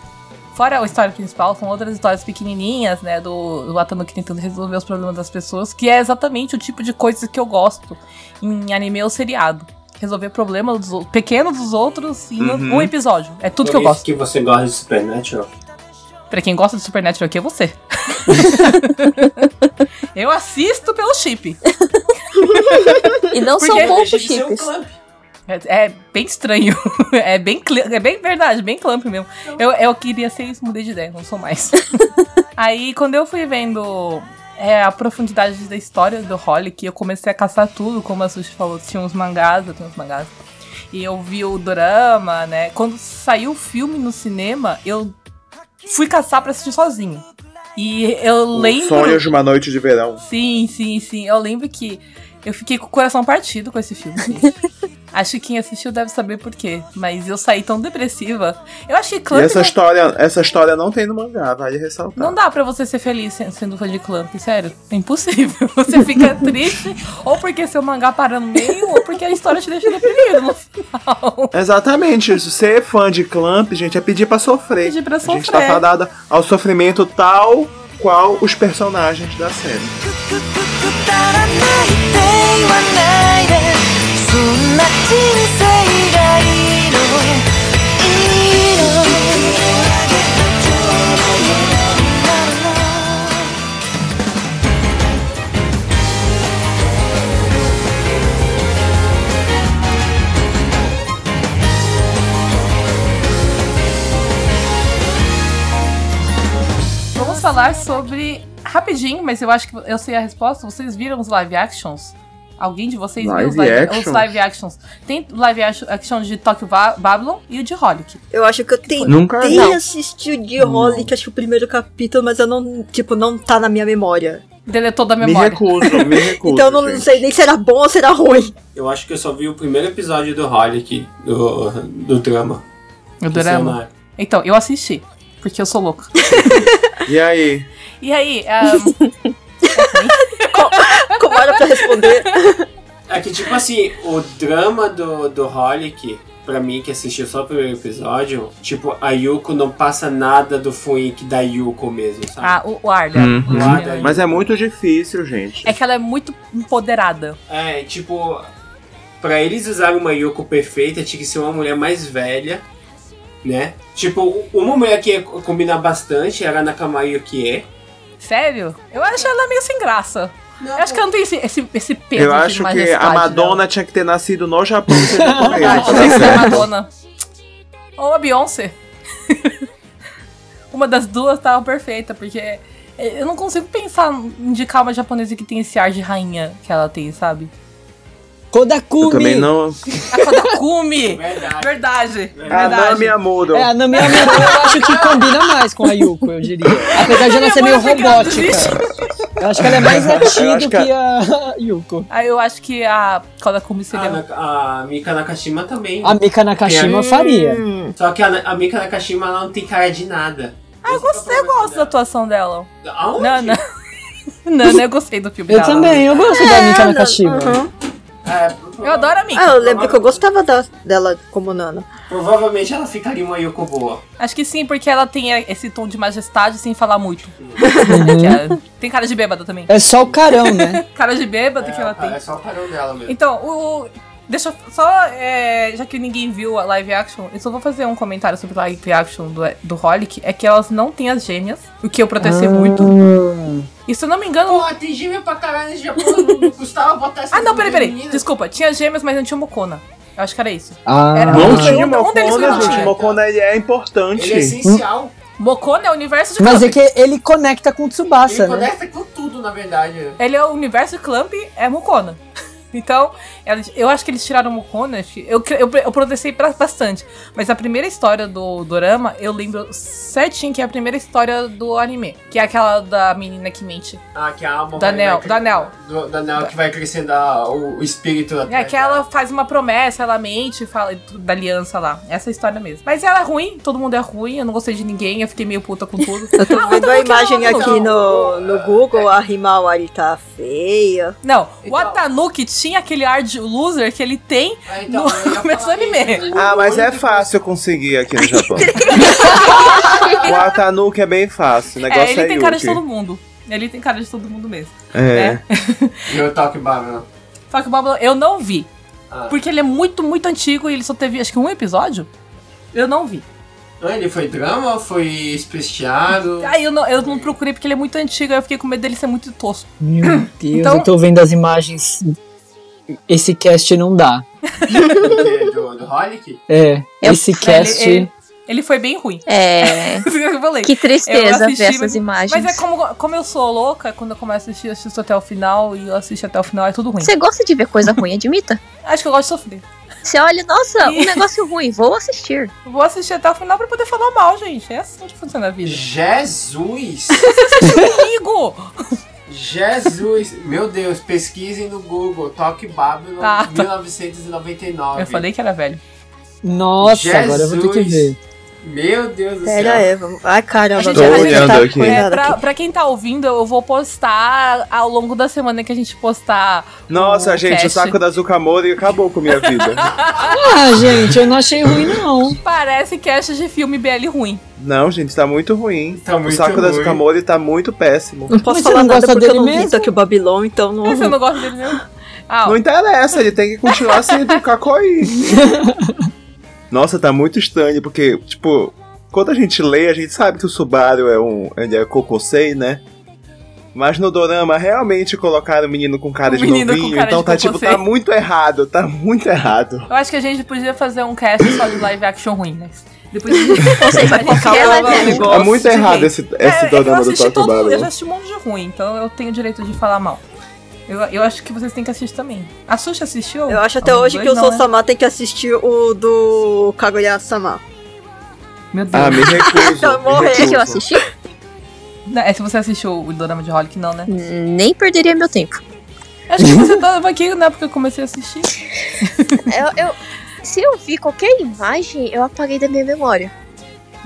S4: Fora a história principal, são outras histórias pequenininhas, né? Do, do Atanuki tentando resolver os problemas das pessoas, que é exatamente o tipo de coisa que eu gosto em anime ou seriado. Resolver problemas dos, pequenos dos outros em um-
S5: Uhum.
S4: um episódio. É tudo
S3: Por
S4: que eu
S3: isso
S4: gosto.
S3: que você gosta de Supernatural.
S4: Pra quem gosta de Supernatural aqui é você. eu assisto pelo chip.
S8: E não
S4: Porque
S8: são poucos chips.
S4: É, é bem estranho. É bem, é bem verdade, bem clamp mesmo. Eu, eu queria ser isso, mudei de ideia, não sou mais. Aí, quando eu fui vendo é, a profundidade da história do Holic, eu comecei a caçar tudo, como a Sushi falou, tinha uns mangás, eu tenho uns mangás. E eu vi o drama, né? Quando saiu o filme no cinema, eu fui caçar pra assistir sozinho. E eu lembro.
S5: Sonhos de uma noite de verão.
S4: Sim, sim, sim. Eu lembro que eu fiquei com o coração partido com esse filme, gente. Acho que quem assistiu deve saber por quê. Mas eu saí tão depressiva. Eu achei
S5: E
S4: Clamp.
S5: essa
S4: não,
S5: história, essa história não tem no mangá, vale ressaltar.
S4: não dá pra você ser feliz sen- sendo fã de Clamp, sério. É impossível. Você fica triste, ou porque seu mangá para no meio, ou porque a história te deixa deprimido no final.
S5: Exatamente, isso. Ser fã de Clamp, gente, é pedir pra sofrer.
S4: Pedir pra
S5: A gente tá
S4: sofrer.
S5: fadada ao sofrimento tal qual os personagens da série.
S9: くだらないって言わないでそんな人生がいいのいいの
S4: Vamos falar sobre. Rapidinho, mas eu acho que eu sei a resposta. Vocês viram os live actions? Alguém de vocês viu os
S5: Live
S4: live,
S5: actions?
S4: os live actions? Tem live action de Tokyo Ba- Babylon e o de Holic.
S7: Eu acho que eu tentei
S5: Nunca vi.
S7: assistir o de Holic, acho que o primeiro capítulo, mas eu não, tipo, não tá na minha memória.
S4: Deletou da
S5: Me
S4: memória.
S5: recuso, me recuso.
S7: Então eu não
S5: gente.
S7: sei nem se era bom ou se era ruim.
S3: Eu acho que eu só vi o primeiro episódio do Holic, do, do drama.
S4: O
S3: Que saiu
S4: drama. Então, eu assisti. Porque eu sou louca.
S5: E aí?
S4: E aí, ahn,
S7: Era pra responder?
S3: É que, tipo assim, o drama do, do Holic, pra mim que assistiu só o primeiro episódio, tipo, a Yuko não passa nada do Fuink da Yuko mesmo, sabe?
S4: ah, o, o Arda.
S5: Uhum.
S4: o
S3: Arda.
S5: Mas é muito difícil, gente.
S4: É que ela é muito empoderada.
S3: É, tipo, pra eles usarem uma Yuko perfeita, tinha que ser uma mulher mais velha, né? Tipo, uma mulher que combina bastante era a Nakama Yukie.
S4: Sério? Eu acho ela meio sem graça. Eu acho que ela não tem esse, esse, esse peso
S5: Eu
S4: de
S5: acho que a Madonna
S4: dela.
S5: tinha que ter nascido no Japão.
S4: Não, tinha
S5: tá
S4: que ser a
S5: certo?
S4: Madonna. Ou a Beyoncé. uma das duas tava perfeita, porque eu não consigo pensar em indicar uma japonesa que tem esse ar de rainha que ela tem, sabe?
S6: Kodakumi!
S5: Eu também não.
S4: A Kodakumi!
S3: Verdade.
S4: Verdade.
S5: A
S4: Verdade.
S5: Nami Amuro.
S6: É, a Nami Amuro eu acho que combina mais com a Yuko, eu diria. Apesar de ela ser meio robótica. Eu acho que ela é mais
S5: Eu
S6: ati
S5: acho
S6: do
S5: que a-
S6: que a Yuko.
S4: Aí eu acho que a Kodakumi
S3: A,
S4: seria.
S3: Naka- a Mika Nakashima também.
S6: A Mika Nakashima faria.
S7: Hum,
S3: Só que a, a Mika Nakashima ela não tem cara de nada.
S4: Ah, eu gostei, eu gosto da atuação dela.
S3: Aonde?
S4: Não, não. Não, eu gostei do filme
S6: Eu
S4: dela.
S6: também, eu gosto da Mika Nakashima.
S7: uhum.
S3: É,
S4: Eu adoro a Mika.
S7: Ah, eu lembro que eu gostava da- dela como Nana.
S3: Provavelmente ela ficaria uma Yoko boa.
S4: Acho que sim, porque ela tem esse tom de majestade sem falar muito.
S6: Uhum.
S4: É- Tem cara de bêbada também.
S6: É só o carão, né?
S4: Cara de bêbada que ela tem.
S3: É só o carão dela mesmo.
S4: Então, o. Deixa eu só. é, já que ninguém viu a live action, eu só vou fazer um comentário sobre live action do, do Holic. É que elas não têm as gêmeas, o que eu protestei muito. E se eu não me engano.
S3: Porra, tem gêmea pra caralho nesse Japão. Não custava botar essa
S4: Ah, não, peraí, peraí. Desculpa, tinha gêmeas, mas não tinha Mokona. Eu acho que era isso.
S6: Ah,
S4: Era-
S5: Não
S4: Um
S5: tinha
S4: deles
S5: Mokona,
S4: não
S5: gente.
S4: tinha.
S5: Mokona ele é importante.
S3: Ele é essencial.
S4: Mokona é o universo de
S6: mas
S4: Clamp.
S6: é que ele conecta com o Tsubasa,
S3: Ele
S6: né?
S3: conecta com tudo, na verdade.
S4: Ele é o universo Clamp, é Mokona. Então, eu acho que eles tiraram acho que- Eu, eu, eu protestei bastante. Mas a primeira história do Dorama, eu lembro certinho que é a primeira história do anime. Que é aquela da menina que mente.
S3: Ah, que a alma
S4: Da
S3: vai-
S4: Nel,
S3: vai-
S4: da Nel.
S3: Do, da Nel que vai crescendo a- o, o espírito
S4: É
S3: atrás
S4: que ela faz uma promessa, ela mente e fala da aliança lá. Essa é a história mesmo. Mas ela é ruim, todo mundo é ruim, eu não gostei de ninguém, eu fiquei meio puta com tudo.
S7: Eu tô
S4: Ah,
S7: vendo
S4: outra
S7: a
S4: ela
S7: imagem
S4: não-
S7: aqui no, no Google, a Himawari tá feia.
S4: Não, o
S3: Então-
S4: Atanuki tinha aquele ar de loser que ele tem
S3: Ah, então,
S4: no começo do anime.
S5: Ah, mas é fácil conseguir aqui no Japão. o Atanuki é bem fácil. O negócio
S4: É, ele
S5: é
S4: tem cara de todo mundo. Ele tem cara de todo mundo mesmo.
S5: É.
S3: E o Talk Babylon.
S4: O Babylon eu não vi.
S3: Ah.
S4: Porque ele é muito, muito antigo e ele só teve acho que um episódio. Eu não vi.
S3: Ah, ele foi drama ou foi especiado?
S4: Aí eu não, eu não procurei porque ele é muito antigo, aí eu fiquei com medo dele ser muito tosco.
S6: Meu Deus,
S4: Então-
S6: eu tô vendo as imagens. Esse cast não dá.
S3: Do, quê? do, do Holic?
S6: É,
S8: Eu-
S6: esse
S4: Ele,
S6: cast.
S4: ele, ele foi bem ruim.
S8: É.
S4: Que eu falei.
S8: Que
S4: Eu
S8: tristeza
S4: assisti,
S8: ver essas imagens.
S4: Mas é como, como eu sou louca, quando eu começo a assistir, eu assisto até o final e eu assisto até o final, é tudo ruim.
S8: Você gosta de ver coisa ruim, admita?
S4: Acho que eu gosto de sofrer.
S8: Você olha, nossa, um negócio ruim, vou assistir.
S4: Eu Vou assistir até o final pra poder falar mal, gente. É assim que funciona a vida.
S3: Jesus!
S4: Comigo!
S3: Jesus! Meu Deus, pesquisem no Google. Talk Babylon
S4: Ah, tá.
S3: 1999.
S4: Eu falei que era velho.
S6: Nossa, agora eu vou ter que
S3: Jesus.
S6: ver.
S3: Meu Deus do
S7: Pera
S3: céu.
S7: aí, vamos. Ai, caramba,
S4: A gente-
S5: Tô
S4: a
S7: agora
S4: gente
S5: olhando
S7: tá
S5: aqui.
S4: É, pra,
S7: aqui.
S4: pra quem tá ouvindo, eu vou postar ao longo da semana que a gente postar.
S5: Nossa,
S4: o
S5: gente, o
S4: cast.
S5: saco da Zukamori acabou com minha vida.
S6: Ah, gente, eu não achei ruim, não.
S4: Parece cast de filme BL ruim.
S5: Não, gente, tá muito ruim.
S3: Tá
S5: o
S3: muito
S5: saco da
S3: ruim.
S5: Zukamori tá muito péssimo.
S7: Não posso
S6: Mas
S7: falar
S6: não
S7: nada porque eu não vi
S6: mesmo?
S7: aqui o Babylon, então não.
S4: Você não gosta dele mesmo? Ah,
S5: Não interessa, ele tem que continuar sendo o Kakoi. Nossa, tá muito estranho, porque, tipo, quando a gente lê, a gente sabe que o Subaru é um. Ele é Kokosei, né? Mas no Dorama realmente colocaram o menino com cara
S4: O
S5: de novinho,
S4: cara
S5: então
S4: de
S5: tá tipo, tá muito errado, tá muito errado.
S4: eu acho que a gente podia fazer um cast só de live action ruim, né? Depois a gente
S8: Você vai
S4: Calma,
S8: qualquer
S4: calma,
S8: live
S4: calma.
S8: action.
S5: É muito
S4: de
S5: errado esse, esse
S4: É, é
S5: Dorama do Tokyo
S4: todo, eu já assisti um monte de ruim, então eu tenho o direito de falar mal. Eu, eu acho que vocês têm que assistir também. A Sushi assistiu?
S7: Eu acho até
S4: Algum
S7: hoje
S4: dois?
S7: que o
S4: Não,
S7: Sou
S4: né?
S7: Sama tem que assistir o do Kaguya-sama.
S4: Meu Deus.
S5: Ah, me recuso.
S7: Eu morri.
S8: Você assistiu
S5: recuso.
S8: assistir?
S4: É, se você assistiu o Dorama de Holic, não, né?
S8: Nem perderia meu tempo.
S4: Acho que você tava aqui na época que eu comecei a assistir.
S8: Eu, eu- se eu vi qualquer imagem, eu apaguei da minha memória.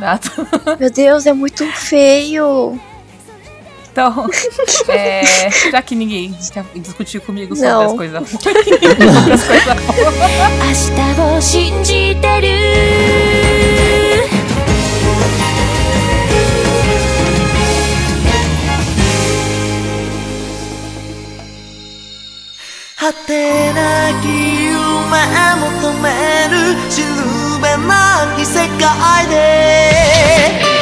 S4: Ah, tá.
S8: Meu Deus, é muito feio.
S4: Então, é, já que ninguém quer discutir comigo sobre
S8: Não.
S4: as coisas ruins, as coisas
S2: る
S9: 果てなき夢求める知るべなき世界で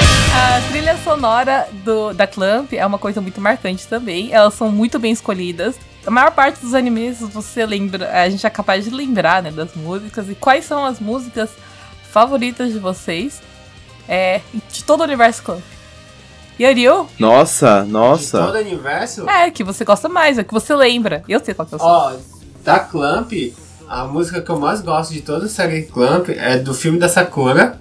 S4: sonora do, da Clamp é uma coisa muito marcante também. Elas são muito bem escolhidas. A maior parte dos animes você lembra, a gente é capaz de lembrar, né, das músicas. E quais são as músicas favoritas de vocês é, de todo o universo Clamp? Yoryu?
S5: Nossa,
S3: De todo
S5: nossa.
S3: o universo?
S4: É, que você gosta mais, é que você lembra. Eu sei qual que eu sou.
S3: Ó, da Clamp, a música que eu mais gosto de toda a série Clamp é do filme da Sakura,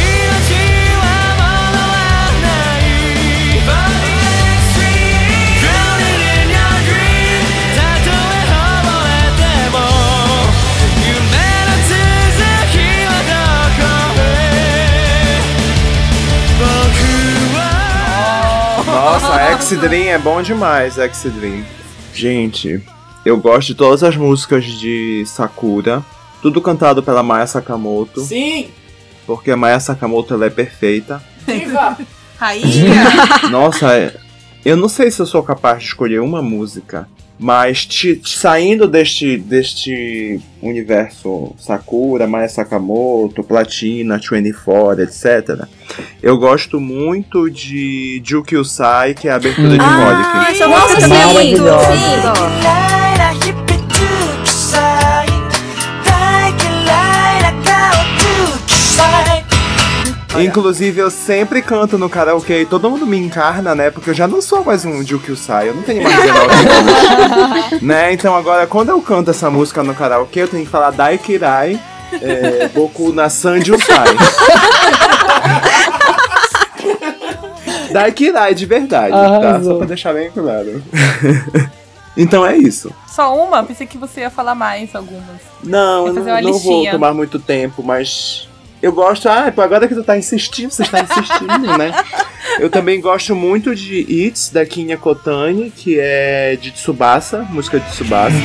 S5: Nossa, X-Dream é bom demais, X-Dream. Gente, eu gosto de todas as músicas de Sakura. Tudo cantado pela Maya Sakamoto.
S3: Sim!
S5: Porque a Maya Sakamoto ela é perfeita.
S3: Viva!
S4: Rainha!
S5: Nossa, eu não sei se eu sou capaz de escolher uma música, mas ti- ti- saindo deste, deste universo Sakura, Maya Sakamoto, Platina, 24, etc., eu gosto muito de Jukyusai, que é a abertura de
S7: essa música
S6: Nossa,
S7: também é
S5: Inclusive, eu sempre canto no karaokê e todo mundo me encarna, né? Porque eu já não sou mais um Jukyusai, eu não tenho mais 19 anos. né? Então agora, quando eu canto essa música no karaokê, eu tenho que falar Daikirai, é, Boku na Sanjusai. Daikirai de verdade, tá?
S6: Arrasou.
S5: Só pra deixar bem claro. então é isso.
S4: Só uma? Pensei que você ia falar mais algumas.
S5: Não, não, não vou tomar muito tempo, mas eu gosto, ah, agora que tu tá insistindo, você está insistindo, né? Eu também gosto muito de It's, da Kinya Kotani, que é de Tsubasa, música de Tsubasa.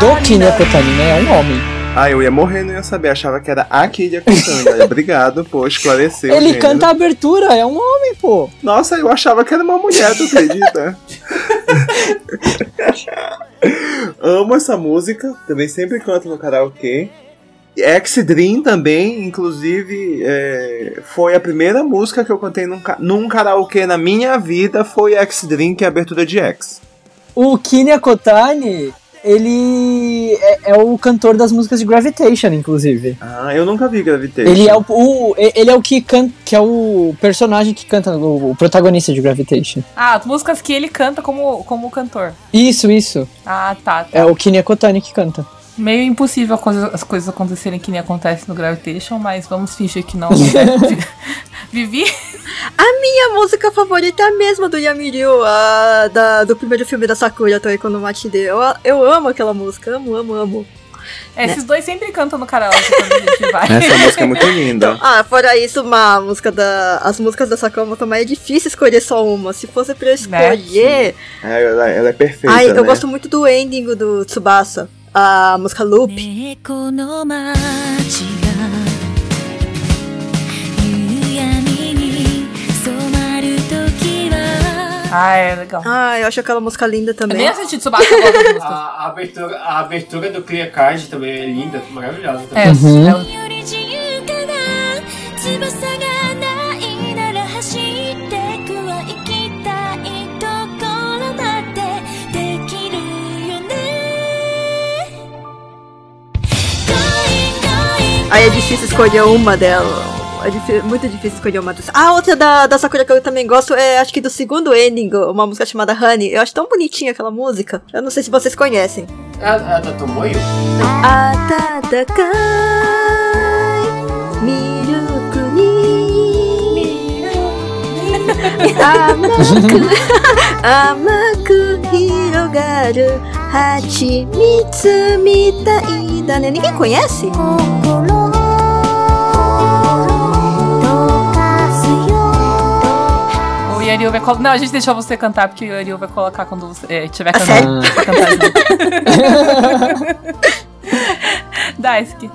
S6: Do Kinya Kotani, né? É um homem.
S5: Ah, eu ia morrer, não ia saber, achava que era a Kotani. Olha, Obrigado por esclarecer. o
S6: Ele
S5: gênero.
S6: canta a abertura, é um homem, pô.
S5: Nossa, eu achava que era uma mulher, tu acredita? Amo essa música, também sempre canto no karaokê. X-Dream também, inclusive, é, foi a primeira música que eu cantei num, num karaokê na minha vida, foi X-Dream, que é a abertura de X.
S6: O Kinya Kotani, ele é, é o cantor das músicas de Gravitation, inclusive.
S5: Ah, eu nunca vi Gravitation.
S6: Ele é o, o- ele é o que canta, que é o personagem que canta, o, o protagonista de Gravitation.
S4: Ah, as músicas que ele canta como, como cantor.
S6: Isso, isso.
S4: Ah, tá. tá.
S6: É o Kinya Kotani que canta.
S4: Meio impossível a coisa- as coisas acontecerem que nem acontece no Gravitation, mas vamos fingir que não. Vivi?
S7: Minha música favorita é a mesma do Yamiryu, a da, do primeiro filme da Sakura, Toiko no Machide. Eu, eu amo aquela música, amo, amo, amo.
S4: É, Esses dois sempre cantam no karaoke quando a gente vai.
S5: Essa música é muito linda.
S7: Ah, fora isso, uma música da. As músicas da Sakura também é difícil escolher só uma. Se fosse pra eu escolher.
S5: É, ela, ela é perfeita,
S7: Ai, eu
S5: né?
S7: gosto muito do ending do Tsubasa a música Loop.
S4: Ah, é legal.
S7: Ah, eu acho aquela música linda também.
S4: Eu nem assisti Tsubasa, eu
S3: a, a, abertura, a abertura do Clear Card também é linda, maravilhosa. Também.
S4: É,
S6: uhum.
S2: é
S7: Aí é difícil escolher uma dela. É difí- muito difícil escolher uma dessas. Ah, outra da, da Sakura que eu também gosto é, acho que do segundo ending, uma música chamada Honey. Eu acho tão bonitinha aquela música. Eu não sei se vocês conhecem.
S3: É a, é a da Tomoyo?
S7: Miruku ni amaku amaku hirogaru hachimitsu mitai da né? Ninguém conhece?
S4: Yariu vai colocar. Não, a gente deixou você cantar porque o Yariu vai colocar quando você é, tiver
S7: Ah,
S4: cantando. Vai cantar. Daisuke.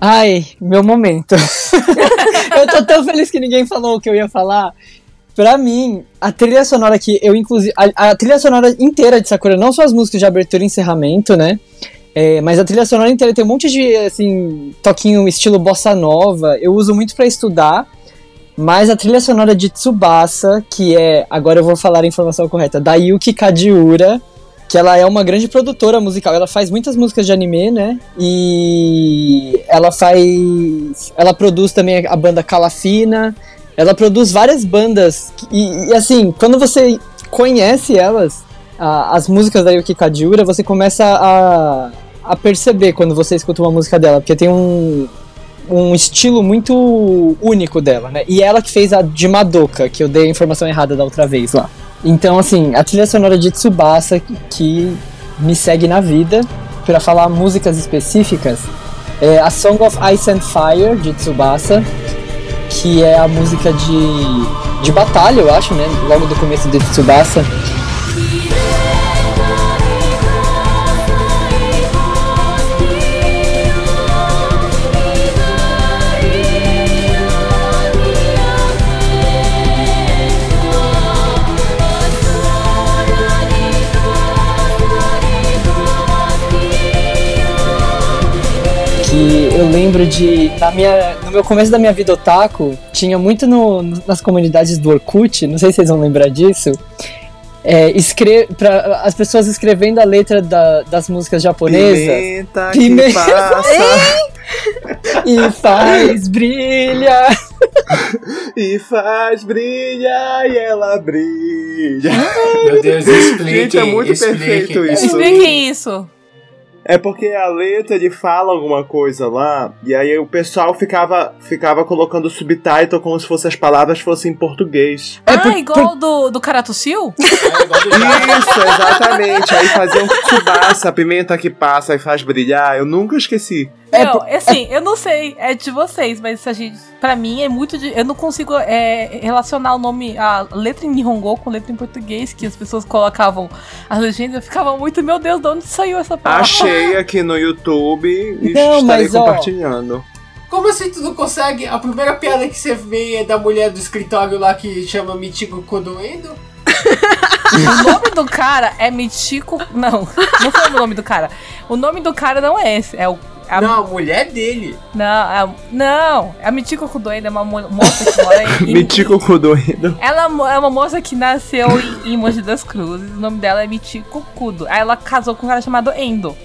S6: Ai, meu momento. eu tô tão feliz que ninguém falou o que eu ia falar. Pra mim, a trilha sonora que eu, inclusive. A, a trilha sonora inteira de Sakura, não só as músicas de abertura e encerramento, né? É, mas a trilha sonora inteira tem um monte de, assim, toquinho estilo bossa nova. Eu uso muito pra estudar. Mas a trilha sonora de Tsubasa, que é, agora eu vou falar a informação correta, da Yuki Kajiura, que ela é uma grande produtora musical. Ela faz muitas músicas de anime, né? E ela faz. Ela produz também a banda Calafina. Ela produz várias bandas. E, e, assim, quando você conhece elas, a- as músicas da Yuki Kajiura, você começa a, a perceber quando você escuta uma música dela. Porque tem um, um estilo muito único dela, né? E ela que fez a de Madoka, que eu dei a informação errada da outra vez lá. Então, assim, a trilha sonora de Tsubasa que, me segue na vida, pra falar músicas específicas, é a Song of Ice and Fire de Tsubasa, que é a música de, de batalha, eu acho, né? Logo do começo de Tsubasa. Que eu lembro de na minha, no meu começo da minha vida otaku tinha muito no, nas comunidades do Orkut, não sei se vocês vão lembrar disso. É, escre pra, as pessoas escrevendo a letra da- das músicas japonesas
S5: Pimenta que
S6: Pimenta.
S5: passa
S6: e faz brilha.
S5: e faz brilhar e ela brilha.
S3: Meu Deus, expliquem.
S5: Gente, é muito
S3: expliquem.
S5: perfeito isso.
S4: Expliquem isso.
S5: É porque a letra ele fala alguma coisa lá, e aí o pessoal ficava, ficava colocando subtitle como se fosse as palavras fossem em português.
S6: É
S4: ah,
S6: por-
S4: igual do, do Karatusil?
S3: É igual do Japa.
S5: Isso, exatamente. Aí fazia um Tsubasa, a pimenta que passa e faz brilhar. Eu nunca esqueci.
S6: É
S4: Não,
S6: por-
S4: assim, eu não sei, é de vocês, mas a gente, pra mim é muito de, eu não consigo é, relacionar o nome, a letra em Nihongo com letra em português, que as pessoas colocavam as legendas, eu ficava muito, meu Deus, de onde saiu essa palavra?
S5: Achei aqui no YouTube e
S6: Não,
S5: estarei
S6: mas, ó,
S5: compartilhando.
S3: Como assim tu não consegue? A primeira piada que você vê é da mulher do escritório lá que chama Mitigo Kodoendo?
S4: O nome do cara é Michiko, não, não foi o nome do cara. O nome do cara não é esse, é o a-
S3: Não, a mulher dele.
S4: não, a, não, a Michiko Kudoenda é uma mo- moça que mora em, em
S5: Mitico Kudoendo.
S4: Ela mo- é uma moça que nasceu em, em Mogi das Cruzes. O nome dela é Michiko Kudo. Aí ela casou com um cara chamado Endo.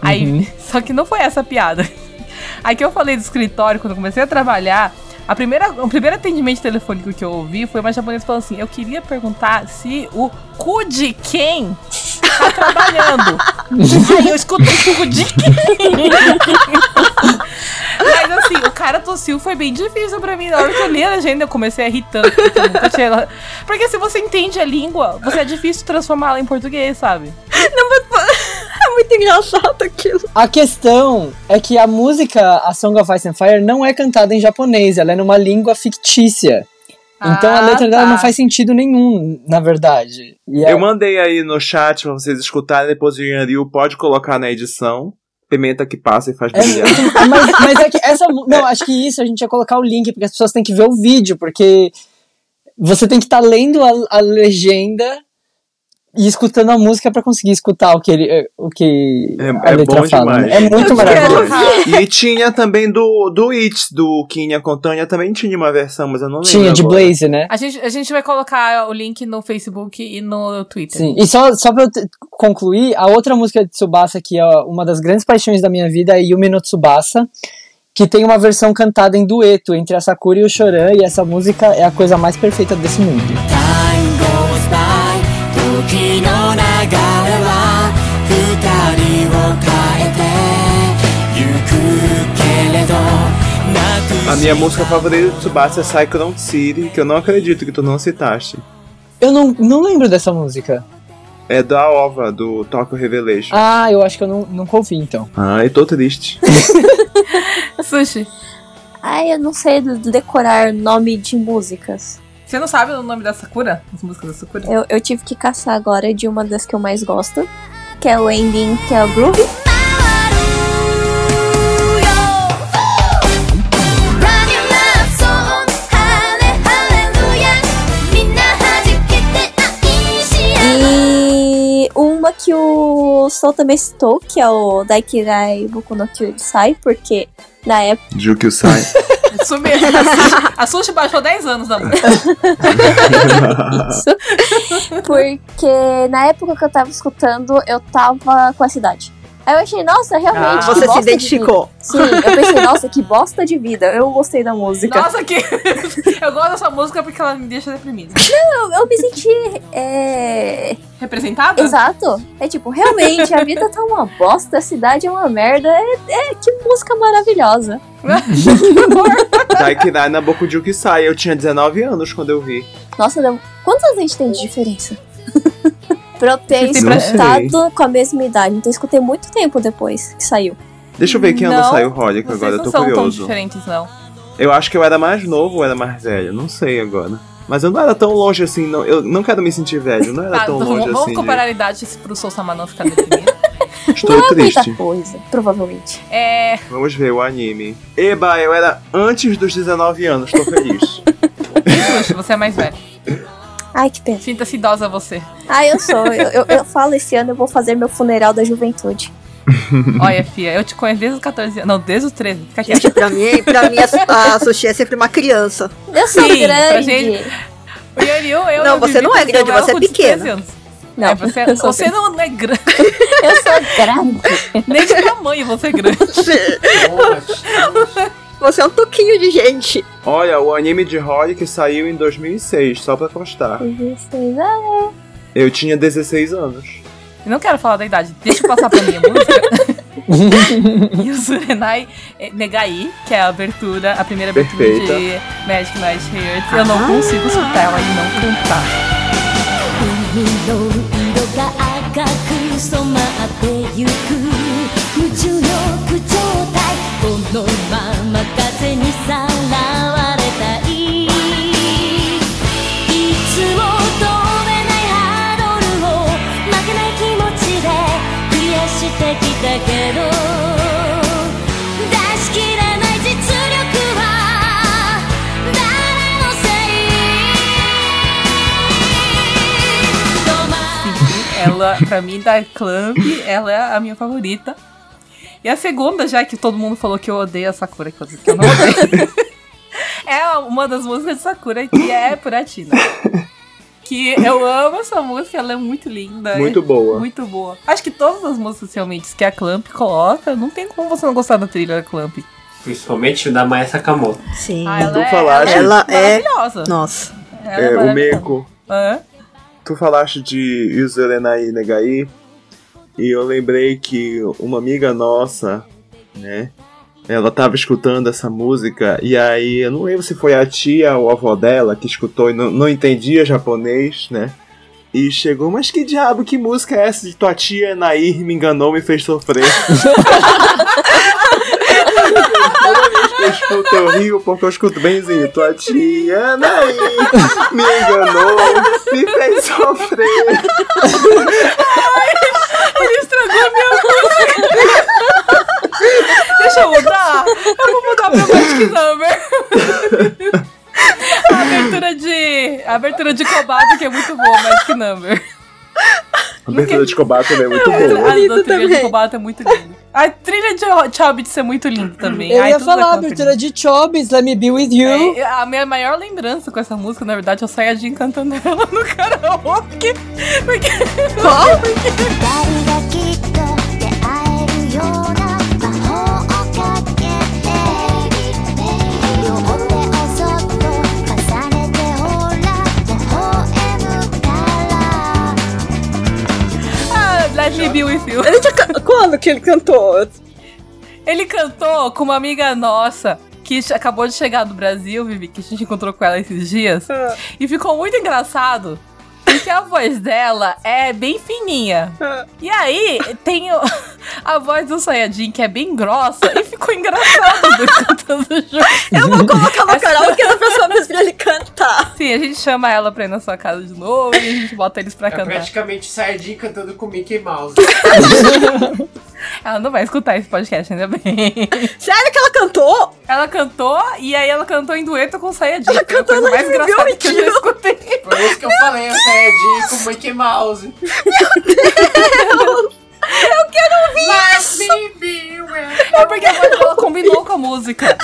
S4: Aí, só que não foi essa a piada. Aí que eu falei do escritório, quando eu comecei a trabalhar, a primeira, o primeiro atendimento telefônico que eu ouvi foi uma japonesa falando assim: Eu queria perguntar se o cu de quem tá trabalhando. Aí eu escutei cu de quem. Mas assim, o cara tossiu foi bem difícil pra mim. Na hora que eu li a legenda, eu comecei a rir tanto. Porque, nunca tinha... porque se você entende a língua, você é difícil transformá-la em português, sabe?
S7: É muito engraçado aquilo.
S6: A questão é que a música A Song of Ice and Fire não é cantada em japonês, ela é numa língua fictícia. Então a
S4: Ah,
S6: letra dela
S4: tá.
S6: não faz sentido nenhum, na verdade. E é-
S5: Eu mandei aí no chat pra vocês escutarem, depois o Yanryu pode colocar na edição. Pimenta que passa e faz
S6: É
S5: brilhar.
S6: muito- mas, mas é que essa. Não, acho que isso a gente ia colocar o link, porque as pessoas têm que ver o vídeo, porque você tem que estar lendo a, a legenda e escutando a música pra conseguir escutar o que ele, o que
S5: É,
S6: a
S5: é
S6: letra
S5: bom
S6: fala.
S5: demais.
S6: né? É muito maravilhoso.
S5: E tinha também do, do It, do Kinya Contânia, também tinha uma versão, mas eu não lembro.
S6: Tinha de
S5: agora.
S6: Blaze, né?
S4: A gente, a gente vai colocar o link no Facebook e no Twitter.
S6: Sim. E só, só pra eu te- concluir, a outra música de Tsubasa que é uma das grandes paixões da minha vida é Yumi no Tsubasa, que tem uma versão cantada em dueto entre a Sakura e o Choran, e essa música é a coisa mais perfeita desse mundo.
S5: A minha música favorita de Tsubasa é Cyclone City, que eu não acredito que tu não citaste.
S6: Eu não, não lembro dessa música.
S5: É da OVA, do Tokyo Revelation.
S6: Ah, eu acho que eu não, nunca ouvi então.
S5: Ai, tô triste.
S4: Sushi,
S8: Ai, eu não sei do- decorar nome de músicas.
S4: você não sabe o nome da Sakura? As músicas da Sakura?
S8: Eu, eu tive que caçar agora de uma das que eu mais gosto, que é o ending, que é o Groove. E uma que o Sol também citou, que é o Daikirai Boku no Kyusai, porque na época.
S5: Jukyu Sai.
S4: Sumiu. A Sushi, a baixou 10 anos da música.
S8: Isso. Porque na época que eu tava escutando, eu tava com essa idade. Aí eu achei, nossa, realmente.
S7: Ah, você se
S8: bosta de
S7: identificou.
S8: vida. Sim, eu pensei, nossa, que bosta de vida. Eu gostei da música.
S4: Nossa, que. Eu gosto dessa música porque ela me deixa deprimida.
S8: Eu, eu me senti. É...
S4: Representada?
S8: Exato. É tipo, realmente, a vida tá uma bosta, a cidade é uma merda. É, é que música maravilhosa.
S5: Daikirai na Boku Jukyu Sai. Eu tinha 19 anos quando eu vi.
S8: Nossa, quantos anos a gente tem de diferença? Pra eu ter
S5: pra-
S8: escutado com a mesma idade. Então eu escutei muito tempo depois que saiu.
S5: Deixa eu ver que ano
S4: Não,
S5: saiu o Holic agora, eu
S4: não
S5: tô
S4: são tão
S5: curioso.
S4: diferentes, não.
S5: Eu acho que eu era mais novo ou era mais velho, não sei agora. Mas eu não era tão longe assim, não. Eu não quero me sentir velho, não era
S4: Tá,
S5: tão longe
S4: vamos
S5: assim. de-
S4: comparar a idade pro Soul Sama não ficar deprimido.
S5: Estou
S8: Não é
S5: triste.
S8: muita coisa, provavelmente.
S4: é.
S5: Vamos ver o anime. Eba, eu era antes dos 19 anos, tô feliz.
S4: Sushi, você é mais velho.
S8: Ai, que pena.
S4: Sinta-se idosa você.
S8: Ah, eu sou. Eu, eu, eu falo esse ano eu vou fazer meu funeral da juventude.
S4: Olha, Fia, eu te conheço desde os 14 anos. Não, desde os 13. Fica.
S7: Gente, pra mim, pra mim a, a Sushi é sempre uma criança.
S8: Eu sou
S4: Sim, pra
S8: grande.
S4: gente- O Yoriu, eu
S7: Não,
S4: eu
S7: você não é grande, você é
S4: com 13
S7: pequena.
S4: anos.
S8: Não,
S4: É, você,
S8: sou
S4: você não é grande.
S8: Eu sou grande.
S4: Nem de tamanho você é grande.
S7: Você é um toquinho de gente.
S5: Olha, o anime de Holic saiu em 2006, só pra constar.
S8: Vocês, ah,
S5: Eu tinha 16 anos.
S4: Eu não quero falar da idade. Deixa eu passar pra minha música. Yuzurenai Negai, que é a abertura, a primeira abertura
S5: Perfeita.
S4: de Magic Night Heart. Eu não consigo escutar ela e não cantar.
S2: 海の色が赤く染まってゆく夢中の苦状態この
S4: Ela, pra mim, da Clamp, ela é a minha favorita. E a segunda, já que todo mundo falou que eu odeio a Sakura, que eu, que eu não odeio. é uma das músicas de Sakura que é Puratina. Que eu amo essa música, ela é muito linda.
S5: Muito boa.
S4: Muito boa. Acho que todas as músicas realmente que a Clamp coloca, não tem como você não gostar da trilha da Clamp.
S3: Principalmente o da Maya Sakamoto.
S7: Sim.
S4: Ah, ela é,
S5: falaste-
S7: Ela é-
S4: maravilhosa.
S7: Nossa.
S4: Ela
S5: É, o
S4: maravilhosa.
S5: Meiko.
S4: Hã?
S5: Tu falaste de Yuzurenai Negai e eu lembrei que uma amiga nossa, né? Ela tava escutando essa música e aí eu não lembro se foi a tia ou a avó dela que escutou e não, não entendia japonês, né? E chegou, mas que diabo, que música é essa de tua tia Nair me enganou, me fez sofrer? Eu escuto eu rio porque eu escuto benzinho. Tua tia Nair me enganou, me fez sofrer.
S4: Ele estragou a minha música. Deixa eu mudar. Eu vou mudar pra Magic Number. A abertura de A abertura de Kobato que é muito boa, Magic Number.
S5: A Bethesda de Cobato é muito boa.
S4: A trilha
S7: também.
S4: de Cobato é muito linda. A trilha de Chobits é muito linda também.
S6: Eu
S4: Ai,
S6: ia falar, a abertura de Chobits, Let Me Be With You.
S4: É, é, a minha maior lembrança com essa música, na verdade, é o Sayajin cantando ela no karaoke. Porque...
S2: Qual?
S4: Porque... Let Me Be With You.
S7: Ele tinha ca- Quando que ele cantou?
S4: Ele cantou com uma amiga nossa que acabou de chegar do Brasil, Vivi, que a gente encontrou com ela esses dias.
S7: Ah.
S4: E ficou muito engraçado. Porque a voz dela é bem fininha.
S7: Ah.
S4: E aí, tem o- a voz do Sayajin, que é bem grossa, e ficou engraçado cantando junto.
S7: Eu vou colocar no na próxima vez pra ele cantar.
S4: A gente chama ela pra ir na sua casa de novo e a gente bota eles pra
S3: É
S4: cantar.
S3: praticamente Sardinha cantando com Mickey Mouse.
S4: Ela não vai escutar esse podcast, ainda bem.
S7: Sério que ela cantou?
S4: Ela cantou e aí ela cantou em dueto com o Sayajin.
S7: Ela cantou
S4: coisa mais engraçada
S7: With
S4: que eu já
S7: You.
S4: escutei.
S3: Por isso que eu falei, o Sardinha com Mickey Mouse.
S7: Eu quero ouvir isso!
S3: Let me be where
S4: É porque a voz dela combinou com a música.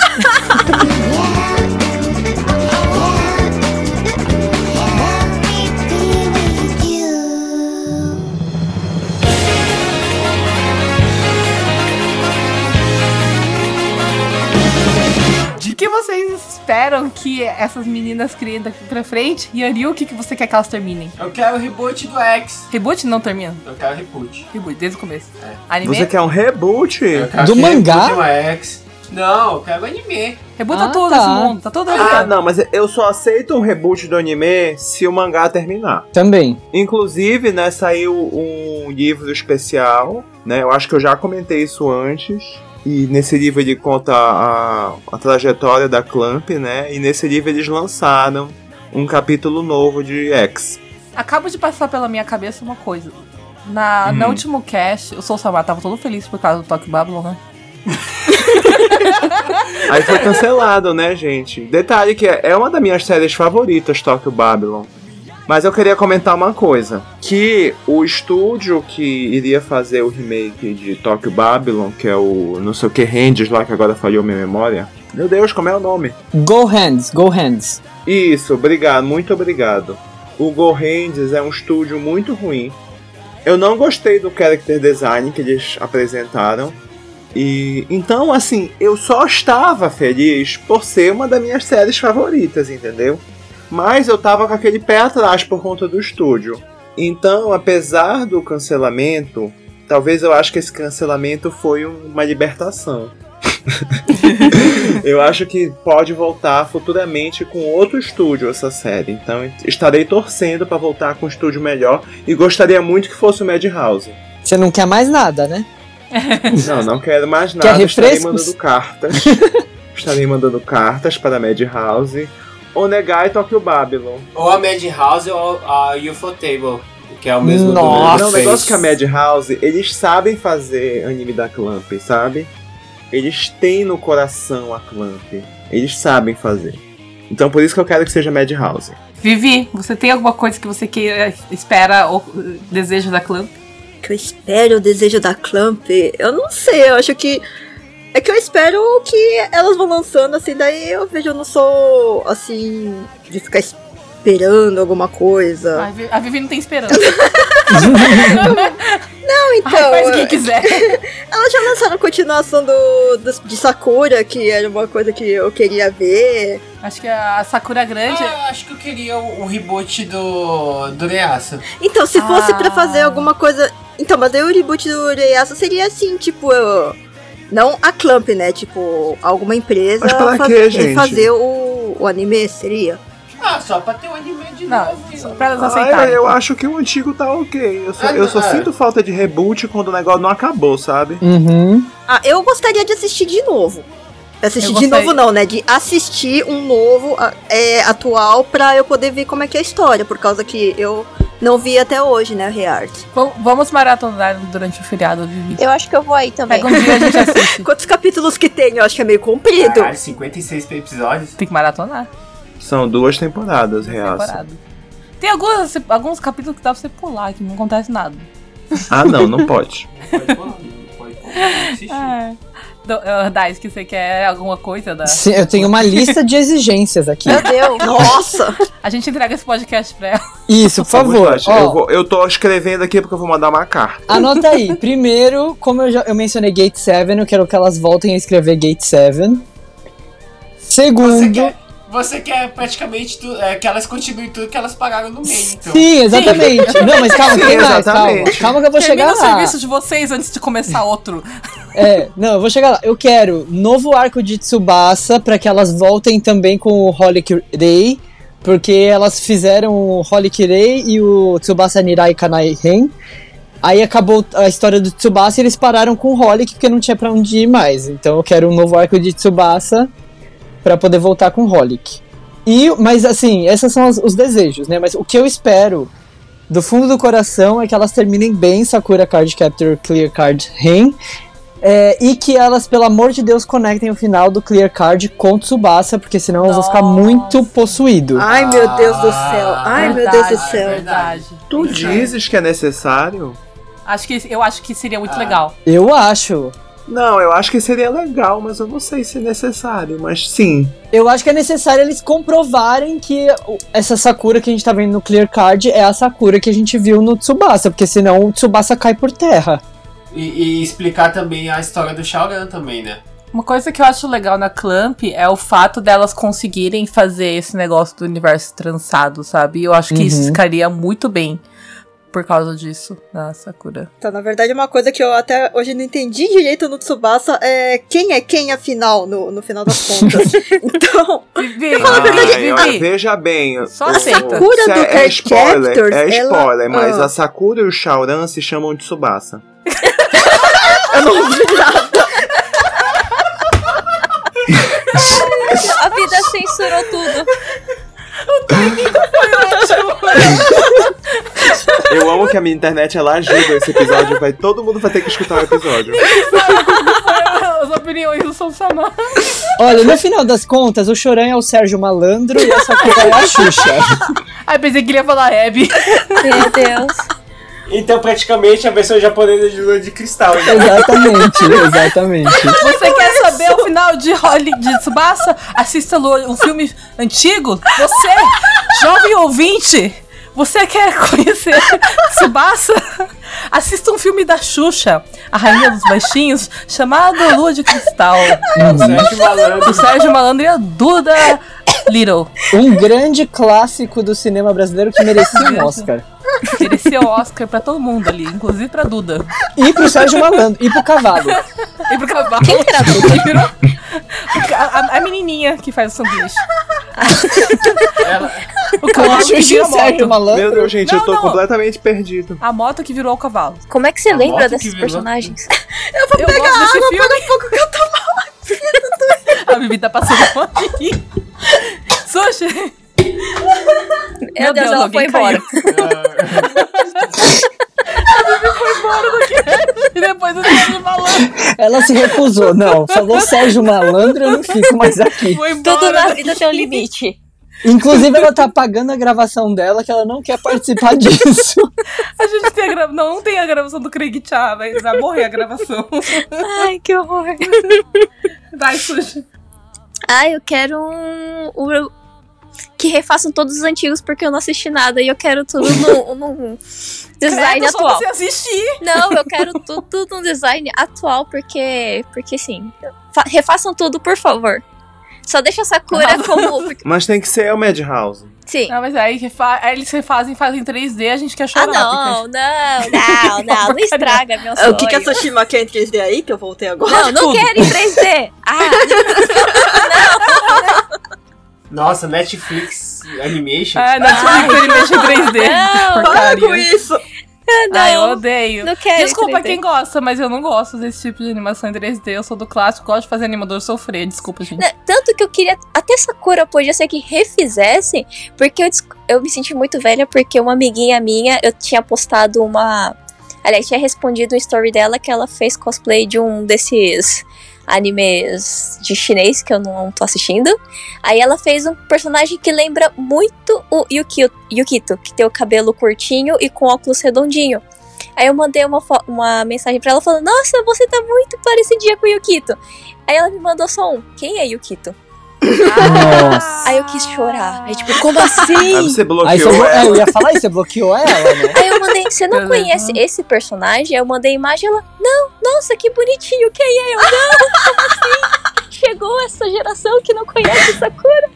S4: Que vocês esperam que essas meninas criem daqui pra frente? E Ariel, o que, que você quer que elas terminem?
S3: Eu quero o reboot do X.
S4: Reboot não termina?
S3: Eu quero reboot.
S4: Reboot, desde o começo.
S3: É.
S4: Anime?
S5: Você quer um reboot?
S3: Eu quero
S6: Do mangá?
S3: reboot do X. Não, eu quero anime.
S4: Rebuta
S6: Ah,
S4: tudo
S6: tá.
S4: esse mundo, tá todo
S5: Ah, não, mas eu só aceito um reboot do anime se o mangá terminar.
S6: Também.
S5: Inclusive, né, saiu um livro especial, né? Eu acho que eu já comentei isso antes. E nesse livro ele conta a, a trajetória da Clamp, né? E nesse livro eles lançaram um capítulo novo de X.
S4: Acaba de passar pela minha cabeça uma coisa. Na,
S5: Hum.
S4: na último cast, o Soul Samar tava todo feliz por causa do Tokyo Babylon, né?
S5: Aí foi cancelado, né, gente? Detalhe que é é uma das minhas séries favoritas, Tokyo Babylon. Mas eu queria comentar uma coisa. Que o estúdio que iria fazer o remake de Tokyo Babylon, que é o não sei o que Hands lá, que agora falhou minha memória. Meu Deus, como é o nome?
S6: Go Hands, Go Hands.
S5: Isso, obrigado, muito obrigado. O Go Hands é um estúdio muito ruim. Eu não gostei do character design que eles apresentaram. E então, assim, eu só estava feliz por ser uma das minhas séries favoritas, entendeu? Mas eu tava com aquele pé atrás por conta do estúdio. Então, apesar do cancelamento, talvez eu acho que esse cancelamento foi um- uma libertação. eu acho que pode voltar futuramente com outro estúdio essa série. Então, estarei torcendo para voltar com um estúdio melhor e gostaria muito que fosse o Madhouse.
S6: Você não quer mais nada, né?
S5: Não, não quero mais
S6: Quer
S5: nada. Estarei
S6: refrescos?
S5: mandando cartas. Estarei mandando cartas para a Madhouse. Onegai Tokyo Babylon.
S3: Ou a Madhouse ou a UFO Table. Que é o mesmo
S6: Nossa.
S5: Não, o negócio que a Madhouse, eles sabem fazer anime da Clamp, sabe? Eles têm no coração a Clamp. Eles sabem fazer. Então por isso que eu quero que seja Madhouse.
S4: Vivi, você tem alguma coisa que você queira, espera ou uh, deseja da clã?
S7: Que eu espero o desejo da Clamp. Eu não sei, eu acho que. É que eu espero que elas vão lançando, assim, daí eu vejo, eu não sou assim, de ficar esperando alguma coisa.
S4: A Vi- A Vivi não tem esperança.
S7: Não, então.
S4: Ai, faz o que quiser.
S7: Elas já lançaram a continuação do, do- de Sakura, que era uma coisa que eu queria ver.
S4: Acho que a Sakura Grande.
S3: Ah, acho que eu queria o, o reboot do, do Reaça.
S7: Então, se fosse
S4: Ah.
S7: pra fazer alguma coisa. Então, mas aí o reboot do Reiaço seria assim, tipo. eu- Não a Clamp, né? Tipo, alguma empresa
S5: Mas pra quê, gente?
S7: fazer o, o anime, seria?
S3: Ah, só pra ter um anime de
S4: Não,
S3: novo.
S4: só pra elas
S5: Ah,
S4: aceitarem.
S5: eu, eu acho que o antigo tá ok. Eu só,
S3: Ah,
S5: eu só
S3: é.
S5: sinto falta de reboot quando o negócio não acabou, sabe?
S6: Uhum.
S7: Ah, eu gostaria de assistir de novo. Assistir de novo não, né? De assistir um novo ah, é, atual pra eu poder ver como é que é a história. Por causa que eu não vi até hoje, né, Reart.
S4: Vam- Vamos maratonar durante o feriado, Vivi.
S8: Eu acho que eu vou aí também.
S4: Pega um dia a gente assiste.
S7: Quantos capítulos que tem? Eu acho que é meio comprido.
S3: Caralho, 56 episódios.
S4: Tem que maratonar.
S5: São duas temporadas, reais.
S4: Temporada. Tem alguns, alguns capítulos que dá pra você pular, que não acontece nada.
S5: Ah, não, não pode.
S3: Não pode. Assistir.
S4: É. Do, uh, Dais, que você quer alguma coisa da.
S6: Sim, eu tenho uma lista de exigências aqui.
S8: Meu Deus.
S7: Nossa!
S4: A gente entrega esse podcast pra ela.
S6: Isso, por favor.
S5: Eu, vou- eu tô escrevendo aqui porque eu vou mandar uma carta.
S6: Anota aí. Primeiro, como eu já eu mencionei Gate 7, eu quero que elas voltem a escrever Gate 7.
S3: Você
S6: Segundo.
S3: quer, você quer praticamente tu- é, que elas continuem tudo que elas pagaram no meio, então.
S6: Sim, exatamente. Não, mas calma,
S5: Sim,
S6: tem mais, calma. Calma que eu vou
S4: Termina
S6: chegar
S4: o
S6: lá.
S4: serviço de vocês antes de começar outro.
S6: É, não, eu vou chegar lá. Eu quero novo arco de Tsubasa pra que elas voltem também com o Holic Rei, porque elas fizeram o Holic Rei e o Tsubasa Nirai Kanai Ren. Aí acabou a história do Tsubasa e eles pararam com o Holic porque não tinha pra onde ir mais. Então eu quero um novo arco de Tsubasa pra poder voltar com o Holic. E, mas assim, esses são os, os desejos, né? Mas o que eu espero do fundo do coração é que elas terminem bem Sakura Card Captor Clear Card Ren é, e que elas, pelo amor de Deus, conectem o final do Clear Card com Tsubasa, porque senão elas vão ficar
S4: Nossa.
S6: muito possuído.
S7: Ai, meu Deus do céu. Ai, meu Deus do
S4: Verdade,
S7: céu.
S4: Verdade.
S5: Tu dizes que é necessário?
S4: Acho que, eu acho que seria muito
S3: Ah.
S4: legal.
S6: Eu acho.
S5: Não, eu acho que seria legal, mas eu não sei se é necessário. Mas sim.
S6: Eu acho que é necessário eles comprovarem que essa Sakura que a gente tá vendo no Clear Card é a Sakura que a gente viu no Tsubasa, porque senão o Tsubasa cai por terra.
S3: E, e explicar também a história do Shaoran também, né?
S4: Uma coisa que eu acho legal na Clamp é o fato delas conseguirem fazer esse negócio do universo trançado, sabe? Eu acho que isso
S6: Uhum.
S4: ficaria muito bem por causa disso, na Sakura.
S7: Tá, na verdade, uma coisa que eu até hoje não entendi direito no Tsubasa é quem é quem afinal, no, no final das contas. então,
S4: Vivi,
S7: falo a verdade, Vivi.
S5: olha, veja bem.
S4: Só
S5: o-
S4: aceita.
S5: o-
S7: Sakura do
S5: é, é spoiler,
S7: Captors,
S5: é
S7: ela-
S5: spoiler, mas
S7: Ah.
S5: a Sakura e o Shaoran se chamam de Tsubasa.
S7: eu não vi nada.
S8: A vida censurou tudo.
S5: Eu amo que a minha internet ela ajuda esse episódio, vai todo mundo vai ter que escutar o episódio.
S4: As opiniões do São Samar.
S6: Olha, no final das contas, o Choran é o Sérgio Malandro e a Sakura é a Xuxa.
S4: Ai, pensei que ele ia falar Abby.
S8: Meu Deus.
S3: Então, praticamente, a versão japonesa de Lua de Cristal. Né?
S6: Exatamente, exatamente.
S4: Você quer saber o final de Holly de Tsubasa? Assista um filme antigo. Você, jovem ouvinte, você quer conhecer Tsubasa? Assista um filme da Xuxa, a Rainha dos Baixinhos, chamado Lua de Cristal.
S3: Sérgio Malandro.
S4: O Sérgio Malandro e a Duda Little.
S6: Um grande clássico do cinema brasileiro que merecia um Oscar.
S4: Mereceu Oscar pra todo mundo ali, inclusive pra Duda.
S6: E pro Sérgio Malandro, e pro Cavalo.
S4: E pro cavalo.
S8: Quem que era a Duda?
S4: Que virou- A, a- a menininha que faz o sanduíche.
S3: Ela,
S4: O cavalo que vira
S6: Sérgio
S4: moto.
S6: Malandro.
S5: Meu Deus, gente,
S4: Não,
S5: eu tô
S4: não.
S5: completamente perdido.
S4: A moto que virou o cavalo.
S8: Como é que você
S3: A
S8: lembra desses
S3: virou.
S8: personagens?
S4: Eu vou pegar gosto desse filme. um pouco que eu tô mal. A Bibi tá passando fome aqui. Sushi.
S8: Meu Deus, ela
S4: alguém
S8: foi embora.
S4: E depois o Sérgio Malandro
S6: Ela se recusou. Não, falou Sérgio Malandro, eu não fico mais aqui.
S4: foi embora.
S8: Tudo na vida tem um limite.
S6: Inclusive, ela tá apagando a gravação dela, que ela não quer participar disso.
S4: A gente tem a gravação. Não, não tem a gravação do Craig Tchá, vai, vai morrer a gravação.
S8: Ai, que horror.
S4: Vai, Sushi.
S8: Ah, eu quero um- Que refaçam todos os antigos porque eu não assisti nada e eu quero tudo num, num design
S4: Credo, só
S8: atual.
S4: você assistir.
S8: Não, eu quero tudo, num design atual porque. Porque sim. Fa- refaçam tudo, por favor. Só deixa a Sakura como. porque-
S5: Mas tem que ser o Madhouse.
S8: Sim.
S4: Não, mas aí, refa... aí eles refazem, fazem em 3D, a gente quer
S8: Ah,
S4: chorar.
S8: não, não, não, não, não estraga meu sonho.
S7: O que, que a Soshima quer em 3D aí, que eu voltei agora?
S8: Não, não quero em 3D. Ah,
S3: Nossa, Netflix Animation.
S4: Ah, Netflix Animation em 3D.
S8: Não,
S7: Para com isso!
S4: Ai, eu
S8: não.
S4: odeio.
S8: Não quero
S4: Desculpa
S8: 3D.
S4: quem gosta, mas eu não gosto desse tipo de animação em 3D. Eu sou do clássico, gosto de fazer animador sofrer. Desculpa, gente.
S8: Né, Tanto que eu queria. Até Sakura podia ser que refizesse, porque eu, eu me senti muito velha, porque uma amiguinha minha, eu tinha postado uma. Aliás, tinha respondido um story dela que ela fez cosplay de um desses animes de chinês que eu não tô assistindo. Aí ela fez um personagem que lembra muito o Yukito, Yukito que tem o cabelo curtinho e com óculos redondinho. Aí eu mandei uma, uma mensagem pra ela falando: Nossa, você tá muito parecidinha com o Yukito. Aí ela me mandou só um: Quem é Yukito?
S6: Nossa.
S8: Aí eu quis chorar. Aí, tipo, como
S5: Aí
S8: assim?
S5: você bloqueou
S6: Aí você,
S5: ela.
S6: eu ia falar isso, você bloqueou ela, né?
S8: Aí eu mandei, você não conhece esse personagem? Aí eu mandei a imagem ela, não, nossa, que bonitinho, quem é? Eu, não, como assim? Chegou essa geração que não conhece Sakura.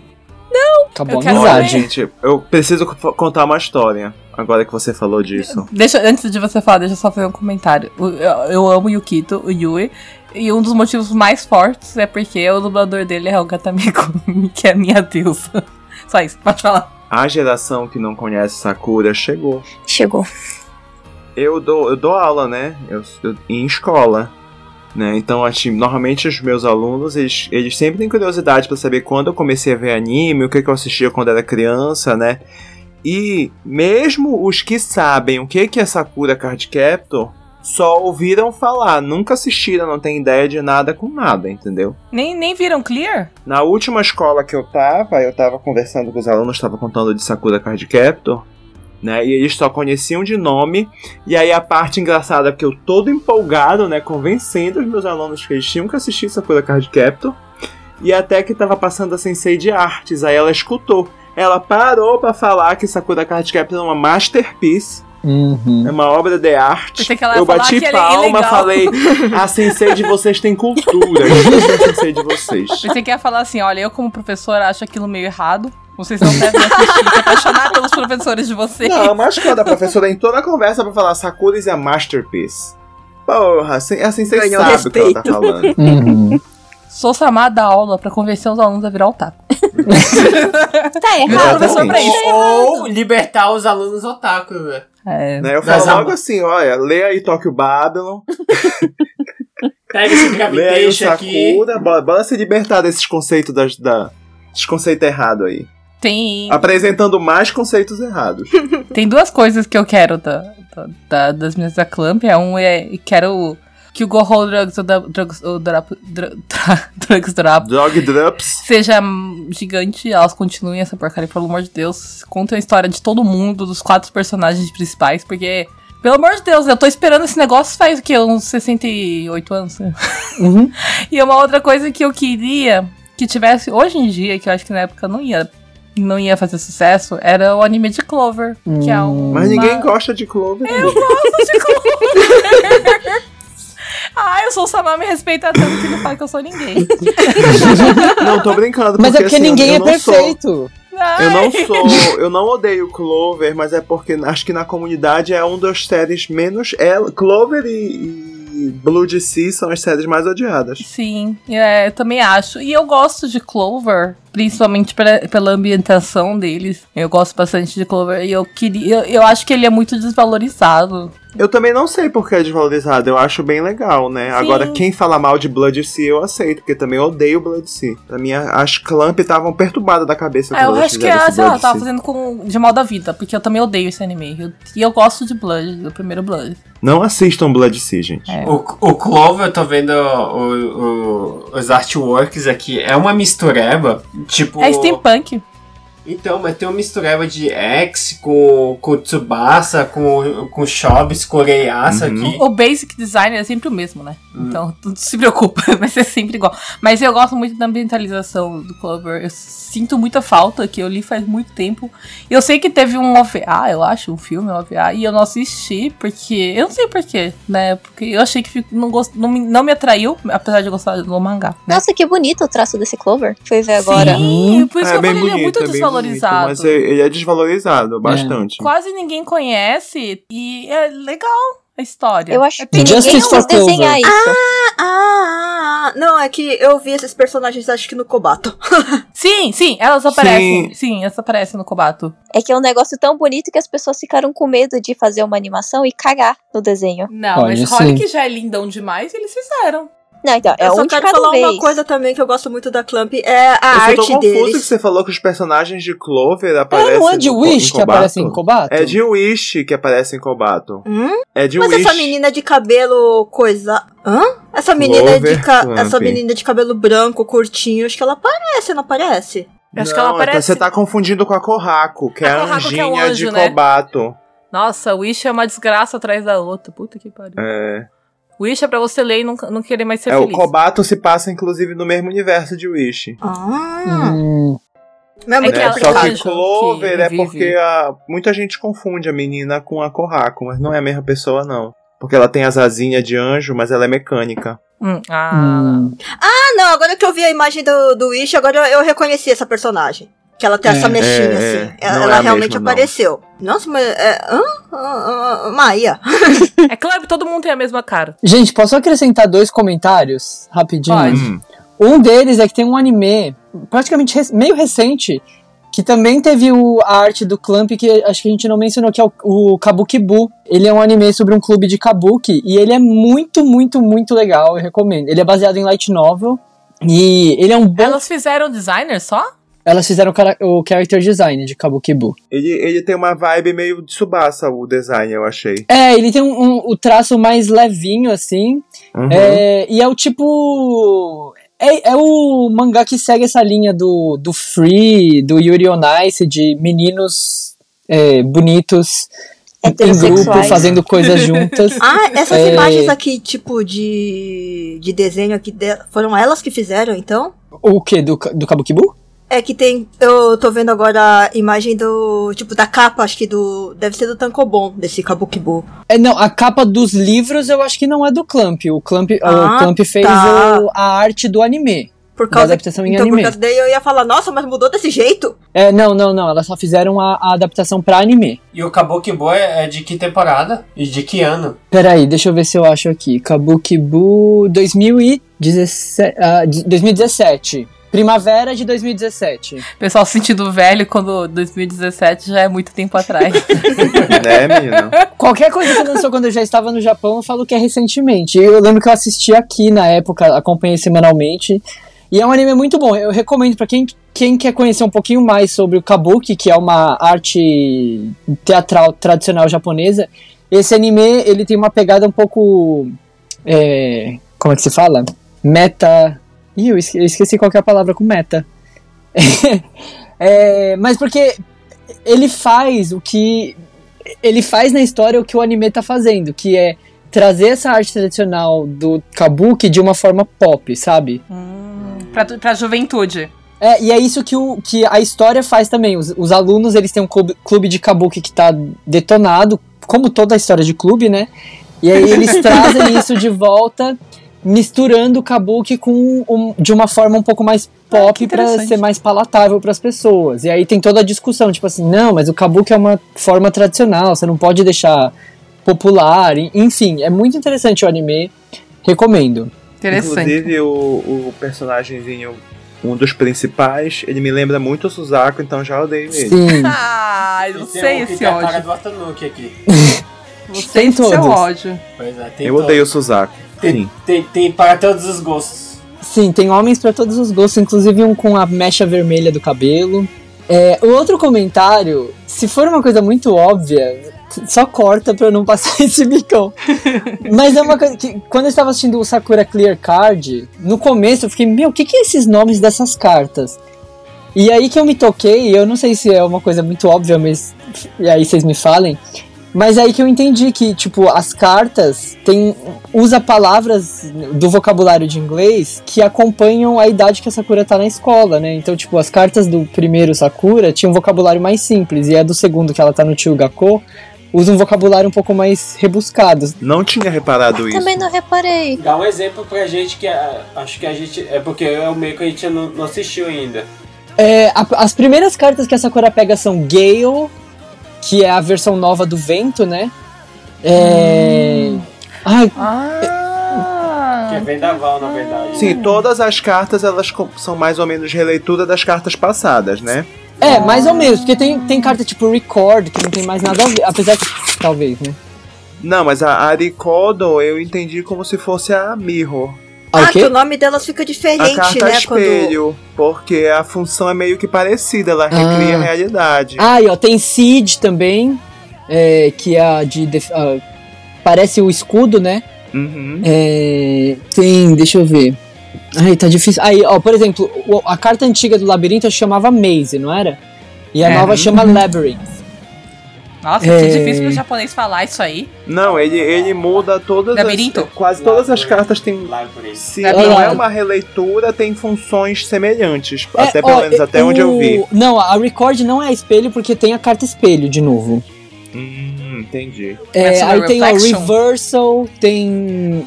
S6: Acabou
S4: Eu
S6: a
S4: quero
S5: Olha,
S6: amizade.
S5: gente, eu preciso co- contar uma história. Agora que você falou disso.
S4: Deixa, antes de você falar, deixa eu só fazer um comentário. Eu, eu amo o Yukito, o Yui. E um dos motivos mais fortes é porque o dublador dele é o Gatamegumi, que é a minha deusa. Só isso, pode falar.
S5: A geração que não conhece Sakura chegou.
S8: Chegou.
S5: Eu dou, eu dou aula, né? Eu, eu- em escola. Né? Então, assim, normalmente os meus alunos, eles, eles sempre têm curiosidade pra saber quando eu comecei a ver anime, o que, que eu assistia quando era criança, né? E mesmo os que sabem o que, que é Sakura Card Captor, só ouviram falar, nunca assistiram, não tem ideia de nada com nada, entendeu?
S4: Nem, nem viram Clear?
S5: Na última escola que eu tava, eu tava conversando com os alunos, tava contando de Sakura Card Captor, né? E eles só conheciam de nome. E aí a parte engraçada é que eu todo empolgado, né, convencendo os meus alunos que eles tinham que assistir Sakura Card Captor. E até que tava passando a Sensei de Artes, aí ela escutou. Ela parou pra falar que Sakura Card Captor é uma masterpiece,
S6: Uhum.
S5: é uma obra de arte. Eu bati
S4: é
S5: palma,
S4: ilegal.
S5: falei: a Sensei de vocês tem cultura. Juro a Sensei de vocês.
S4: Pensei que ia falar assim: olha, eu como professora acho aquilo meio errado. Vocês não devem assistir, se apaixonar pelos professores de vocês.
S5: Não, mas quando a professora entrou na conversa pra falar Sakura is a masterpiece. Porra, assim, assim você
S7: Ganhou
S5: sabe o que ela tá falando.
S6: Uhum.
S4: Sou chamada da aula pra convencer os alunos a virar otaku.
S8: Tá errado.
S4: professor, pra isso.
S3: Ou libertar os alunos otaku, né?
S4: É,
S5: Né, Eu falo
S3: a-
S5: logo assim, olha, lê aí Tokyo Babylon,
S3: Pega esse gravitation aqui.
S5: Sakura, bora, bora se libertar desses conceitos das, da, desses conceitos errados aí.
S4: tem,
S5: Apresentando mais conceitos errados.
S4: tem duas coisas que eu quero da, da- da- das minhas da Clamp. É um é quero que o Go Hold Drugs, o da- drugs, o drop, dr- drugs Drop
S5: Dog Drops.
S4: seja hum, gigante, elas continuem essa porcaria, pelo amor de Deus. Contem a história de todo mundo, dos quatro personagens principais, porque, pelo amor de Deus, eu tô esperando esse negócio faz o quê? Uns 68 anos?
S6: Uhum.
S4: E uma outra coisa que eu queria que tivesse hoje em dia, que eu acho que na época não ia. Não ia fazer sucesso, era o anime de Clover. Que é um.
S5: Mas ninguém gosta de Clover.
S4: Eu gosto de Clover! Ah, eu sou o Samar, me respeita tanto que não fala que eu sou ninguém.
S5: Não, tô brincando.
S6: Mas é
S5: porque,
S6: porque
S5: assim,
S6: ninguém
S5: eu
S6: é
S5: sou-
S6: perfeito.
S5: Eu não sou. Eu não odeio Clover, mas é porque acho que na comunidade é um das séries menos. É, Clover e, e Blue DC são as séries mais odiadas.
S4: Sim, é, eu também acho. E eu gosto de Clover, principalmente pela, pela ambientação deles. Eu gosto bastante de Clover. E eu queria. Eu, eu acho que ele é muito desvalorizado.
S5: Eu também não sei porque é desvalorizado, eu acho bem legal, né? Agora, quem fala mal de Blood Sea eu aceito, porque também eu odeio Blood Sea. Pra mim, as Clamp estavam perturbadas da cabeça
S4: É, eu acho que ela,
S5: esse
S4: sei lá,
S5: Blood
S4: tava fazendo com, de mal da vida, porque eu também odeio esse anime. Eu- e eu gosto de Blood, do primeiro Blood.
S5: Não assistam Blood Sea, gente.
S4: É.
S3: O, o Clover, eu tô vendo o- o- os artworks aqui, é uma mistureba, tipo...
S4: É steampunk.
S3: Então, mas tem uma mistureba de X com, com Tsubasa, com, com Shobs, com Reiasa
S5: Uhum.
S3: aqui.
S4: O basic design é sempre o mesmo, né? Então, não se preocupa, vai ser sempre igual. Mas eu gosto muito da ambientalização do Clover. Eu sinto muita falta, que eu li faz muito tempo. Eu sei que teve um OVA, eu acho, um filme, um OVA, e eu não assisti, porque. Eu não sei porquê, né? Porque eu achei que fico- não, gost, não, me, não me atraiu, apesar de eu gostar do mangá. Né?
S8: Nossa, que bonito o traço desse Clover. Fui ver agora.
S4: Sim, por isso que eu
S5: bem
S4: falei, ele é muito
S5: é
S4: desvalorizado.
S5: mas é- ele é desvalorizado bastante.
S4: Quase ninguém conhece e é legal a história.
S8: Eu acho
S4: É
S8: que ninguém
S6: Justice for
S8: quis desenhar isso.
S7: Ah, ah, ah, não, é que eu vi esses personagens, acho que no Kobato.
S4: Sim, sim, elas aparecem. Sim. elas aparecem no Kobato.
S8: É que é um negócio tão bonito que as pessoas ficaram com medo de fazer uma animação e cagar no desenho.
S4: Não,
S6: Pode
S4: mas olha
S6: sim.
S4: que já é lindão demais e eles fizeram.
S8: Não, então, é
S7: eu só
S8: um de
S7: quero
S8: cada
S7: falar
S8: vez.
S7: uma coisa também que eu gosto muito da Clamp, é a
S5: Eu só
S7: arte
S5: tô confuso que
S7: deles.
S5: você falou que os personagens de Clover
S6: É,
S5: aparecem
S6: não é de
S5: no-
S6: Wish que aparece em Kobato?
S5: É de Wish que aparece em Kobato.
S7: Hum?
S5: É de
S7: Mas
S5: Wish.
S7: essa menina de cabelo coisa... Hã? Essa menina, de ca-
S5: Clover
S7: essa menina de cabelo branco, curtinho, acho que ela parece, não aparece?
S4: Acho
S5: não,
S4: que ela
S5: então
S4: aparece.
S5: você tá confundindo com a Corraco, que
S4: A
S5: é a
S4: Corraco é
S5: anjinha
S4: um anjo,
S5: de
S4: né?
S5: Kobato.
S4: Nossa, Wish é uma desgraça atrás da outra. Puta que pariu.
S5: É,
S4: Wish é pra você ler e não, não querer mais ser
S5: é o
S4: feliz.
S5: Kobato se passa, inclusive, no mesmo universo de Wish.
S7: Ah,
S6: Hum,
S7: não é muito
S4: ela-
S5: Só que Clover
S4: que
S5: é porque a, muita gente confunde a menina com a Corraco, mas não é a mesma pessoa, não. Porque ela tem as asinhas de anjo, mas ela é mecânica.
S4: Hum, ah,
S6: hum.
S7: Ah, não, agora que eu vi a imagem do, do Wish, agora eu, eu reconheci essa personagem. Que ela tem
S6: É,
S7: essa mechinha,
S5: é,
S7: assim.
S5: é.
S7: Ela,
S5: Não é
S7: ela
S5: a
S7: realmente
S5: mesma, não.
S7: apareceu. Nossa, mas. É, hã? Ah, ah, Maia.
S4: É claro que todo mundo tem a mesma cara.
S6: Gente, posso acrescentar dois comentários rapidinho?
S4: Pode.
S5: Hum.
S6: Um deles é que tem um anime praticamente rec- meio recente que também teve o- a arte do Clamp que acho que a gente não mencionou, que é o, o Kabukibu. Ele é um anime sobre um clube de kabuki e ele é muito, muito, muito legal, eu recomendo. Ele é baseado em light novel e ele é um bom...
S4: Elas fizeram designer só?
S6: Elas fizeram o character design de Kabukibu.
S5: Ele, ele tem uma vibe meio de Subasa, o design, eu achei.
S6: É, ele tem um, um- o traço mais levinho, assim,
S5: Uhum.
S6: É, e é o tipo. É, é o mangá que segue essa linha do, do Free, do Yuri on Ice, de meninos é, bonitos em grupo, fazendo coisas juntas.
S7: Ah, essas
S6: É.
S7: imagens aqui, tipo, de, de desenho aqui, de- foram elas que fizeram, então?
S6: o que? Do, do Kabukibu?
S7: É que tem. Eu tô vendo agora a imagem do. Tipo, da capa, acho que do. Deve ser do Tankobon, desse Kabukibu.
S6: É, não, a capa dos livros eu acho que não é do Clamp. O Clamp,
S7: Ah,
S6: o Clamp fez
S7: tá.
S6: o- a arte do anime.
S7: Por
S6: Da
S7: causa
S6: adaptação em
S7: então,
S6: anime.
S7: por causa daí eu ia falar, nossa, mas mudou desse jeito?
S6: É, não, não, não. Elas só fizeram a, a adaptação pra anime.
S3: E o Kabukibo é, é de que temporada? E de que ano?
S6: Peraí, deixa eu ver se eu acho aqui. Kabukibu 2017, ah, de- 2017. Primavera de 2017.
S4: Pessoal se sentindo velho quando 2017 já é muito tempo atrás.
S5: né, menino?
S6: Qualquer coisa que lançou quando eu já estava no Japão, eu falo que é recentemente. Eu lembro que eu assisti aqui na época, acompanhei semanalmente. E é um anime muito bom. Eu recomendo pra quem, quem quer conhecer um pouquinho mais sobre o kabuki, que é uma arte teatral tradicional japonesa. Esse anime, ele tem uma pegada um pouco... é, como é que se fala? Meta... Ih, eu esque- eu esqueci qual é a palavra com meta. É, mas porque ele faz o que ele faz na história o que o anime tá fazendo, que é trazer essa arte tradicional do kabuki de uma forma pop, sabe?
S4: hum, pra, pra juventude.
S6: É, e é isso que, o, que a história faz também. Os, os alunos, eles têm um clube, clube de kabuki que tá detonado, como toda a história de clube, né? E aí eles trazem isso de volta, misturando o kabuki com um- de uma forma um pouco mais
S4: Ah,
S6: pop pra
S4: interessante.
S6: ser mais palatável pras pessoas. E aí tem toda a discussão, tipo assim, não, mas o kabuki é uma forma tradicional, você não pode deixar popular, en- enfim, é muito interessante o anime, recomendo.
S4: Interessante.
S5: Inclusive, o, o personagemzinho, um dos principais, ele me lembra muito o Suzaku, então já odeio ele.
S6: Sim.
S4: Ah, eu
S3: tem
S4: sei
S3: um
S4: esse
S3: tem a cara
S4: ódio.
S3: do Atanuki aqui.
S4: Você
S6: Tem
S4: esse seu
S6: todos.
S4: ódio.
S3: Pois é, tem
S5: Eu
S3: todo.
S5: odeio o Suzaku.
S3: Tem, tem, tem para todos os gostos.
S6: Sim, tem homens pra todos os gostos, inclusive um com a mecha vermelha do cabelo. É, o outro comentário, se for uma coisa muito óbvia, só corta pra eu não passar esse bicão. Mas é uma coisa que, quando eu estava assistindo o Sakura Clear Card, no começo eu fiquei, meu, o que, que é esses nomes dessas cartas? E aí que eu me toquei, eu não sei se é uma coisa muito óbvia, mas e aí vocês me falem. Mas é aí que eu entendi que, tipo, as cartas tem, usa palavras do vocabulário de inglês que acompanham a idade que a Sakura tá na escola, né? Então, tipo, as cartas do primeiro Sakura tinham um vocabulário mais simples, e a do segundo, que ela tá no Chugako, usa um vocabulário um pouco mais rebuscado.
S5: Não tinha reparado isso.
S8: Também não reparei.
S3: Dá um exemplo pra gente que ah, acho que a gente. É porque é o meio que a gente não, não assistiu ainda.
S6: É, a- as primeiras cartas que a Sakura pega são Gale, que é a versão nova do vento, né? É. Ai,
S3: Que é
S4: Ah,
S3: vendaval, na verdade.
S5: Sim, todas as cartas elas são mais ou menos releitura das cartas passadas, né?
S6: É, mais ou menos, porque tem, tem carta tipo Record, que não tem mais nada a ver, apesar que, talvez, né?
S5: Não, mas a Arikodo eu entendi como se fosse a Mirror.
S6: Ah,
S7: Ah,
S6: o
S7: que o nome delas fica
S5: A
S7: diferente,
S5: carta
S7: né? Quando...
S5: espelho, porque a função é meio que parecida, ela recria
S6: Ah.
S5: a realidade.
S6: Ah, e ó, tem Seed também, é, que é a de... def- ah, parece o escudo, né?
S5: Uhum.
S6: É, tem, deixa eu ver. Ai, tá difícil. Aí, ó, por exemplo, a carta antiga do labirinto chamava Maze, não era? E a
S1: É.
S6: nova chama Labyrinth.
S4: Nossa,
S6: É.
S4: que difícil pro japonês falar isso aí.
S5: Não, ele, ele muda todas
S4: Labirinto?
S5: as. Quase todas as cartas têm. Se
S6: Labirinto.
S5: não é uma releitura, tem funções semelhantes.
S6: É,
S5: até pelo
S6: ó,
S5: menos até onde eu vi.
S6: o- Não, a Record não é espelho porque tem a carta espelho de novo.
S5: Hum, entendi.
S6: É,
S4: sobre
S6: aí tem
S4: Reflection?
S6: Reversal, tem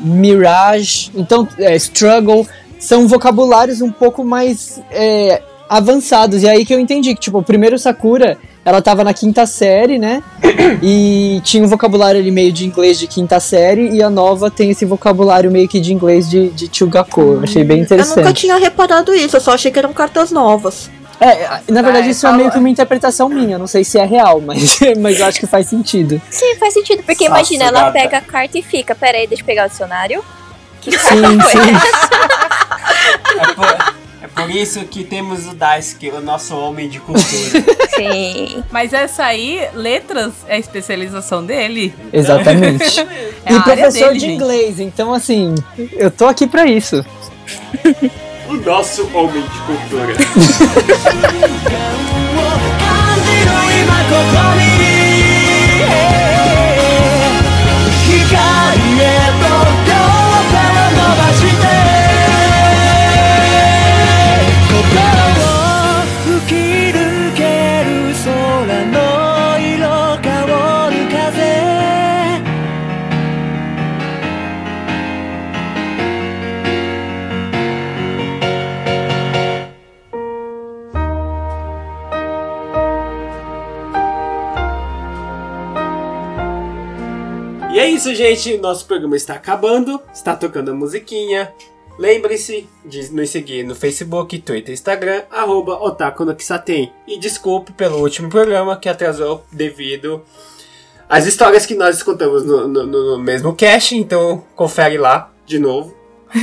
S6: Mirage, então é, Struggle. São vocabulários um pouco mais é, avançados. E aí que eu entendi que, tipo, o primeiro Sakura, ela tava na quinta série, né? E tinha um vocabulário ali meio de inglês de quinta série. E a nova tem esse vocabulário meio que de inglês de, de Chugako. Eu achei bem
S7: Eu
S6: interessante.
S7: nunca tinha reparado isso, eu só achei que eram cartas novas.
S6: É, na verdade,
S4: Ah,
S6: isso é meio que uma interpretação minha. Não sei se é real, mas, mas eu acho que faz sentido.
S8: Sim, faz sentido, porque
S3: Nossa,
S8: imagina, ela
S3: gata.
S8: pega a carta e fica, peraí, deixa eu pegar o dicionário. Que
S6: Sim, sim.
S8: essa?
S3: É por, é por isso que temos o Daisuke, o nosso homem de cultura.
S8: Sim.
S4: Mas essa aí, letras, é a especialização dele.
S6: Exatamente.
S4: É
S6: e professor
S4: dele,
S6: de
S4: gente.
S6: inglês, então assim, eu tô aqui pra isso.
S3: o nosso homem de cultura. gente. Nosso programa está acabando. Está tocando a musiquinha. Lembre-se de nos seguir no Facebook, Twitter Instagram, arroba Otaku no. E desculpe pelo último programa que atrasou devido às histórias que nós contamos no, no- no mesmo cast, então confere lá de novo.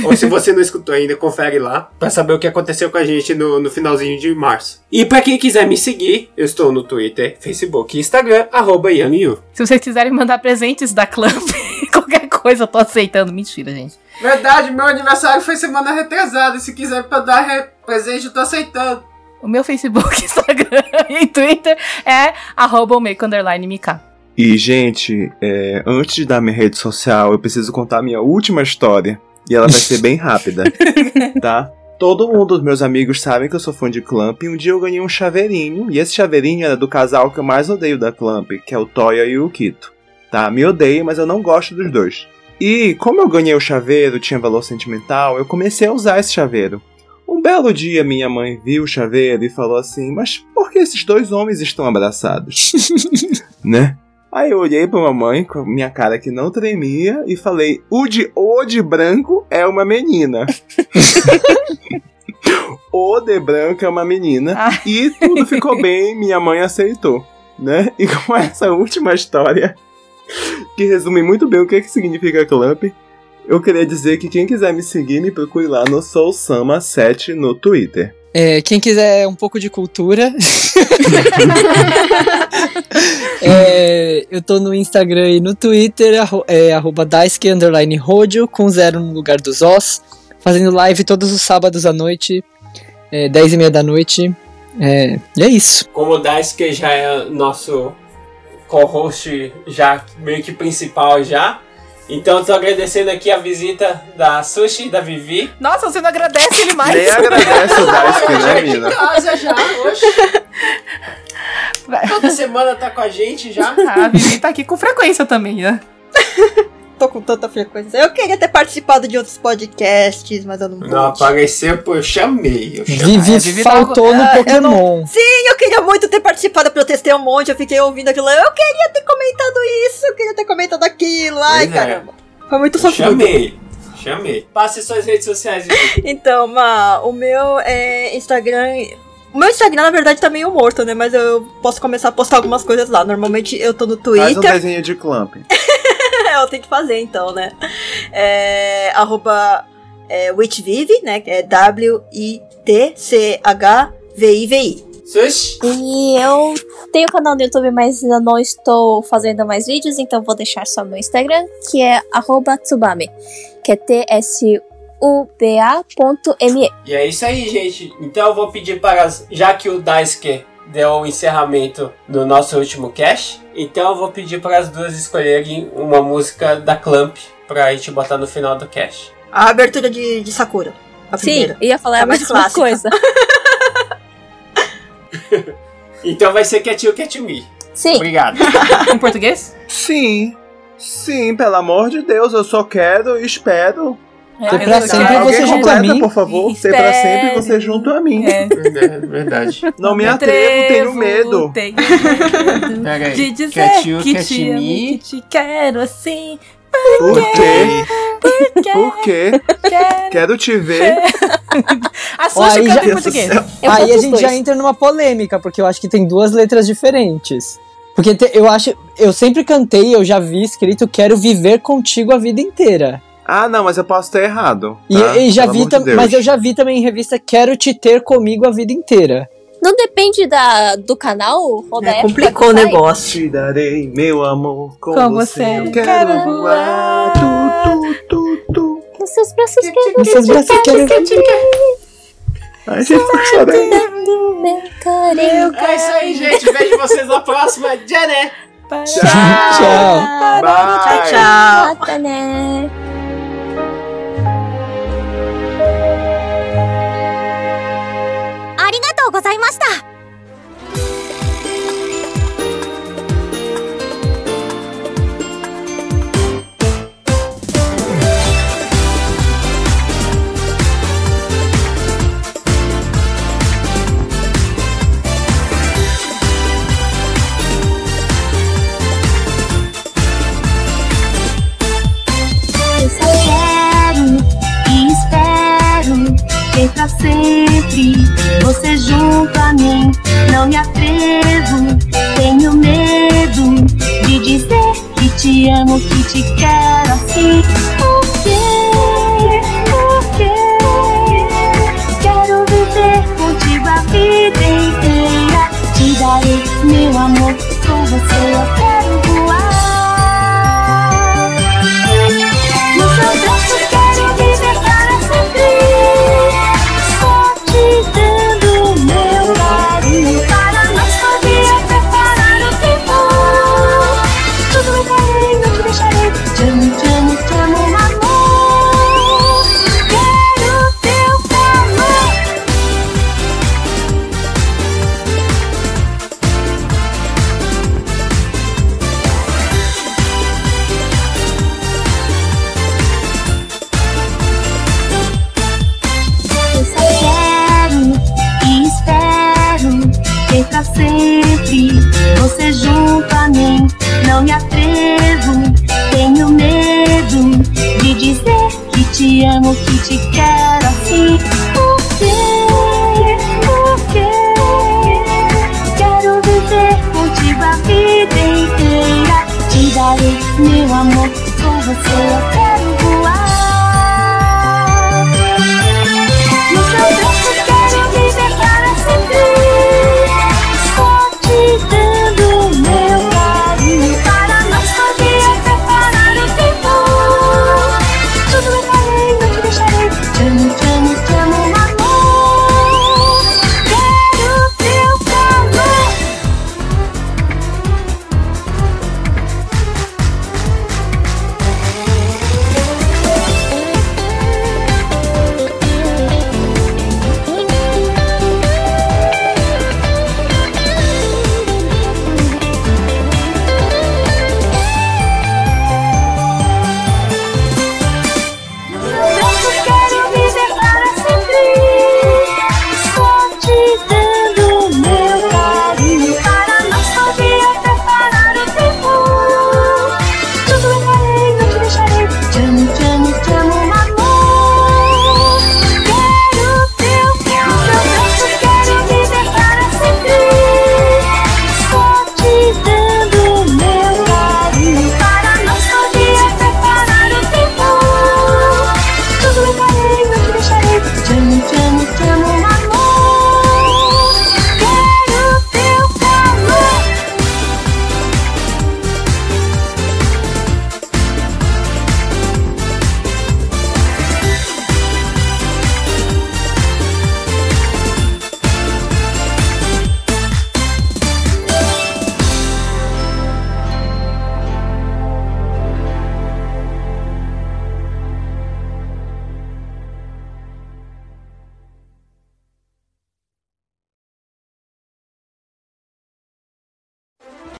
S3: Ou se você não escutou ainda, confere lá pra saber o que aconteceu com a gente no, no finalzinho de março. E pra quem quiser me seguir, eu estou no Twitter, Facebook e Instagram, arroba YangYu.
S4: Se vocês quiserem mandar presentes da Clamp, qualquer coisa eu tô aceitando. Mentira, gente.
S3: Verdade, meu aniversário foi semana retrasada. Se quiser pra dar re- presente, eu tô aceitando.
S4: O meu Facebook, Instagram e Twitter é arroba.
S5: E, gente, é, antes de dar minha rede social, eu preciso contar a minha última história. E ela vai ser bem rápida, tá? Todo mundo dos meus amigos sabem que eu sou fã de Clamp e um dia eu ganhei um chaveirinho. E esse chaveirinho era do casal que eu mais odeio da Clamp, que é o Toya e o Kito. Tá? Me odeio, mas eu não gosto dos dois. E como eu ganhei o chaveiro, tinha valor sentimental, eu comecei a usar esse chaveiro. Um belo dia minha mãe viu o chaveiro e falou assim: Mas por que esses dois homens estão abraçados? né? Aí eu olhei pra mamãe com a minha cara que não tremia e falei: o de, o de branco é uma menina. o de branco é uma menina.
S4: Ai.
S5: E tudo ficou bem, minha mãe aceitou. Né? E com essa última história, que resume muito bem o que, que significa Clamp, eu queria dizer que quem quiser me seguir, me procure lá no SoulSama7 no Twitter.
S6: É, quem quiser um pouco de cultura. é, eu tô no Instagram e no Twitter, arro, é, arroba Daisuke underline Rodio, com zero no lugar dos Os. Fazendo live todos os sábados à noite, é, 10 e meia da noite. É, e é isso.
S3: Como o Daisuke já é nosso co-host já meio que principal já. Então eu tô agradecendo aqui a visita da Sushi e da Vivi.
S4: Nossa, você não agradece ele mais?
S5: Nem agradece o Daisuke, né,
S3: é de
S5: mina?
S3: casa já, oxe. Toda semana tá com a gente já.
S4: A Vivi tá aqui com frequência também, né?
S7: Tô com tanta frequência. Eu queria ter participado de outros podcasts, mas eu não pude.
S3: Não apareceu, pô, eu chamei. Eu chamei.
S6: Vivi
S4: a Vivi tava-
S6: faltou no
S7: Ah, eu
S6: Pokémon.
S7: Sim, eu queria muito ter participado, eu protestei um monte, eu fiquei ouvindo aquilo. Eu queria ter comentado isso, eu queria ter comentado aquilo. Ai,
S3: Pois é.
S7: caramba. Foi muito sofrido.
S3: chamei. Chamei. Passe suas redes sociais, Vivi.
S7: Então, Ma, o meu é Instagram. O meu Instagram, na verdade, tá meio morto, né? Mas eu posso começar a postar algumas coisas lá. Normalmente eu tô no
S5: Faz um
S7: Twitter.
S5: desenho de Clamp.
S7: eu tenho que fazer, então, né? É, arroba é, WitchVive, né? Que é W-I-T-C-H-V-I-V-I.
S3: Sushi?
S8: E eu tenho canal no YouTube, mas ainda não estou fazendo mais vídeos, então vou deixar só meu Instagram, que é arroba tsubame, que é T-S-U-B-A.me.
S3: E é isso aí, gente. Então eu vou pedir para. Já que o Daisuke deu o encerramento do nosso último cast, então eu vou pedir para as duas escolherem uma música da Clamp pra gente botar no final do cast.
S7: A abertura de, de Sakura. A
S8: Sim,
S7: primeira.
S8: ia falar
S7: A
S8: a
S7: mais
S8: mesma
S7: clássica.
S8: coisa.
S3: Então vai ser Cat You Cat Me.
S8: Sim.
S3: Obrigado.
S4: Em português?
S5: Sim. Sim, pelo amor de Deus, eu só quero e espero.
S6: Ter
S4: É,
S6: pra
S4: eu
S6: sempre você
S5: Alguém
S6: junto a
S5: completa,
S6: mim.
S5: por favor. Ter pra sempre você junto a mim.
S4: É.
S3: É verdade.
S5: Não me atrevo, tenho medo.
S4: Tenho medo
S3: aí.
S4: de dizer que
S3: Cat
S4: te amo,
S3: Me.
S4: que te quero assim.
S5: Por quê?
S4: Porque
S5: Por quê?
S4: quero.
S5: Quero te ver.
S4: A Sushi
S6: aí já-
S4: em português.
S6: Aí a gente já
S8: dois.
S6: entra numa polêmica, porque eu acho que tem duas letras diferentes. Porque te- eu acho. Eu sempre cantei, eu já vi escrito Quero viver contigo a vida inteira.
S5: Ah, não, mas eu posso ter errado.
S6: E,
S5: tá?
S6: e já
S5: Pelo
S6: vi
S5: de
S6: mas eu já vi também em revista Quero te ter comigo a vida inteira.
S8: Não depende da, do canal ou da
S7: É, complicou o negócio.
S5: Te darei meu amor com,
S4: Com
S5: você. Eu quero,
S4: Quero
S5: voar. Tu, tu, tu, tu.
S8: Nos seus braços quero
S6: Nos seus braços quero
S5: Ai, gente, tá chorando.
S8: do meu carinho.
S3: É isso aí, gente. Vejo vocês na próxima. Jané.
S6: Tchau.
S5: Bye.
S7: Tchau.
S8: Mata, né?
S10: Pra sempre você junto a mim. Não me atrevo, tenho medo de dizer que te amo, que te quero assim. Por quê? Por quê? Quero viver contigo a vida inteira. Te darei meu amor, com você eu a vida